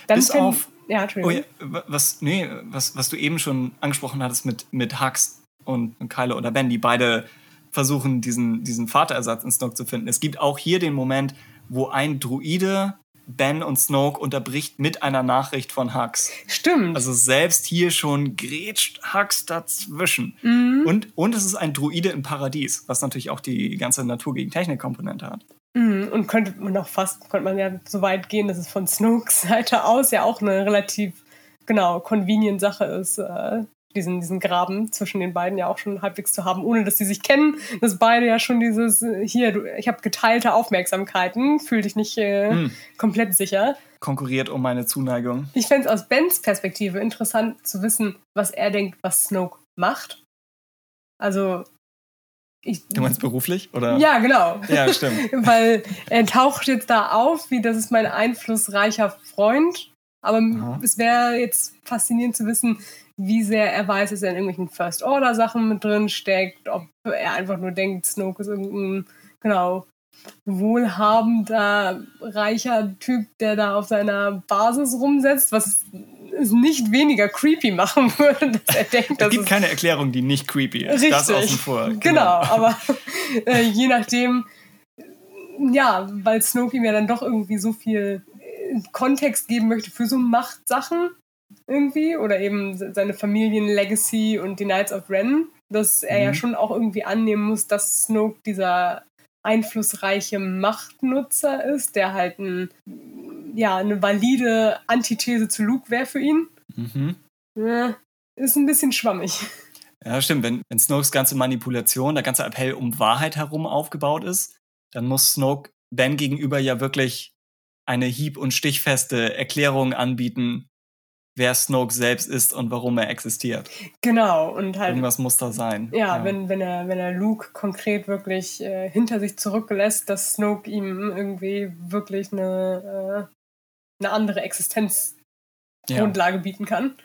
Dann Bis auf. Ja, Entschuldigung. Oh ja, was, nee, was, was du eben schon angesprochen hattest mit, mit Hux und Kylo oder Ben, die beide versuchen, diesen, diesen Vaterersatz in Snoke zu finden. Es gibt auch hier den Moment, wo ein Druide Ben und Snoke unterbricht mit einer Nachricht von Hux. Stimmt. Also selbst hier schon grätscht Hux dazwischen. Mhm. Und, und es ist ein Druide im Paradies, was natürlich auch die ganze Natur gegen Technik-Komponente hat. Mhm. Und könnte man auch fast, könnte man ja so weit gehen, dass es von Snokes Seite aus ja auch eine relativ, genau, convenient Sache ist, äh, diesen, diesen Graben zwischen den beiden ja auch schon halbwegs zu haben, ohne dass sie sich kennen, dass beide ja schon dieses, äh, hier, du, ich habe geteilte Aufmerksamkeiten, fühl dich nicht äh, hm. komplett sicher. Konkurriert um meine Zuneigung. Ich fände es aus Bens Perspektive interessant zu wissen, was er denkt, was Snoke macht. Also, ich, du meinst beruflich? Oder? Ja, genau. Ja, stimmt. Weil er taucht jetzt da auf, wie das ist mein einflussreicher Freund. Aber Aha. es wäre jetzt faszinierend zu wissen, wie sehr er weiß, dass er in irgendwelchen First-Order-Sachen mit drin steckt, ob er einfach nur denkt, Snoke ist irgendein, genau, wohlhabender, reicher Typ, der da auf seiner Basis rumsetzt, was es nicht weniger creepy machen würde, dass er denkt, dass es gibt es keine Erklärung, die nicht creepy ist. Richtig. Das außen vor. Genau, genau aber äh, je nachdem, ja, weil Snoke ihm ja dann doch irgendwie so viel Kontext geben möchte für so Machtsachen, irgendwie oder eben seine Familienlegacy und die Knights of Ren, dass er mhm. ja schon auch irgendwie annehmen muss, dass Snoke dieser einflussreiche Machtnutzer ist, der halt ein, ja, eine valide Antithese zu Luke wäre für ihn. Mhm. Ja, ist ein bisschen schwammig. Ja, stimmt. Wenn, wenn Snokes ganze Manipulation, der ganze Appell um Wahrheit herum aufgebaut ist, dann muss Snoke Ben gegenüber ja wirklich eine hieb- und stichfeste Erklärung anbieten, wer Snoke selbst ist und warum er existiert. Genau, und halt. Irgendwas muss da sein. Ja, ja. Wenn, wenn, er, wenn er Luke konkret wirklich äh, hinter sich zurücklässt, dass Snoke ihm irgendwie wirklich eine, äh, eine andere Existenzgrundlage ja. bieten kann.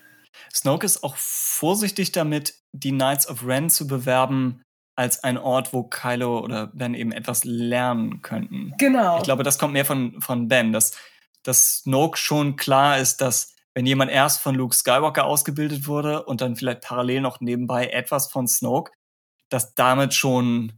Snoke ist auch vorsichtig damit, die Knights of Ren zu bewerben als ein Ort, wo Kylo oder Ben eben etwas lernen könnten. Genau. Ich glaube, das kommt mehr von, von Ben, dass, dass Snoke schon klar ist, dass wenn jemand erst von Luke Skywalker ausgebildet wurde und dann vielleicht parallel noch nebenbei etwas von Snoke, dass damit schon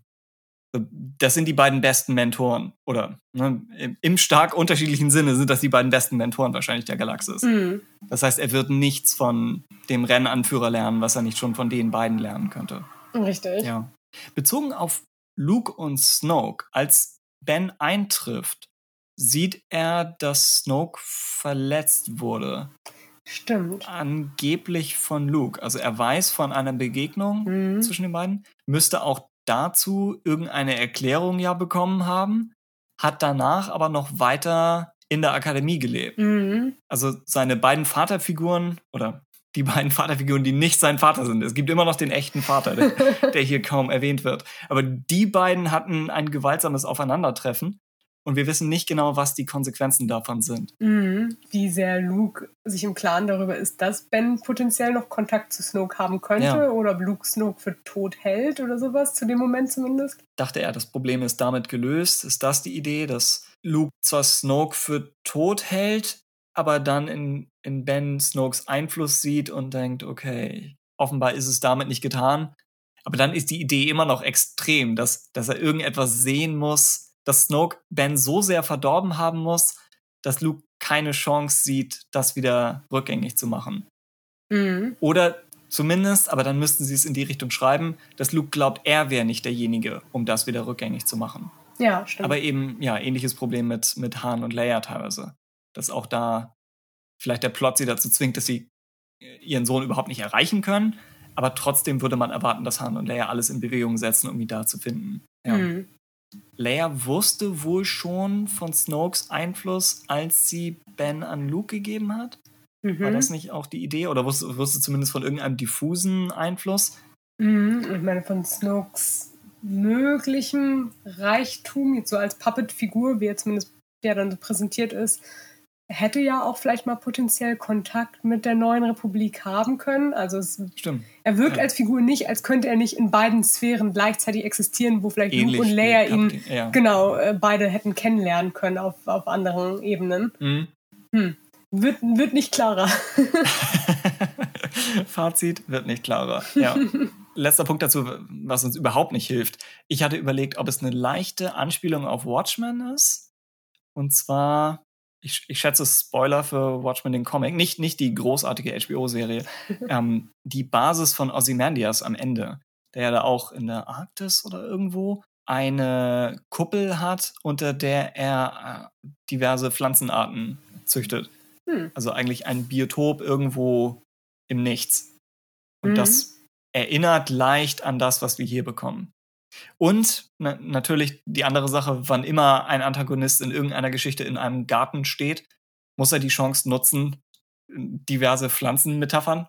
das sind die beiden besten Mentoren. Oder ne, im stark unterschiedlichen Sinne sind das die beiden besten Mentoren wahrscheinlich der Galaxis. Mhm. Das heißt, er wird nichts von dem Rennanführer lernen, was er nicht schon von den beiden lernen könnte. Richtig. Ja. Bezogen auf Luke und Snoke, als Ben eintrifft, sieht er, dass Snoke verletzt wurde. Stimmt. Angeblich von Luke. Also er weiß von einer Begegnung mhm. zwischen den beiden, müsste auch dazu irgendeine Erklärung ja bekommen haben, hat danach aber noch weiter in der Akademie gelebt. Mhm. Also seine beiden Vaterfiguren oder die beiden Vaterfiguren, die nicht sein Vater sind. Es gibt immer noch den echten Vater, der, der hier kaum erwähnt wird. Aber die beiden hatten ein gewaltsames Aufeinandertreffen und wir wissen nicht genau, was die Konsequenzen davon sind. Mhm. Wie sehr Luke sich im Klaren darüber ist, dass Ben potenziell noch Kontakt zu Snoke haben könnte ja. oder Luke Snoke für tot hält oder sowas, zu dem Moment zumindest. Dachte er, das Problem ist damit gelöst. Ist das die Idee, dass Luke zwar Snoke für tot hält, aber dann in, in Ben Snokes Einfluss sieht und denkt, okay, offenbar ist es damit nicht getan. Aber dann ist die Idee immer noch extrem, dass, dass er irgendetwas sehen muss, dass Snoke Ben so sehr verdorben haben muss, dass Luke keine Chance sieht, das wieder rückgängig zu machen. Mhm. Oder zumindest, aber dann müssten sie es in die Richtung schreiben, dass Luke glaubt, er wäre nicht derjenige, um das wieder rückgängig zu machen. Ja, stimmt. Aber eben, ja, ähnliches Problem mit, mit Han und Leia teilweise. Dass auch da vielleicht der Plot sie dazu zwingt, dass sie ihren Sohn überhaupt nicht erreichen können. Aber trotzdem würde man erwarten, dass Han und Leia alles in Bewegung setzen, um ihn da zu finden. Ja. Mhm. Leia wusste wohl schon von Snokes Einfluss, als sie Ben an Luke gegeben hat. Mhm. War das nicht auch die Idee? Oder wusste, wusste zumindest von irgendeinem diffusen Einfluss? Mhm. Ich meine, von Snokes möglichem Reichtum, jetzt so als Puppet-Figur, wie er zumindest der dann so präsentiert ist, hätte ja auch vielleicht mal potenziell Kontakt mit der neuen Republik haben können. Also es, er wirkt ja. als Figur nicht, als könnte er nicht in beiden Sphären gleichzeitig existieren, wo vielleicht Ähnlich Luke und Leia ihn ja. genau äh, beide hätten kennenlernen können auf, auf anderen Ebenen. Mhm. Hm. Wird, wird nicht klarer. Fazit wird nicht klarer. Ja. Letzter Punkt dazu, was uns überhaupt nicht hilft. Ich hatte überlegt, ob es eine leichte Anspielung auf Watchmen ist. Und zwar ich, ich schätze Spoiler für Watchmen den Comic, nicht, nicht die großartige HBO-Serie, ähm, die Basis von Ozymandias am Ende, der ja da auch in der Arktis oder irgendwo eine Kuppel hat, unter der er äh, diverse Pflanzenarten züchtet. Hm. Also eigentlich ein Biotop irgendwo im Nichts. Und mhm. das erinnert leicht an das, was wir hier bekommen. Und na, natürlich die andere Sache, wann immer ein Antagonist in irgendeiner Geschichte in einem Garten steht, muss er die Chance nutzen, diverse Pflanzenmetaphern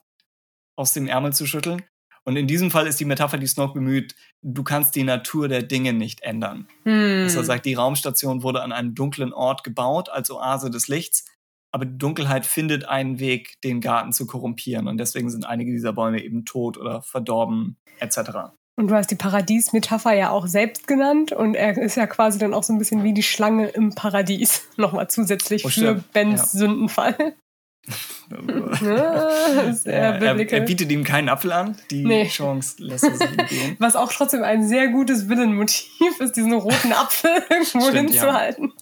aus dem Ärmel zu schütteln. Und in diesem Fall ist die Metapher, die Snoke bemüht, du kannst die Natur der Dinge nicht ändern. Hm. Dass er sagt, die Raumstation wurde an einem dunklen Ort gebaut, als Oase des Lichts, aber die Dunkelheit findet einen Weg, den Garten zu korrumpieren. Und deswegen sind einige dieser Bäume eben tot oder verdorben, etc. Und du hast die Paradies-Metapher ja auch selbst genannt und er ist ja quasi dann auch so ein bisschen wie die Schlange im Paradies. Nochmal zusätzlich oh, für Bens ja. Sündenfall. ja, er, er, bietet ihm keinen Apfel an. Die nee. Chance lässt er sich gehen. Was auch trotzdem ein sehr gutes Villain-Motiv ist, diesen roten Apfel irgendwo hinzuhalten.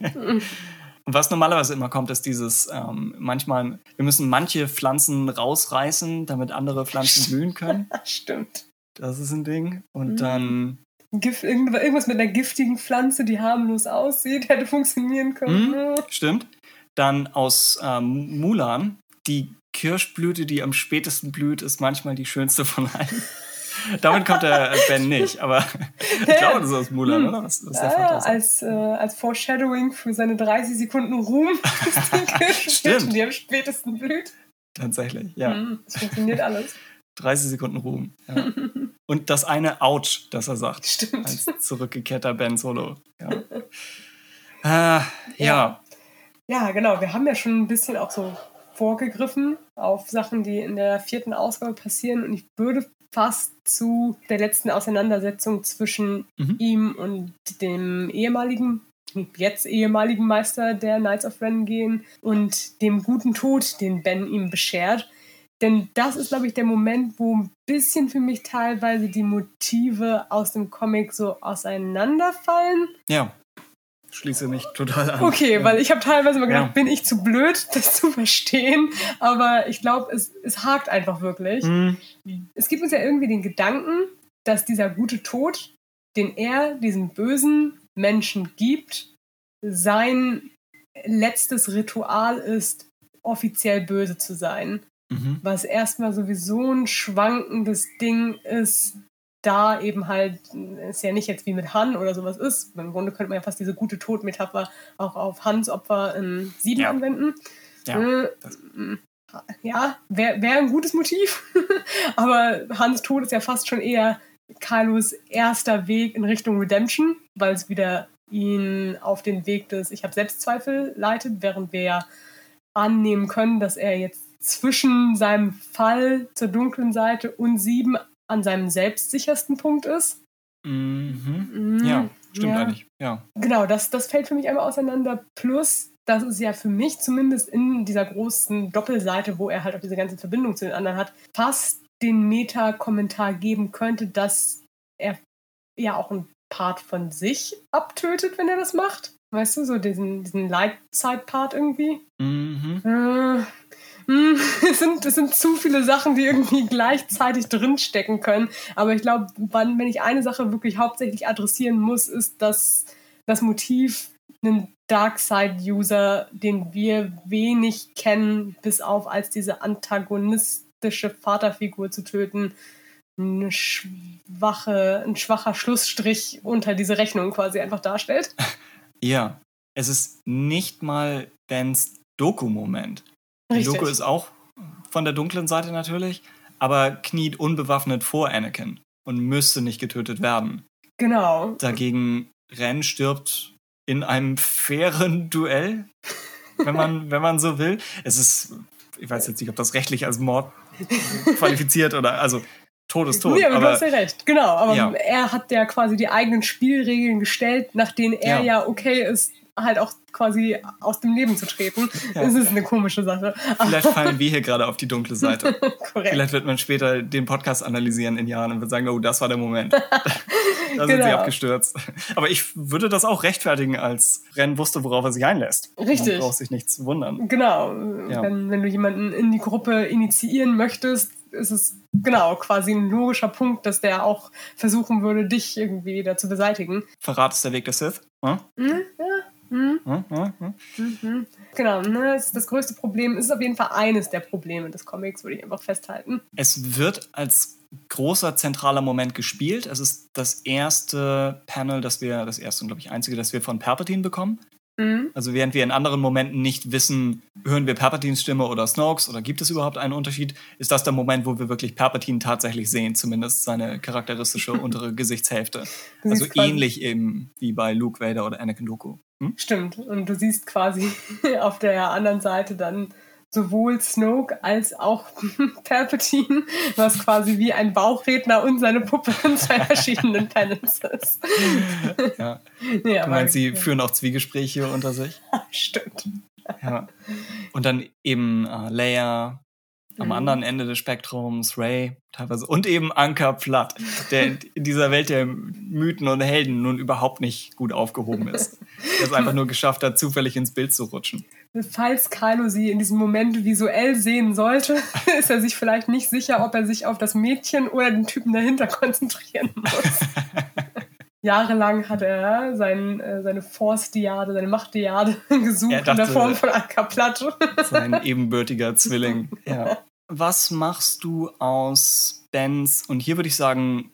Ja. Und was normalerweise immer kommt, ist dieses, ähm, manchmal, wir müssen manche Pflanzen rausreißen, damit andere Pflanzen blühen können. Stimmt. Das ist ein Ding. Und mhm. dann. Gift, irgendwas mit einer giftigen Pflanze, die harmlos aussieht, hätte funktionieren können. Mhm, stimmt. Dann aus ähm, Mulan, die Kirschblüte, die am spätesten blüht, ist manchmal die schönste von allen. Damit kommt der Ben nicht, aber ich glaube, das ist aus Mulan, hm. oder? Was, was ja, als, äh, als Foreshadowing für seine 30 Sekunden Ruhm ist die Kirschblüte, die am spätesten blüht. Tatsächlich, ja. Hm, das funktioniert alles. 30 Sekunden Ruhm. Ja. Und das eine Ouch, das er sagt. Stimmt. Als zurückgekehrter Ben Solo. Ja. ja. ja. Ja, genau. Wir haben ja schon ein bisschen auch so vorgegriffen auf Sachen, die in der vierten Ausgabe passieren. Und ich würde fast zu der letzten Auseinandersetzung zwischen mhm. ihm und dem ehemaligen, jetzt ehemaligen Meister der Knights of Ren gehen und dem guten Tod, den Ben ihm beschert. Denn das ist, glaube ich, der Moment, wo ein bisschen für mich teilweise die Motive aus dem Comic so auseinanderfallen. Ja. Schließe mich total an. Okay, ja. weil ich habe teilweise mal gedacht, ja. bin ich zu blöd, das zu verstehen. Aber ich glaube, es, es hakt einfach wirklich. Mhm. Es gibt uns ja irgendwie den Gedanken, dass dieser gute Tod, den er diesem bösen Menschen gibt, sein letztes Ritual ist, offiziell böse zu sein. Mhm. Was erstmal sowieso ein schwankendes Ding ist, da eben halt, ist ja nicht jetzt wie mit Han oder sowas ist. Im Grunde könnte man ja fast diese gute Todmetapher auch auf Hans Opfer in Sieben ja. anwenden. Ja, äh, ja wäre wär ein gutes Motiv. Aber Hans Tod ist ja fast schon eher Kylos erster Weg in Richtung Redemption, weil es wieder ihn auf den Weg des Ich habe Selbstzweifel leitet, während wir ja annehmen können, dass er jetzt zwischen seinem Fall zur dunklen Seite und sieben an seinem selbstsichersten Punkt ist. Mhm. Mhm. Ja, stimmt ja. eigentlich. Ja. Genau, das, das fällt für mich einmal auseinander. Plus, das ist ja für mich zumindest in dieser großen Doppelseite, wo er halt auch diese ganze Verbindung zu den anderen hat, fast den Meta-Kommentar geben könnte, dass er ja auch einen Part von sich abtötet, wenn er das macht. Weißt du, so diesen, diesen Leitzeit-Part irgendwie. Mhm. Äh, hm, es, sind, es sind zu viele Sachen, die irgendwie gleichzeitig drinstecken können. Aber ich glaube, wenn ich eine Sache wirklich hauptsächlich adressieren muss, ist, dass das Motiv einen Darkseid-User, den wir wenig kennen, bis auf als diese antagonistische Vaterfigur zu töten, eine schwache, ein schwacher Schlussstrich unter diese Rechnung quasi einfach darstellt. Ja, es ist nicht mal Bens Doku-Moment. Doku ist auch von der dunklen Seite natürlich, aber kniet unbewaffnet vor Anakin und müsste nicht getötet werden. Genau. Dagegen Ren stirbt in einem fairen Duell, wenn man, wenn man so will. Es ist, ich weiß jetzt nicht, ob das rechtlich als Mord qualifiziert oder, also Tod ist tot. Ja, aber, aber du hast ja recht, genau. Aber Ja. er hat ja quasi die eigenen Spielregeln gestellt, nach denen er Ja. ja, okay ist, halt auch quasi aus dem Leben zu treten. Das ist eine komische Sache. vielleicht fallen wir hier gerade auf die dunkle Seite. Korrekt. Vielleicht wird man später den Podcast analysieren in Jahren und wird sagen, oh, das war der Moment. da sind sie Genau. abgestürzt. Aber ich würde das auch rechtfertigen, als Ren wusste, worauf er sich einlässt. Richtig. Man braucht sich nichts zu wundern. Genau. Ja. Wenn, wenn du jemanden in die Gruppe initiieren möchtest, ist es genau quasi ein logischer Punkt, dass der auch versuchen würde, dich irgendwie wieder zu beseitigen. Verrat ist der Weg der Sith. Hm? Ja. Hm? Hm? Hm? Hm? Mhm. Genau, ne, das, das größte Problem ist auf jeden Fall eines der Probleme des Comics, würde ich einfach festhalten. Es wird als großer zentraler Moment gespielt. Es ist das erste Panel, das wir, das erste und glaube ich einzige, das wir von Palpatine bekommen. Mhm. Also während wir in anderen Momenten nicht wissen, hören wir Palpatines Stimme oder Snokes oder gibt es überhaupt einen Unterschied, ist das der Moment, wo wir wirklich Palpatine tatsächlich sehen, zumindest seine charakteristische untere Gesichtshälfte. Du Also ähnlich eben wie bei Luke Vader oder Anakin Dooku. Hm? Stimmt. Und du siehst quasi auf der anderen Seite dann sowohl Snoke als auch Palpatine, was quasi wie ein Bauchredner und seine Puppe in zwei verschiedenen Panels ist. Ja. Ja, Du meinst, sie führen auch Zwiegespräche unter sich? Stimmt. Ja. Und dann eben äh, Leia am Mhm. anderen Ende des Spektrums, Ray teilweise und eben Anker Platt, der in dieser Welt der Mythen und Helden nun überhaupt nicht gut aufgehoben ist. Der es einfach nur geschafft hat, zufällig ins Bild zu rutschen. Falls Kylo sie in diesem Moment visuell sehen sollte, ist er sich vielleicht nicht sicher, ob er sich auf das Mädchen oder den Typen dahinter konzentrieren muss. Jahrelang hat er sein, äh, seine Force-Diade, seine Macht-Diade gesucht Er in der dachte- Form von Anker Platte. Sein ebenbürtiger Zwilling. Ja. Was machst du aus Bens, und hier würde ich sagen,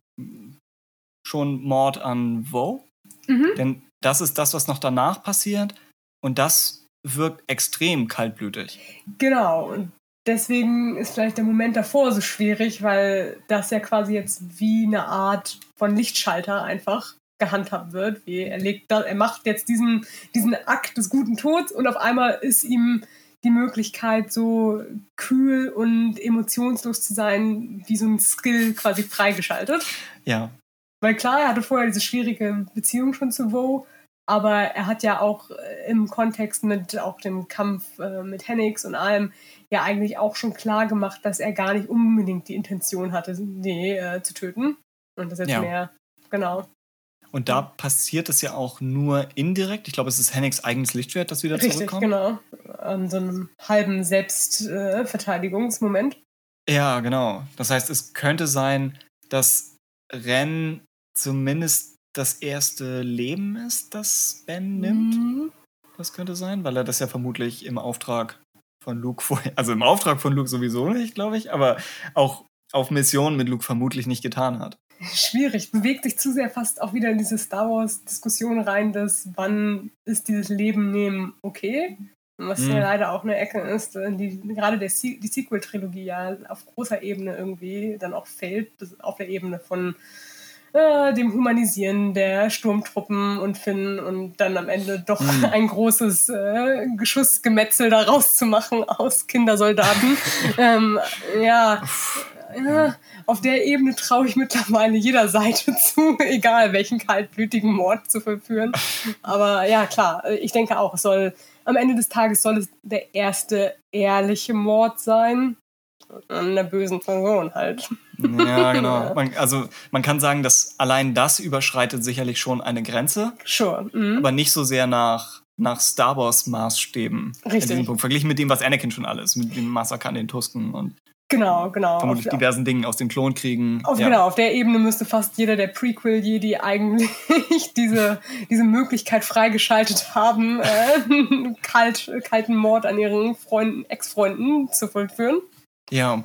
schon Mord an Vo? Mhm. Denn das ist das, was noch danach passiert. Und das wirkt extrem kaltblütig. Genau. Und deswegen ist vielleicht der Moment davor so schwierig, weil das ja quasi jetzt wie eine Art von Lichtschalter einfach gehandhabt wird. Wie er, legt da, er macht jetzt diesen, diesen Akt des guten Tods und auf einmal ist ihm die Möglichkeit, so kühl und emotionslos zu sein, wie so ein Skill quasi freigeschaltet. Ja. Weil klar, er hatte vorher diese schwierige Beziehung schon zu Vo, aber er hat ja auch äh, im Kontext mit auch dem Kampf äh, mit Hennix und allem ja eigentlich auch schon klar gemacht, dass er gar nicht unbedingt die Intention hatte, die äh, zu töten. Und das jetzt Ja. mehr, genau. Und da passiert es ja auch nur indirekt. Ich glaube, es ist Hennigs eigenes Lichtschwert, das wieder Richtig, zurückkommt. genau. An so einem halben Selbstverteidigungsmoment. Äh. Ja, genau. Das heißt, es könnte sein, dass Ren zumindest das erste Leben ist, das Ben nimmt. Mhm. Das könnte sein, weil er das ja vermutlich im Auftrag von Luke vorher, also im Auftrag von Luke sowieso nicht, glaube ich, aber auch auf Mission mit Luke vermutlich nicht getan hat. Schwierig, bewegt sich zu sehr fast auch wieder in diese Star Wars-Diskussion rein, dass wann ist dieses Leben nehmen okay? Was Mhm. ja leider auch eine Ecke ist, die gerade der Se die Sequel-Trilogie ja auf großer Ebene irgendwie dann auch fehlt, das auf der Ebene von äh, dem Humanisieren der Sturmtruppen und Finn und dann am Ende doch Mhm. ein großes äh, Geschussgemetzel daraus zu machen aus Kindersoldaten. ähm, ja, ja, auf der Ebene traue ich mittlerweile jeder Seite zu, egal welchen kaltblütigen Mord zu verführen. Aber ja, klar, ich denke auch, soll am Ende des Tages soll es der erste ehrliche Mord sein. Einer bösen Person halt. Ja, genau. Man, also man kann sagen, dass allein das überschreitet sicherlich schon eine Grenze. Sure. Mhm. Aber nicht so sehr nach, nach Star Wars Maßstäben. Richtig. Verglichen mit dem, was Anakin schon alles, mit dem Massaker an den Tusken und Genau, genau. vermutlich Auf- diversen Dingen aus den Klonkriegen. Auf, ja. Genau, auf der Ebene müsste fast jeder der Prequel-Jedi eigentlich diese, diese Möglichkeit freigeschaltet haben, äh, kalt, kalten Mord an ihren Freunden, Ex-Freunden zu vollführen. Ja,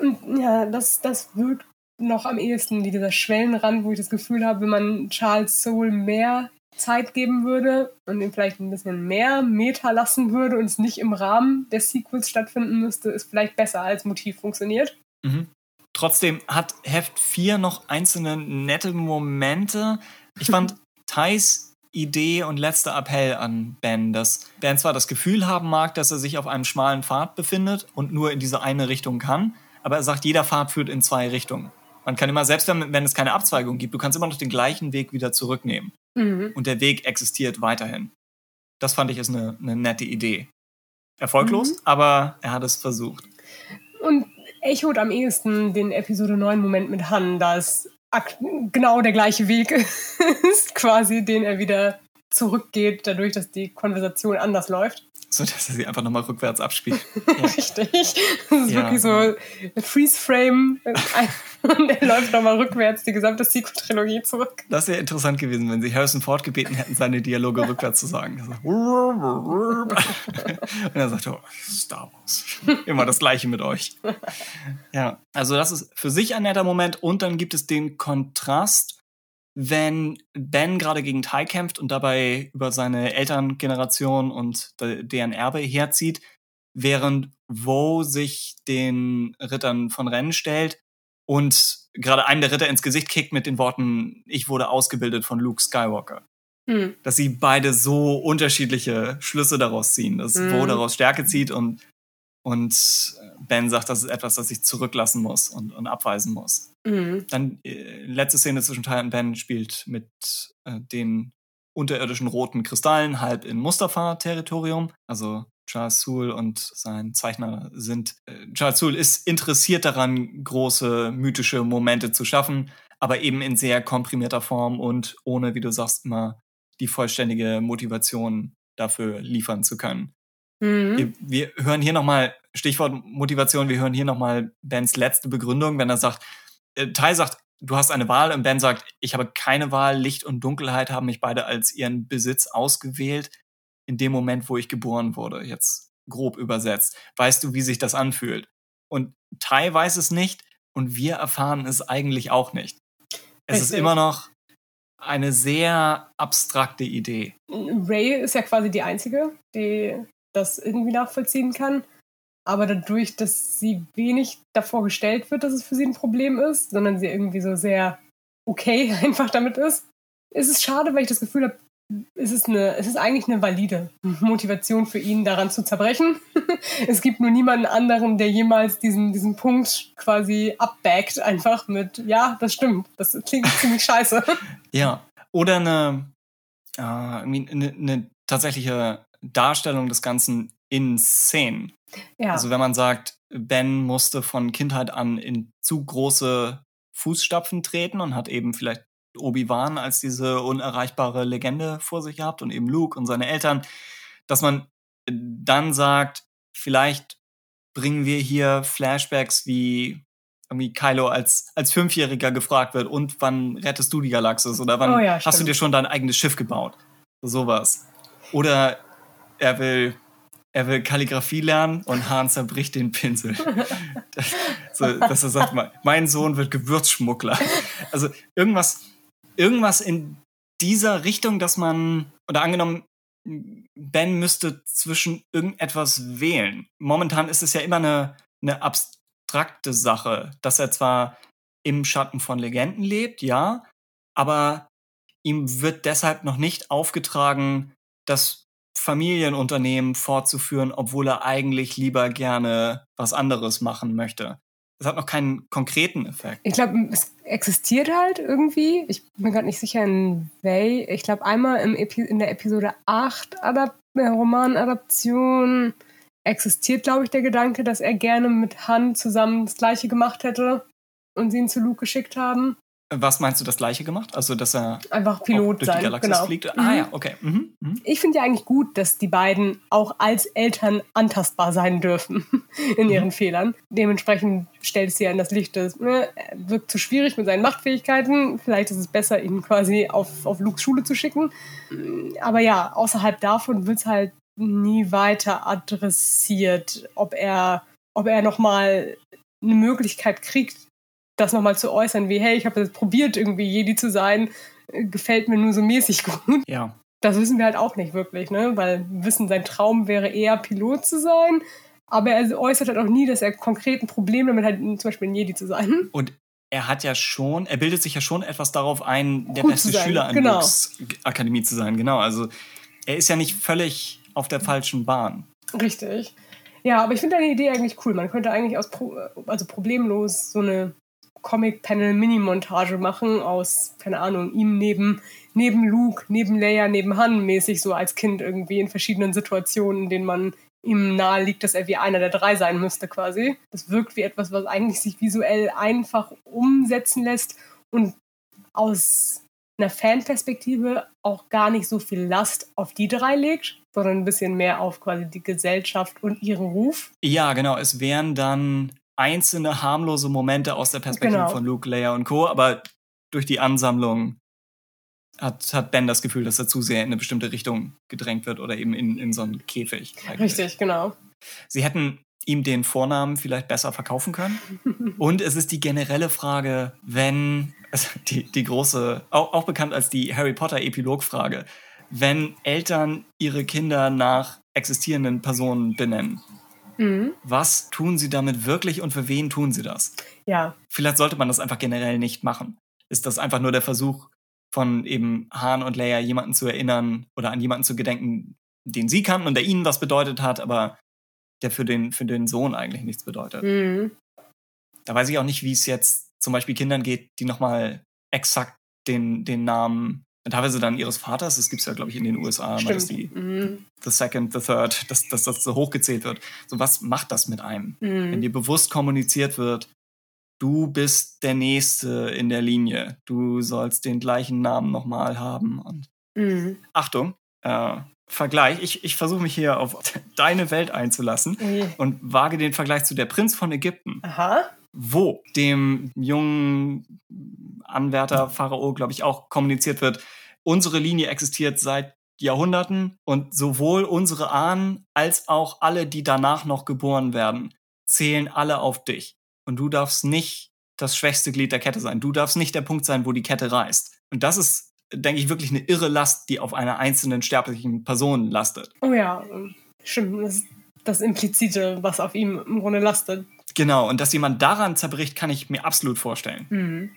Und ja, das, das wirkt noch am ehesten dieser Schwellenrand, wo ich das Gefühl habe, wenn man Charles Soule mehr Zeit geben würde und ihm vielleicht ein bisschen mehr Meta lassen würde und es nicht im Rahmen der Sequels stattfinden müsste, ist vielleicht besser als Motiv funktioniert. Mhm. Trotzdem hat Heft 4 noch einzelne nette Momente. Ich fand Thais Idee und letzter Appell an Ben, dass Ben zwar das Gefühl haben mag, dass er sich auf einem schmalen Pfad befindet und nur in diese eine Richtung kann, aber er sagt, jeder Pfad führt in zwei Richtungen. Man kann immer, selbst wenn, wenn es keine Abzweigung gibt, du kannst immer noch den gleichen Weg wieder zurücknehmen. Mhm. Und der Weg existiert weiterhin. Das fand ich ist eine, eine nette Idee. Erfolglos, Mhm. aber er hat es versucht. Und echot am ehesten den Episode 9 Moment mit Han, da es ak- genau der gleiche Weg ist, quasi, den er wieder zurückgeht, dadurch, dass die Konversation anders läuft. So dass er sie einfach nochmal rückwärts abspielt. Richtig. Das ist Ja. wirklich so Freeze-Frame und er läuft nochmal rückwärts die gesamte Sequel-Trilogie zurück. Das wäre interessant gewesen, wenn sie Harrison Ford gebeten hätten, seine Dialoge rückwärts zu sagen. Und er sagt, oh, Star Wars. Immer das Gleiche mit euch. Ja, also das ist für sich ein netter Moment. Und dann gibt es den Kontrast, wenn Ben gerade gegen Tai kämpft und dabei über seine Elterngeneration und de- deren Erbe herzieht, während Wo sich den Rittern von Rennen stellt und gerade einen der Ritter ins Gesicht kickt mit den Worten, ich wurde ausgebildet von Luke Skywalker. Hm. Dass sie beide so unterschiedliche Schlüsse daraus ziehen, dass Mhm. Wo daraus Stärke zieht und, und Ben sagt, das ist etwas, das ich zurücklassen muss und, und abweisen muss. Mhm. Dann äh, letzte Szene zwischen Ty und Ben spielt mit äh, den unterirdischen roten Kristallen halb in Mustafa-Territorium. Also Charles Soule und sein Zeichner sind. Äh, Charles Soule ist interessiert daran, große mythische Momente zu schaffen, aber eben in sehr komprimierter Form und ohne, wie du sagst, immer die vollständige Motivation dafür liefern zu können. Mhm. Wir, wir hören hier nochmal, Stichwort Motivation, wir hören hier nochmal Bens letzte Begründung, wenn er sagt, äh, Tai sagt, du hast eine Wahl und Ben sagt, ich habe keine Wahl, Licht und Dunkelheit haben mich beide als ihren Besitz ausgewählt in dem Moment, wo ich geboren wurde, jetzt grob übersetzt. Weißt du, wie sich das anfühlt? Und Tai weiß es nicht und wir erfahren es eigentlich auch nicht. Es ist Richtig. immer noch eine sehr abstrakte Idee. Ray ist ja quasi die Einzige, die das irgendwie nachvollziehen kann. Aber dadurch, dass sie wenig davor gestellt wird, dass es für sie ein Problem ist, sondern sie irgendwie so sehr okay einfach damit ist, ist es schade, weil ich das Gefühl habe, es ist, eine, es ist eigentlich eine valide Motivation für ihn, daran zu zerbrechen. es gibt nur niemanden anderen, der jemals diesen, diesen Punkt quasi abbackt, einfach mit, ja, das stimmt, das klingt ziemlich scheiße. Ja. Oder eine, äh, eine, eine tatsächliche Darstellung des Ganzen in Szenen. Ja. Also wenn man sagt, Ben musste von Kindheit an in zu große Fußstapfen treten und hat eben vielleicht Obi-Wan als diese unerreichbare Legende vor sich gehabt und eben Luke und seine Eltern, dass man dann sagt, vielleicht bringen wir hier Flashbacks wie irgendwie Kylo als, als Fünfjähriger gefragt wird und wann rettest du die Galaxis oder wann Oh ja, hast du dir schon dein eigenes Schiff gebaut? Sowas. Oder er will, er will Kalligrafie lernen und Hahn zerbricht den Pinsel. Das, so, dass er sagt, mein- Sohn wird Gewürzschmuggler. Also irgendwas, irgendwas in dieser Richtung, dass man, oder angenommen, Ben müsste zwischen irgendetwas wählen. Momentan ist es ja immer eine, eine abstrakte Sache, dass er zwar im Schatten von Legenden lebt, ja, aber ihm wird deshalb noch nicht aufgetragen, das Familienunternehmen fortzuführen, obwohl er eigentlich lieber gerne was anderes machen möchte. Das hat noch keinen konkreten Effekt. Ich glaube, es existiert halt irgendwie. Ich bin gerade nicht sicher, in wel. Ich glaube, einmal in der Episode 8 Adap Romanadaption existiert, glaube ich, der Gedanke, dass er gerne mit Han zusammen das Gleiche gemacht hätte und sie ihn zu Luke geschickt haben. Was meinst du, das Gleiche gemacht? Also, dass er einfach Pilot durch sein. die Galaxis genau. fliegt? Mhm. Ah ja, okay. Mhm. Mhm. Ich finde ja eigentlich gut, dass die beiden auch als Eltern antastbar sein dürfen in ihren Mhm. Fehlern. Dementsprechend stellt es sie ja in das Licht, dass ne, er wirkt zu schwierig mit seinen Machtfähigkeiten. Vielleicht ist es besser, ihn quasi auf, auf Lukes Schule zu schicken. Aber ja, außerhalb davon wird es halt nie weiter adressiert, ob er, ob er nochmal eine Möglichkeit kriegt, das nochmal zu äußern, wie, hey, ich habe jetzt probiert, irgendwie Jedi zu sein, äh, gefällt mir nur so mäßig gut. Ja. Das wissen wir halt auch nicht wirklich, ne? Weil wir wissen, sein Traum wäre eher Pilot zu sein, aber er äußert halt auch nie, dass er konkret ein Problem damit hat, zum Beispiel ein Jedi zu sein. Und er hat ja schon, er bildet sich ja schon etwas darauf ein, der Gut beste Schüler an genau. Akademie zu sein. Genau. Also er ist ja nicht völlig auf der falschen Bahn. Richtig. Ja, aber ich finde deine Idee eigentlich cool. Man könnte eigentlich aus Pro also problemlos so eine Comic-Panel-Mini-Montage machen aus, keine Ahnung, ihm neben, neben Luke, neben Leia, neben Han mäßig so als Kind irgendwie in verschiedenen Situationen, in denen man ihm nahe liegt, dass er wie einer der drei sein müsste quasi. Das wirkt wie etwas, was eigentlich sich visuell einfach umsetzen lässt und aus einer Fanperspektive auch gar nicht so viel Last auf die drei legt, sondern ein bisschen mehr auf quasi die Gesellschaft und ihren Ruf. Ja, genau. Es wären dann einzelne harmlose Momente aus der Perspektive Genau. von Luke, Leia und Co. Aber durch die Ansammlung hat, hat Ben das Gefühl, dass er zu sehr in eine bestimmte Richtung gedrängt wird oder eben in, in so einen Käfig. eigentlich. Richtig, genau. Sie hätten ihm den Vornamen vielleicht besser verkaufen können. Und es ist die generelle Frage, wenn, also die, die große, auch, auch bekannt als die Harry Potter Epilogfrage, wenn Eltern ihre Kinder nach existierenden Personen benennen, Mhm. was tun sie damit wirklich und für wen tun sie das? Ja, Vielleicht sollte man das einfach generell nicht machen. Ist das einfach nur der Versuch von eben Han und Leia jemanden zu erinnern oder an jemanden zu gedenken, den sie kannten und der ihnen was bedeutet hat, aber der für den, für den Sohn eigentlich nichts bedeutet. mhm. Da weiß ich auch nicht, wie es jetzt zum Beispiel Kindern geht, die nochmal exakt den, den Namen, teilweise dann ihres Vaters, das gibt es ja, glaube ich, in den USA, immer, dass die. Mhm. the second, the third, dass, dass das so hochgezählt wird. So, was macht das mit einem? Wenn Mhm. dir bewusst kommuniziert wird, du bist der Nächste in der Linie, du sollst den gleichen Namen nochmal haben. Und Mhm. Achtung, äh, Vergleich, ich, ich versuche mich hier auf deine Welt einzulassen Ui. und wage den Vergleich zu der Prinz von Ägypten, Aha. Wo dem jungen Anwärter Pharao, glaube ich, auch kommuniziert wird, unsere Linie existiert seit Jahrhunderten und sowohl unsere Ahnen als auch alle, die danach noch geboren werden, zählen alle auf dich. Und du darfst nicht das schwächste Glied der Kette sein. Du darfst nicht der Punkt sein, wo die Kette reißt. Und das ist, denke ich, wirklich eine irre Last, die auf einer einzelnen sterblichen Person lastet. Oh ja, stimmt. Das das Implizite, was auf ihm im Grunde lastet. Genau, und dass jemand daran zerbricht, kann ich mir absolut vorstellen. Mhm.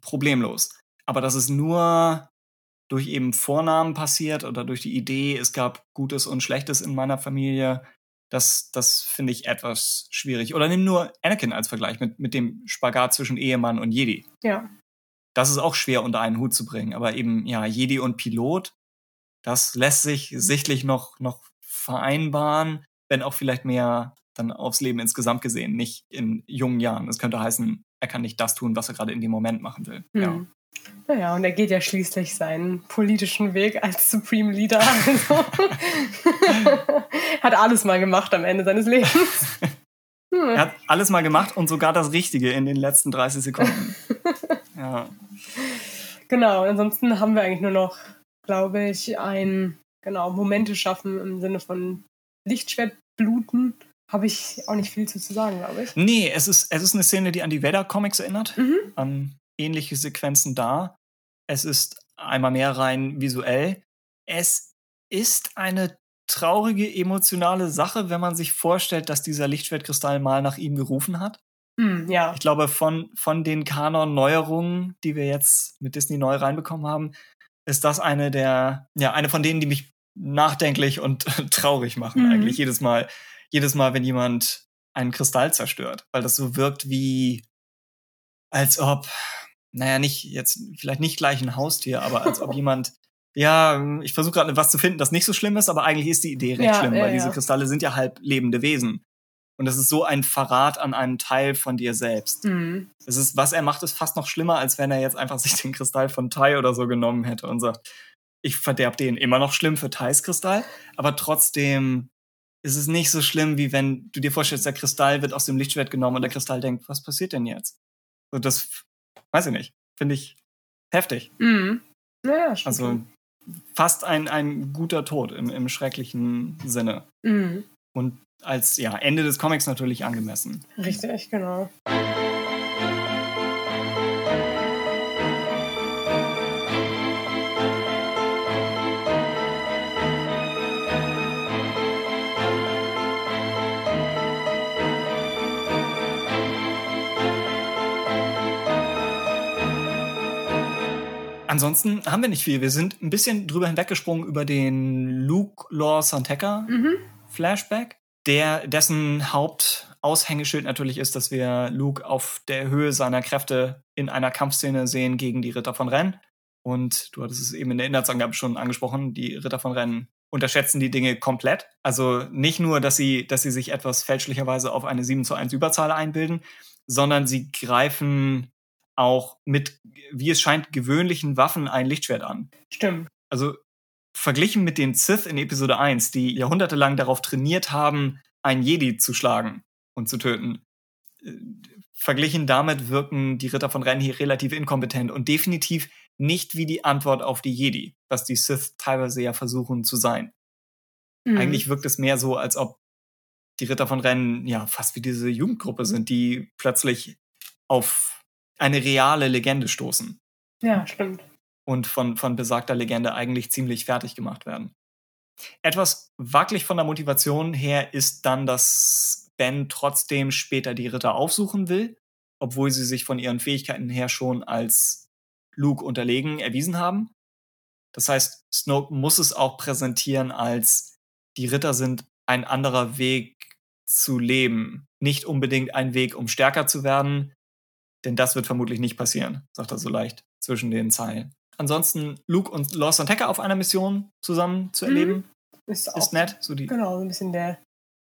Problemlos. Aber dass es nur durch eben Vornamen passiert oder durch die Idee, es gab Gutes und Schlechtes in meiner Familie, das, das finde ich etwas schwierig. Oder nimm nur Anakin als Vergleich mit, mit dem Spagat zwischen Ehemann und Jedi. Ja. Das ist auch schwer unter einen Hut zu bringen. Aber eben, ja, Jedi und Pilot, das lässt sich sichtlich noch, noch vereinbaren, wenn auch vielleicht mehr dann aufs Leben insgesamt gesehen, nicht in jungen Jahren. Das könnte heißen, er kann nicht das tun, was er gerade in dem Moment machen will. Ja. Mhm. Naja, und er geht ja schließlich seinen politischen Weg als Supreme Leader. Also hat alles mal gemacht am Ende seines Lebens. Hm. Er hat alles mal gemacht und sogar das Richtige in den letzten 30 Sekunden. ja. Genau, ansonsten haben wir eigentlich nur noch, glaube ich, ein, genau, Momente schaffen im Sinne von Lichtschwertbluten. Habe ich auch nicht viel zu, sagen, glaube ich. Nee, es ist, es ist eine Szene, die an die Vader-Comics erinnert, Mhm. an ähnliche Sequenzen da. Es ist einmal mehr rein visuell. Es ist eine traurige, emotionale Sache, wenn man sich vorstellt, dass dieser Lichtschwertkristall mal nach ihm gerufen hat. Hm, ja, Ich glaube, von, von den Kanon-Neuerungen, die wir jetzt mit Disney neu reinbekommen haben, ist das eine der, ja, eine von denen, die mich nachdenklich und traurig machen, Mhm. eigentlich jedes Mal. Jedes Mal, wenn jemand einen Kristall zerstört, weil das so wirkt wie, als ob, naja, nicht jetzt, vielleicht nicht gleich ein Haustier, aber als ob jemand ja, ich versuche gerade was zu finden, das nicht so schlimm ist, aber eigentlich ist die Idee recht Ja, schlimm, ja, weil diese ja. Kristalle sind ja halb lebende Wesen. Und das ist so ein Verrat an einem Teil von dir selbst. Mhm. Es ist, was er macht, ist fast noch schlimmer, als wenn er jetzt einfach sich den Kristall von Tai oder so genommen hätte und sagt, ich verderb den. Immer noch schlimm für Thais Kristall, aber trotzdem ist es nicht so schlimm, wie wenn du dir vorstellst, der Kristall wird aus dem Lichtschwert genommen und der Kristall denkt, was passiert denn jetzt? So, das weiß ich nicht. Finde ich heftig. Mhm. Naja, stimmt. Also fast ein, ein guter Tod im, im schrecklichen Sinne. Mhm. Und als ja, Ende des Comics natürlich angemessen. Richtig, genau. Ansonsten haben wir nicht viel. Wir sind ein bisschen drüber hinweggesprungen über den Luke Law Santeca Mhm. Flashback, der dessen Hauptaushängeschild natürlich ist, dass wir Luke auf der Höhe seiner Kräfte in einer Kampfszene sehen gegen die Ritter von Rennes. Und du hattest es eben in der Inhaltsangabe schon angesprochen, die Ritter von Rennes unterschätzen die Dinge komplett. Also nicht nur, dass sie, dass sie sich etwas fälschlicherweise auf eine 7 zu 1 Überzahl einbilden, sondern sie greifen auch mit, wie es scheint, gewöhnlichen Waffen ein Lichtschwert an. Stimmt. Also verglichen mit den Sith in Episode 1, die jahrhundertelang darauf trainiert haben, einen Jedi zu schlagen und zu töten, äh, verglichen damit wirken die Ritter von Rennes hier relativ inkompetent und definitiv nicht wie die Antwort auf die Jedi, was die Sith teilweise ja versuchen zu sein. Mhm. Eigentlich wirkt es mehr so, als ob die Ritter von Rennes ja fast wie diese Jugendgruppe sind, die plötzlich auf eine reale Legende stoßen Ja, stimmt. und von, von besagter Legende eigentlich ziemlich fertig gemacht werden. Etwas wackelig von der Motivation her ist dann, dass Ben trotzdem später die Ritter aufsuchen will, obwohl sie sich von ihren Fähigkeiten her schon als Luke unterlegen erwiesen haben. Das heißt, Snoke muss es auch präsentieren als die Ritter sind ein anderer Weg zu leben, nicht unbedingt ein Weg, um stärker zu werden, denn das wird vermutlich nicht passieren, sagt er so leicht zwischen den Zeilen. Ansonsten Luke und Lost und Hacker auf einer Mission zusammen zu Mhm. erleben, Ist, auch ist nett. So die, Genau, so ein bisschen der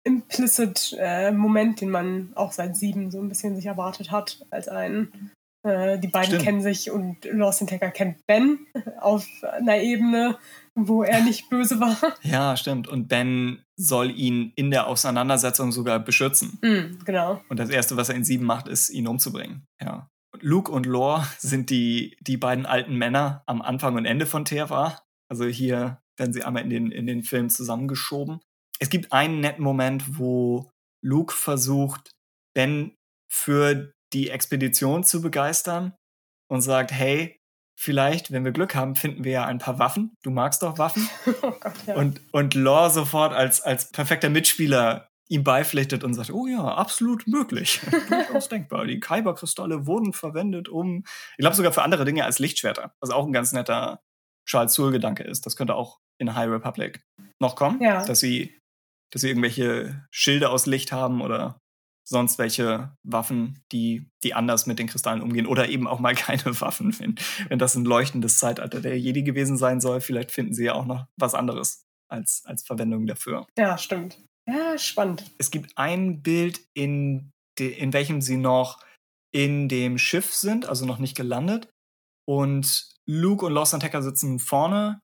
implicit äh, Moment, den man auch seit sieben so ein bisschen sich erwartet hat, als einen. Äh, die beiden Stimmt. kennen sich und Lost Tacker kennt Ben auf einer Ebene, wo er nicht böse war. Ja, stimmt. Und Ben soll ihn in der Auseinandersetzung sogar beschützen. Mhm, genau. Und das Erste, was er in sieben macht, ist, ihn umzubringen. Ja. Luke und Lore sind die, die beiden alten Männer am Anfang und Ende von TFA. Also hier werden sie einmal in den, in den Film zusammengeschoben. Es gibt einen netten Moment, wo Luke versucht, Ben für die Expedition zu begeistern und sagt, hey, vielleicht, wenn wir Glück haben, finden wir ja ein paar Waffen. Du magst doch Waffen. Oh Gott, ja. Und, und Lore sofort als, als perfekter Mitspieler ihm beipflichtet und sagt, oh ja, absolut möglich. Durchaus denkbar. Die Kyber-Kristalle wurden verwendet, um, ich glaube sogar für andere Dinge als Lichtschwerter, was auch ein ganz netter Charles Soule-Gedanke ist. Das könnte auch in High Republic noch kommen, Ja. dass sie, dass sie irgendwelche Schilde aus Licht haben oder sonst welche Waffen, die, die anders mit den Kristallen umgehen oder eben auch mal keine Waffen. Wenn, wenn das ein leuchtendes Zeitalter der Jedi gewesen sein soll, vielleicht finden sie ja auch noch was anderes als, als Verwendung dafür. ja, stimmt. Ja, spannend. Es gibt ein Bild, in, de, in welchem sie noch in dem Schiff sind, also noch nicht gelandet. Und Luke und Lost Hacker sitzen vorne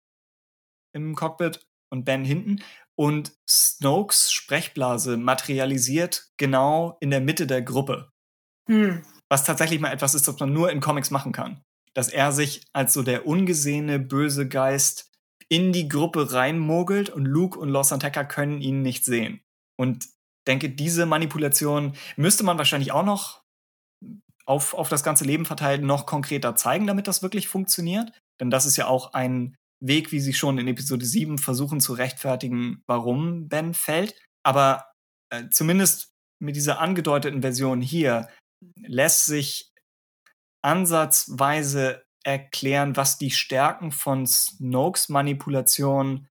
im Cockpit und Ben hinten. Und Snokes Sprechblase materialisiert genau in der Mitte der Gruppe. Hm. Was tatsächlich mal etwas ist, das man nur in Comics machen kann. Dass er sich als so der ungesehene böse Geist in die Gruppe reinmogelt und Luke und Lost Hacker können ihn nicht sehen. Und denke, diese Manipulation müsste man wahrscheinlich auch noch auf, auf das ganze Leben verteilt noch konkreter zeigen, damit das wirklich funktioniert. Denn das ist ja auch ein Weg, wie sie schon in Episode 7 versuchen zu rechtfertigen, warum Ben fällt. Aber äh, zumindest mit dieser angedeuteten Version hier lässt sich ansatzweise erklären, was die Stärken von Snokes Manipulation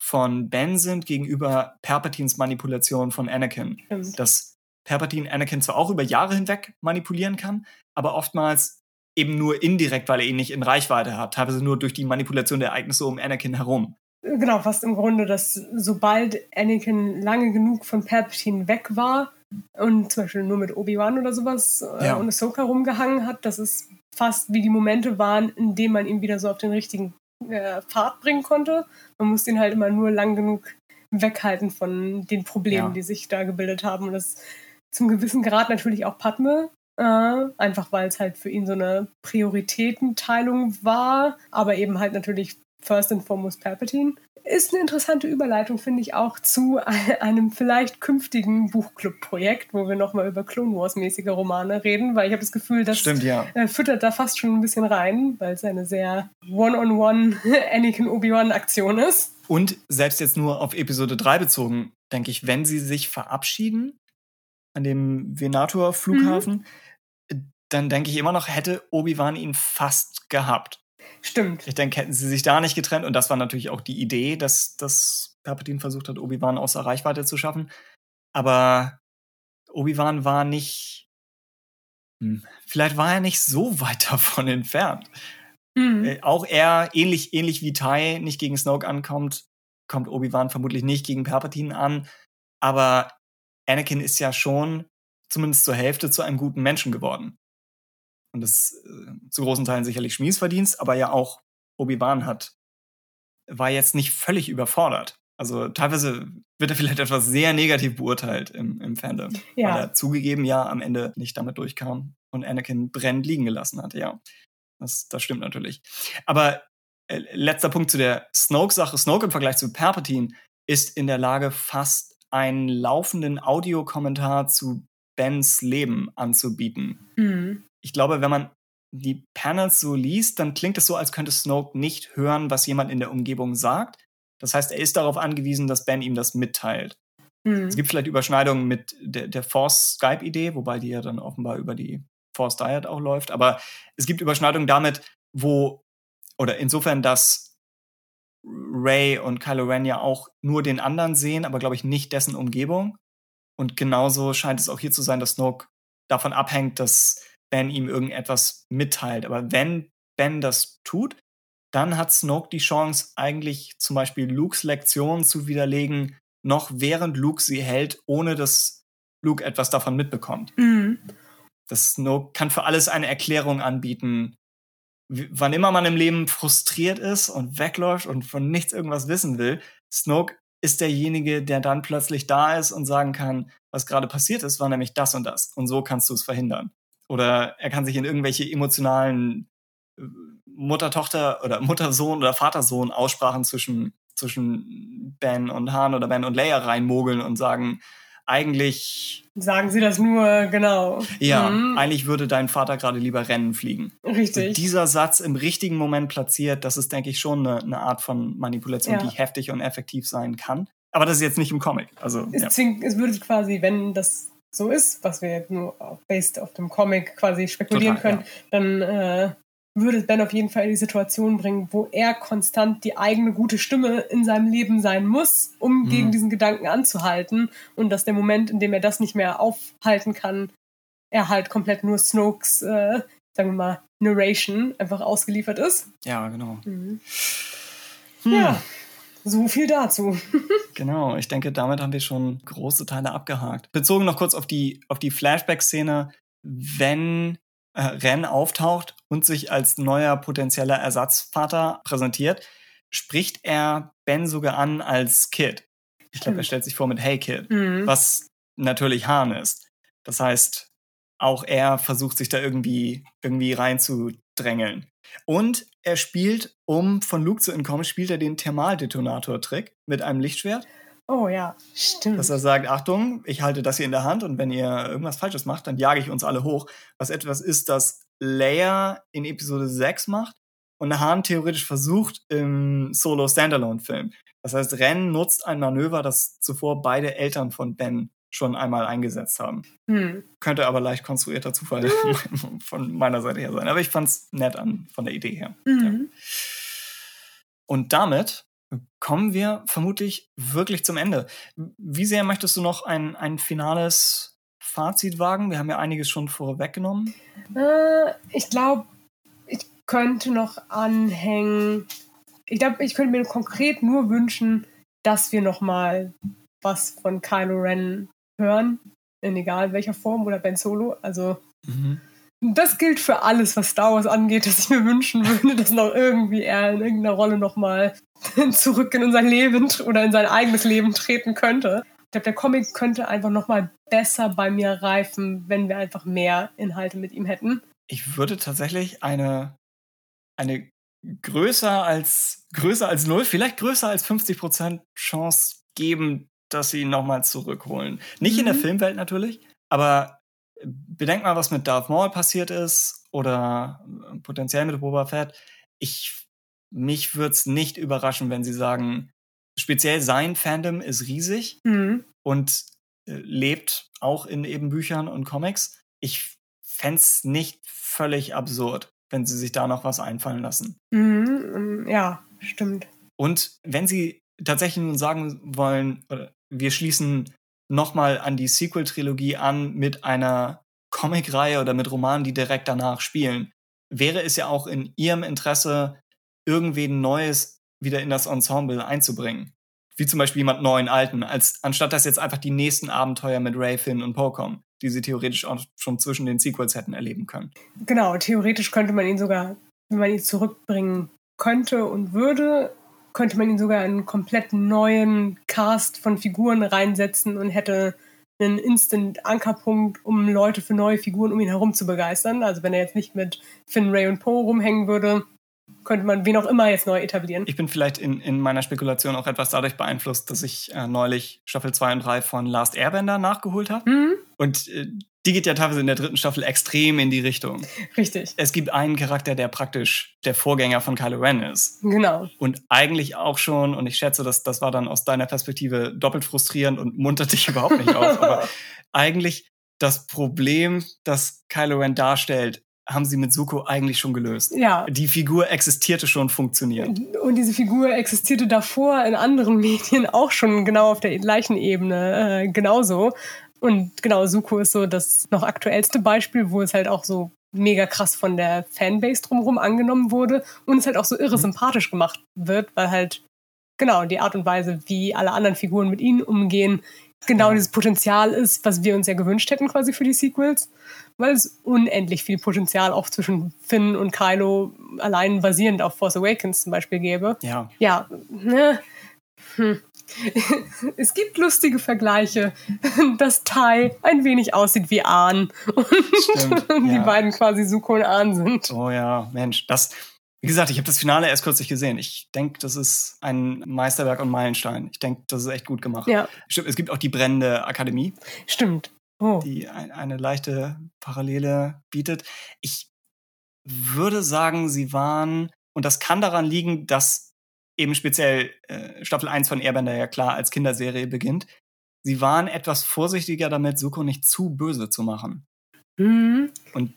von Ben sind gegenüber Palpatines Manipulation von Anakin. Dass Palpatine Anakin zwar auch über Jahre hinweg manipulieren kann, aber oftmals eben nur indirekt, weil er ihn nicht in Reichweite hat, teilweise nur durch die Manipulation der Ereignisse um Anakin herum. Genau, fast im Grunde, dass sobald Anakin lange genug von Palpatine weg war und zum Beispiel nur mit Obi-Wan oder sowas äh, ja. und Ahsoka rumgehangen hat, dass es fast wie die Momente waren, in denen man ihn wieder so auf den richtigen äh, Pfad bringen konnte. Man musste ihn halt immer nur lang genug weghalten von den Problemen, ja. die sich da gebildet haben. Und das zum gewissen Grad natürlich auch Padme, äh, einfach weil es halt für ihn so eine Prioritätenteilung war, aber eben halt natürlich first and foremost Palpatine. Ist eine interessante Überleitung, finde ich, auch zu einem vielleicht künftigen Buchclub-Projekt, wo wir nochmal über Clone Wars-mäßige Romane reden, weil ich habe das Gefühl, das Stimmt, ja. Äh, füttert da fast schon ein bisschen rein, weil es eine sehr One-on-One Anakin-Obi-Wan-Aktion ist. Und selbst jetzt nur auf Episode 3 bezogen, denke ich, wenn sie sich verabschieden an dem Venator-Flughafen, mhm. Dann denke ich immer noch, hätte Obi-Wan ihn fast gehabt. Stimmt. Ich denke, hätten sie sich da nicht getrennt, und das war natürlich auch die Idee, dass, dass Palpatine versucht hat, Obi-Wan außer Reichweite zu schaffen. Aber Obi-Wan war nicht. Hm, vielleicht war er nicht so weit davon entfernt. Mhm. Äh, auch er, ähnlich, ähnlich wie Tai, nicht gegen Snoke ankommt, kommt Obi-Wan vermutlich nicht gegen Palpatine an. Aber Anakin ist ja schon zumindest zur Hälfte zu einem guten Menschen geworden. Und das äh, zu großen Teilen sicherlich Schmies Verdienst, aber ja auch Obi-Wan hat, war jetzt nicht völlig überfordert. Also teilweise wird er vielleicht etwas sehr negativ beurteilt im, im Fandom, ja. weil er zugegeben ja am Ende nicht damit durchkam und Anakin brennend liegen gelassen hatte, ja. Das, das stimmt natürlich. Aber äh, letzter Punkt zu der Snoke-Sache. Snoke im Vergleich zu Palpatine ist in der Lage, fast einen laufenden Audiokommentar zu Bens Leben anzubieten. Mhm ich glaube, wenn man die Panels so liest, dann klingt es so, als könnte Snoke nicht hören, was jemand in der Umgebung sagt. Das heißt, er ist darauf angewiesen, dass Ben ihm das mitteilt. Mhm. Es gibt vielleicht Überschneidungen mit der, der Force-Skype-Idee, wobei die ja dann offenbar über die Force Diet auch läuft. Aber es gibt Überschneidungen damit, wo, oder insofern, dass Ray und Kylo Ren ja auch nur den anderen sehen, aber glaube ich nicht dessen Umgebung. Und genauso scheint es auch hier zu sein, dass Snoke davon abhängt, dass Ben ihm irgendetwas mitteilt. Aber wenn Ben das tut, dann hat Snoke die Chance, eigentlich zum Beispiel Lukes Lektion zu widerlegen, noch während Luke sie hält, ohne dass Luke etwas davon mitbekommt. Mhm. Das Snoke kann für alles eine Erklärung anbieten. wann immer man im Leben frustriert ist und wegläuft und von nichts irgendwas wissen will, Snoke ist derjenige, der dann plötzlich da ist und sagen kann, was gerade passiert ist, war nämlich das und das. Und so kannst du es verhindern. Oder er kann sich in irgendwelche emotionalen äh, Mutter-Tochter oder Mutter-Sohn oder Vater-Sohn Aussprachen zwischen, zwischen Ben und Han oder Ben und Leia reinmogeln und sagen, eigentlich. Sagen Sie das nur, genau. Ja, mhm. eigentlich würde dein Vater gerade lieber Rennen fliegen. Richtig. Und dieser Satz im richtigen Moment platziert, das ist, denke ich, schon eine, eine Art von Manipulation, ja. die heftig und effektiv sein kann. Aber das ist jetzt nicht im Comic. Also, es, ja. zwingt, es würde quasi, wenn das so ist, was wir jetzt nur based auf dem Comic quasi spekulieren Total, können, ja. dann äh, würde Ben auf jeden Fall in die Situation bringen, wo er konstant die eigene gute Stimme in seinem Leben sein muss, um mhm. gegen diesen Gedanken anzuhalten. Und dass der Moment, in dem er das nicht mehr aufhalten kann, er halt komplett nur Snokes, äh, sagen wir mal, Narration einfach ausgeliefert ist. Ja, genau. Mhm. Hm. Ja. So viel dazu. genau, ich denke, damit haben wir schon große Teile abgehakt. Bezogen noch kurz auf die, auf die Flashback-Szene, wenn äh, Ren auftaucht und sich als neuer potenzieller Ersatzvater präsentiert, spricht er Ben sogar an als Kid. Ich glaube, er stellt sich vor mit Hey Kid, mhm. was natürlich Hahn ist. Das heißt, auch er versucht sich da irgendwie, irgendwie reinzudrängeln. Und er spielt, um von Luke zu entkommen, spielt er den Thermaldetonator-Trick mit einem Lichtschwert. Oh ja, stimmt. Dass er sagt, Achtung, ich halte das hier in der Hand und wenn ihr irgendwas Falsches macht, dann jage ich uns alle hoch. Was etwas ist, das Leia in Episode 6 macht und Hahn theoretisch versucht im Solo-Standalone-Film. Das heißt, Ren nutzt ein Manöver, das zuvor beide Eltern von Ben schon einmal eingesetzt haben. Hm. Könnte aber leicht konstruierter Zufall von meiner Seite her sein. Aber ich fand es nett an von der Idee her. Mhm. Ja. Und damit kommen wir vermutlich wirklich zum Ende. Wie sehr möchtest du noch ein, ein finales Fazit wagen? Wir haben ja einiges schon vorweggenommen. Äh, ich glaube, könnte noch anhängen. Ich glaube, ich könnte mir konkret nur wünschen, dass wir noch mal was von Kylo Ren hören, in egal welcher Form oder Ben Solo. Also mhm. Das gilt für alles, was Star Wars angeht, dass ich mir wünschen würde, dass noch irgendwie er in irgendeiner Rolle noch mal zurück in unser Leben oder in sein eigenes Leben treten könnte. Ich glaube, der Comic könnte einfach noch mal besser bei mir reifen, wenn wir einfach mehr Inhalte mit ihm hätten. Ich würde tatsächlich eine eine größer als größer als null, vielleicht größer als 50 Prozent Chance geben, dass sie ihn nochmal zurückholen. Nicht mhm. in der mhm. Filmwelt natürlich, aber bedenkt mal, was mit Darth Maul passiert ist oder äh, potenziell mit Boba Fett. Ich, mich würde es nicht überraschen, wenn sie sagen, speziell sein Fandom ist riesig mhm. und äh, lebt auch in eben Büchern und Comics. Ich fände es nicht völlig absurd, wenn sie sich da noch was einfallen lassen. Mhm, ja, stimmt. Und wenn sie tatsächlich nun sagen wollen, wir schließen nochmal an die Sequel-Trilogie an mit einer Comic-Reihe oder mit Romanen, die direkt danach spielen, wäre es ja auch in ihrem Interesse, irgendwen Neues wieder in das Ensemble einzubringen. Wie zum Beispiel jemand neuen Alten, als anstatt dass jetzt einfach die nächsten Abenteuer mit Ray, Finn und Poe kommen die sie theoretisch auch schon zwischen den Sequels hätten erleben können. Genau, theoretisch könnte man ihn sogar, wenn man ihn zurückbringen könnte und würde, könnte man ihn sogar in einen komplett neuen Cast von Figuren reinsetzen und hätte einen Instant-Ankerpunkt, um Leute für neue Figuren um ihn herum zu begeistern. Also wenn er jetzt nicht mit Finn, Ray und Poe rumhängen würde, könnte man wen auch immer jetzt neu etablieren. Ich bin vielleicht in, in meiner Spekulation auch etwas dadurch beeinflusst, dass ich äh, neulich Staffel 2 und 3 von Last Airbender nachgeholt habe. Mhm. Und äh, die geht ja teilweise in der dritten Staffel extrem in die Richtung. Richtig. Es gibt einen Charakter, der praktisch der Vorgänger von Kylo Ren ist. Genau. Und eigentlich auch schon, und ich schätze, dass das war dann aus deiner Perspektive doppelt frustrierend und muntert dich überhaupt nicht auf, aber eigentlich das Problem, das Kylo Ren darstellt, haben sie mit Suko eigentlich schon gelöst. Ja. Die Figur existierte schon funktioniert. Und diese Figur existierte davor in anderen Medien auch schon genau auf der gleichen Ebene äh, genauso. Und genau, Suko ist so das noch aktuellste Beispiel, wo es halt auch so mega krass von der Fanbase drumherum angenommen wurde und es halt auch so irre mhm. sympathisch gemacht wird, weil halt genau die Art und Weise, wie alle anderen Figuren mit ihnen umgehen, genau ja. dieses Potenzial ist, was wir uns ja gewünscht hätten quasi für die Sequels weil es unendlich viel Potenzial auch zwischen Finn und Kylo allein basierend auf Force Awakens zum Beispiel gäbe. Ja. Ja. Ne? Hm. Es gibt lustige Vergleiche, dass Tai ein wenig aussieht wie Ahn und Stimmt, die ja. beiden quasi Suko und Ahn sind. Oh ja, Mensch, das, wie gesagt, ich habe das Finale erst kürzlich gesehen. Ich denke, das ist ein Meisterwerk und Meilenstein. Ich denke, das ist echt gut gemacht. Ja. Stimmt, es gibt auch die brennende Akademie. Stimmt oh. die ein, eine leichte Parallele bietet. Ich würde sagen, sie waren, und das kann daran liegen, dass eben speziell äh, Staffel 1 von Airbender ja klar als Kinderserie beginnt. Sie waren etwas vorsichtiger damit, Suko nicht zu böse zu machen. Mhm. Und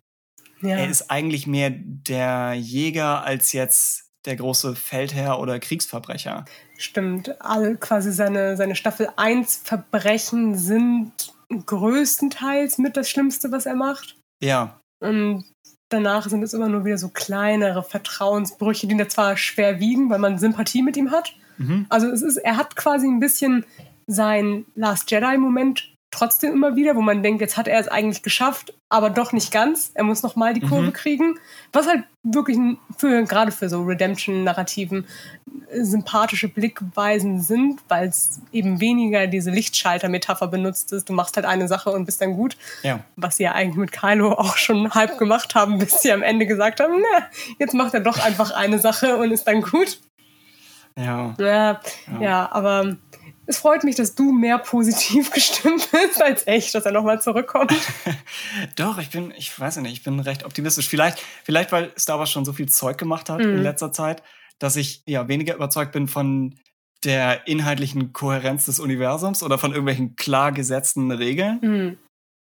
ja. er ist eigentlich mehr der Jäger als jetzt der große Feldherr oder Kriegsverbrecher. Stimmt. All quasi seine, seine Staffel 1 Verbrechen sind größtenteils mit das Schlimmste, was er macht. Ja. Und danach sind es immer nur wieder so kleinere Vertrauensbrüche, die da zwar schwer wiegen, weil man Sympathie mit ihm hat. Mhm. Also es ist, er hat quasi ein bisschen sein Last Jedi-Moment trotzdem immer wieder, wo man denkt, jetzt hat er es eigentlich geschafft, aber doch nicht ganz. Er muss noch mal die Kurve mhm. kriegen. Was halt wirklich für, gerade für so Redemption-Narrativen äh, sympathische Blickweisen sind, weil es eben weniger diese Lichtschalter-Metapher benutzt ist. Du machst halt eine Sache und bist dann gut. Ja. Was sie ja eigentlich mit Kylo auch schon halb gemacht haben, bis sie am Ende gesagt haben, na, jetzt macht er doch einfach eine Sache und ist dann gut. Ja. Ja, ja. ja aber es freut mich, dass du mehr positiv gestimmt bist als echt, dass er nochmal zurückkommt. Doch, ich bin, ich weiß nicht, ich bin recht optimistisch. Vielleicht, vielleicht weil Star Wars schon so viel Zeug gemacht hat mhm. in letzter Zeit, dass ich ja weniger überzeugt bin von der inhaltlichen Kohärenz des Universums oder von irgendwelchen klar gesetzten Regeln. Mhm.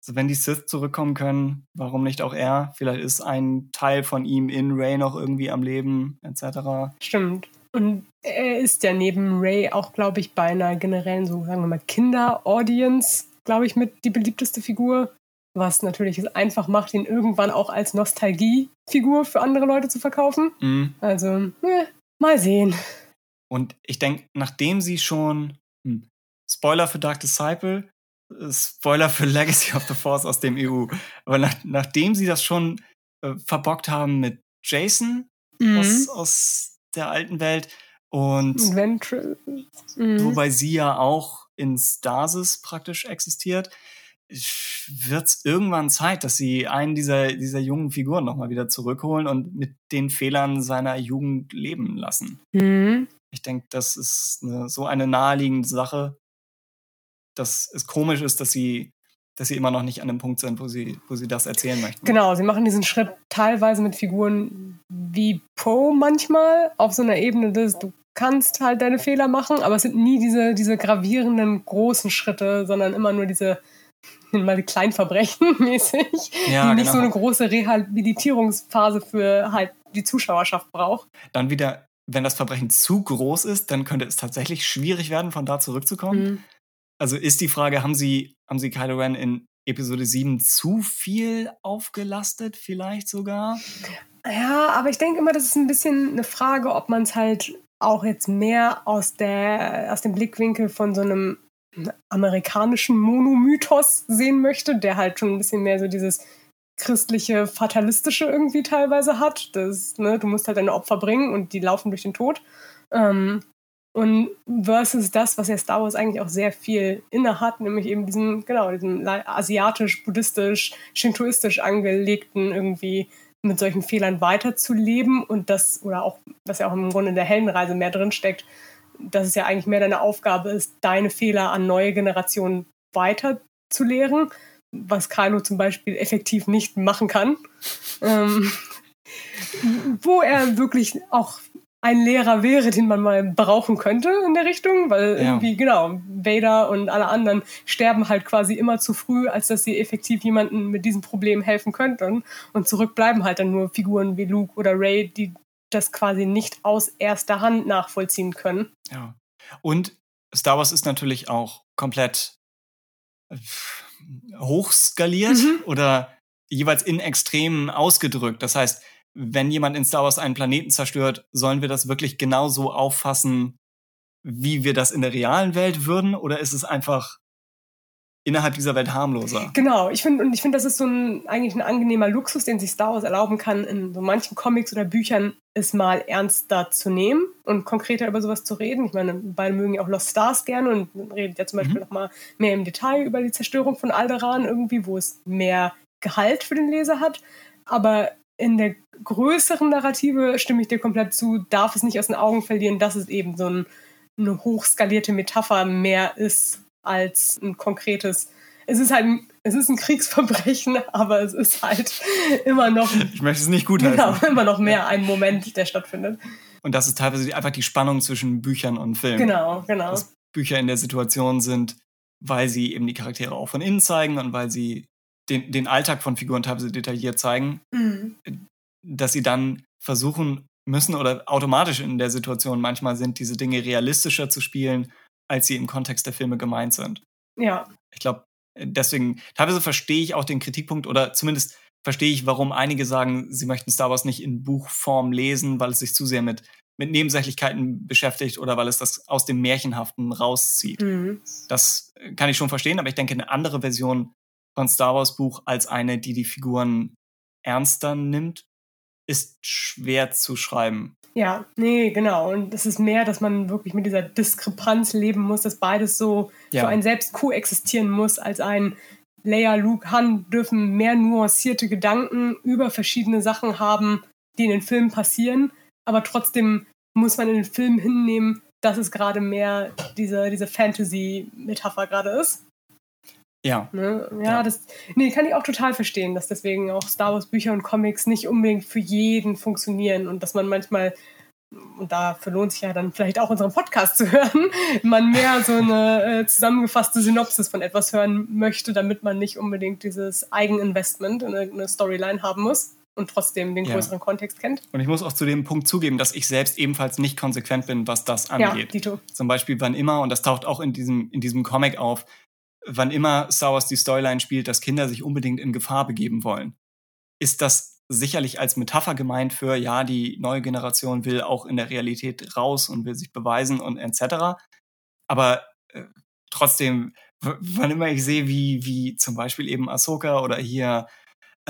Also wenn die Sith zurückkommen können, warum nicht auch er? Vielleicht ist ein Teil von ihm in Ray noch irgendwie am Leben, etc. Stimmt. Und er ist ja neben Ray auch, glaube ich, bei einer generellen, so sagen wir mal, Kinder-Audience, glaube ich, mit die beliebteste Figur. was natürlich es einfach macht, ihn irgendwann auch als Nostalgiefigur für andere Leute zu verkaufen. Mhm. Also, eh, mal sehen. Und ich denke, nachdem sie schon hm, Spoiler für Dark Disciple, äh, Spoiler für Legacy of the Force aus dem EU, aber nach, nachdem sie das schon äh, verbockt haben mit Jason Mhm. aus, aus der alten Welt und Ventress. Mhm. wobei sie ja auch in Stasis praktisch existiert, wird es irgendwann Zeit, dass sie einen dieser, dieser jungen Figuren nochmal wieder zurückholen und mit den Fehlern seiner Jugend leben lassen. Mhm. Ich denke, das ist eine, so eine naheliegende Sache, dass es komisch ist, dass sie, dass sie immer noch nicht an dem Punkt sind, wo sie, wo sie das erzählen möchten. Genau, sie machen diesen Schritt teilweise mit Figuren wie Poe manchmal auf so einer Ebene des, du kannst halt deine Fehler machen, aber es sind nie diese, diese gravierenden großen Schritte, sondern immer nur diese mal die Kleinverbrechen mäßig, Ja, die nicht genau. so eine große Rehabilitierungsphase für halt die Zuschauerschaft braucht. Dann wieder, wenn das Verbrechen zu groß ist, dann könnte es tatsächlich schwierig werden, von da zurückzukommen. Mhm. Also ist die Frage, haben sie, haben sie Kylo Ren in Episode 7 zu viel aufgelastet, vielleicht sogar? Ja, aber ich denke immer, das ist ein bisschen eine Frage, ob man es halt auch jetzt mehr aus, der, aus dem Blickwinkel von so einem amerikanischen Monomythos sehen möchte, der halt schon ein bisschen mehr so dieses christliche, fatalistische irgendwie teilweise hat. Das, ne, du musst halt deine Opfer bringen und die laufen durch den Tod. Ähm, und versus das, was ja Star Wars eigentlich auch sehr viel inne hat, nämlich eben diesen, genau, diesen asiatisch, buddhistisch, shintoistisch angelegten irgendwie mit solchen Fehlern weiterzuleben und das, oder auch, was ja auch im Grunde in der Heldenreise mehr drinsteckt, dass es ja eigentlich mehr deine Aufgabe ist, deine Fehler an neue Generationen weiterzulehren, was Kylo zum Beispiel effektiv nicht machen kann. ähm, wo er wirklich auch ein Lehrer wäre, den man mal brauchen könnte in der Richtung, weil Ja. irgendwie, genau, Vader und alle anderen sterben halt quasi immer zu früh, als dass sie effektiv jemandem mit diesem Problem helfen könnten. Und zurück bleiben halt dann nur Figuren wie Luke oder Ray, die das quasi nicht aus erster Hand nachvollziehen können. Ja. Und Star Wars ist natürlich auch komplett äh, hochskaliert Mhm. oder jeweils in Extremen ausgedrückt. Das heißt, wenn jemand in Star Wars einen Planeten zerstört, sollen wir das wirklich genauso auffassen, wie wir das in der realen Welt würden? Oder ist es einfach innerhalb dieser Welt harmloser? Genau, ich finde, und ich finde, das ist so ein eigentlich ein angenehmer Luxus, den sich Star Wars erlauben kann, in so manchen Comics oder Büchern es mal ernster zu nehmen und konkreter über sowas zu reden. Ich meine, beide mögen ja auch Lost Stars gerne und redet ja zum Beispiel Mhm. noch mal mehr im Detail über die Zerstörung von Alderaan irgendwie, wo es mehr Gehalt für den Leser hat. Aber in der größeren Narrative stimme ich dir komplett zu, darf es nicht aus den Augen verlieren, dass es eben so ein, eine hochskalierte Metapher mehr ist als ein konkretes. Es ist halt ein, es ist ein Kriegsverbrechen, aber es ist halt immer noch, Ich möchte es nicht gut heißen. genau, immer noch mehr ein Moment, der stattfindet. Und das ist teilweise einfach die Spannung zwischen Büchern und Filmen. Genau, genau. Dass Bücher in der Situation sind, weil sie eben die Charaktere auch von innen zeigen und weil sie den, den Alltag von Figuren teilweise detailliert zeigen, Mhm. dass sie dann versuchen müssen oder automatisch in der Situation manchmal sind, diese Dinge realistischer zu spielen, als sie im Kontext der Filme gemeint sind. Ja, Ich glaube, deswegen, teilweise verstehe ich auch den Kritikpunkt oder zumindest verstehe ich, warum einige sagen, sie möchten Star Wars nicht in Buchform lesen, weil es sich zu sehr mit, mit Nebensächlichkeiten beschäftigt oder weil es das aus dem Märchenhaften rauszieht. mhm. Das kann ich schon verstehen, aber ich denke, eine andere Version von Star Wars Buch als eine, die die Figuren ernster nimmt, ist schwer zu schreiben. Ja, nee, genau. Und es ist mehr, dass man wirklich mit dieser Diskrepanz leben muss, dass beides so Ja. für einen selbst koexistieren muss, als ein Leia, Luke, Han dürfen mehr nuancierte Gedanken über verschiedene Sachen haben, die in den Filmen passieren. Aber trotzdem muss man in den Film hinnehmen, dass es gerade mehr diese, diese Fantasy-Metapher gerade ist. Ja, Ne? Ja, Ja. das nee, kann ich auch total verstehen, dass deswegen auch Star Wars Bücher und Comics nicht unbedingt für jeden funktionieren und dass man manchmal und dafür lohnt sich ja dann vielleicht auch unseren Podcast zu hören, man mehr so eine äh, zusammengefasste Synopsis von etwas hören möchte, damit man nicht unbedingt dieses Eigeninvestment in eine Storyline haben muss und trotzdem den Ja. größeren Kontext kennt. und ich muss auch zu dem Punkt zugeben, dass ich selbst ebenfalls nicht konsequent bin, was das Ja, angeht. Dito. Zum Beispiel wann immer, und das taucht auch in diesem, in diesem Comic auf, wann immer Star Wars die Storyline spielt, dass Kinder sich unbedingt in Gefahr begeben wollen, ist das sicherlich als Metapher gemeint für, ja, die neue Generation will auch in der Realität raus und will sich beweisen und etc. Aber äh, trotzdem, wann immer ich sehe, wie, wie zum Beispiel eben Ahsoka oder hier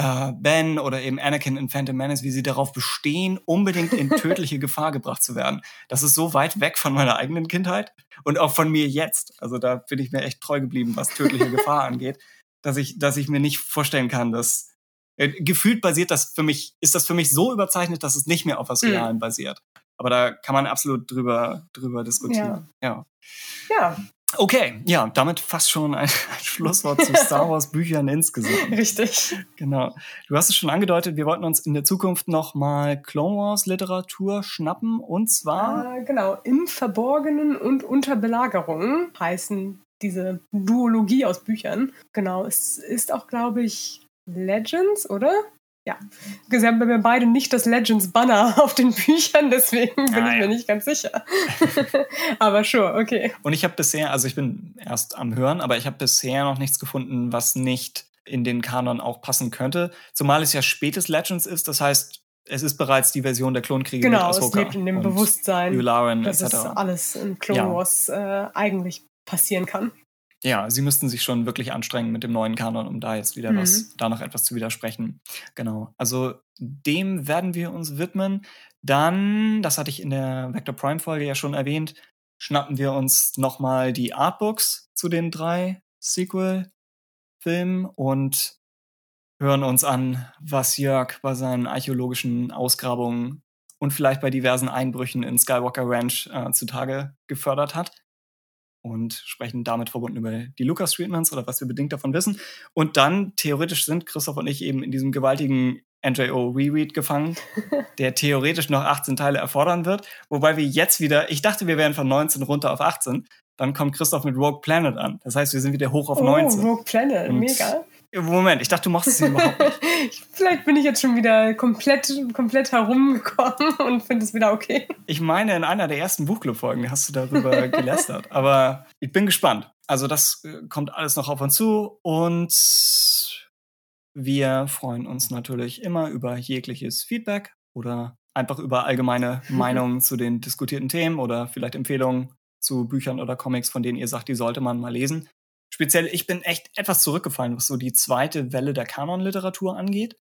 äh, Ben oder eben Anakin in Phantom Menace, wie sie darauf bestehen, unbedingt in tödliche Gefahr gebracht zu werden. Das ist so weit weg von meiner eigenen Kindheit und auch von mir jetzt. Also da bin ich mir echt treu geblieben, was tödliche Gefahr angeht, dass ich, dass ich mir nicht vorstellen kann, dass äh, gefühlt basiert das für mich, ist das für mich so überzeichnet, dass es nicht mehr auf was mhm. Realen mhm. basiert. Aber da kann man absolut drüber, drüber diskutieren. Ja. ja. ja. Okay, ja, damit fast schon ein, ein Schlusswort zu Star Wars Büchern insgesamt. Richtig. Genau. Du hast es schon angedeutet, wir wollten uns in der Zukunft nochmal Clone Wars Literatur schnappen und zwar. Äh, genau, im Verborgenen und unter Belagerung heißen diese Duologie aus Büchern. Genau, es ist auch, glaube ich, Legends, oder? Ja. Sie haben bei mir beide nicht das Legends-Banner auf den Büchern, deswegen bin ah, ich mir nicht ganz sicher. aber sure, okay. Und ich habe bisher, also ich bin erst am Hören, aber ich habe bisher noch nichts gefunden, was nicht in den Kanon auch passen könnte. Zumal es ja spätes Legends ist, das heißt, es ist bereits die Version der Klonkriege genau, mit Ahsoka. Genau, es lebt in dem Bewusstsein, Yularen, dass es alles in Clone ja. Wars äh, eigentlich passieren kann ja, sie müssten sich schon wirklich anstrengen mit dem neuen Kanon, um da jetzt wieder mhm. was, da noch etwas zu widersprechen. Genau. Also dem werden wir uns widmen. Dann, das hatte ich in der Vector Prime Folge ja schon erwähnt, schnappen wir uns nochmal die Artbooks zu den drei Sequel-Filmen und hören uns an, was Jörg bei seinen archäologischen Ausgrabungen und vielleicht bei diversen Einbrüchen in Skywalker Ranch äh, zutage gefördert hat und sprechen damit verbunden über die Lucas-Treatments oder was wir bedingt davon wissen. Und dann, theoretisch sind Christoph und ich eben in diesem gewaltigen NJO Reread gefangen, der theoretisch noch 18 Teile erfordern wird. Wobei wir jetzt wieder, ich dachte, wir wären von 19 runter auf 18. Dann kommt Christoph mit Rogue Planet an. Das heißt, wir sind wieder hoch auf oh, 19. Rogue Planet, und mega. Moment, ich dachte, du machst es überhaupt nicht. Vielleicht bin ich jetzt schon wieder komplett, komplett herumgekommen und finde es wieder okay. Ich meine, in einer der ersten Buchclub-Folgen hast du darüber gelästert. Aber ich bin gespannt. Also, das äh, kommt alles noch auf uns zu und wir freuen uns natürlich immer über jegliches Feedback oder einfach über allgemeine Meinungen zu den diskutierten Themen oder vielleicht Empfehlungen zu Büchern oder Comics, von denen ihr sagt, die sollte man mal lesen speziell, ich bin echt etwas zurückgefallen, was so die zweite Welle der Kanonliteratur angeht.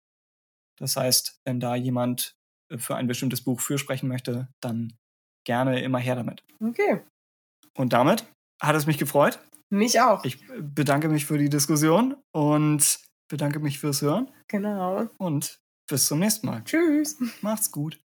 Das heißt, wenn da jemand äh, für ein bestimmtes Buch fürsprechen möchte, dann gerne immer her damit. Okay. Und damit hat es mich gefreut. Mich auch. Ich bedanke mich für die Diskussion und bedanke mich fürs Hören. Genau. Und bis zum nächsten Mal. Tschüss. Macht's gut.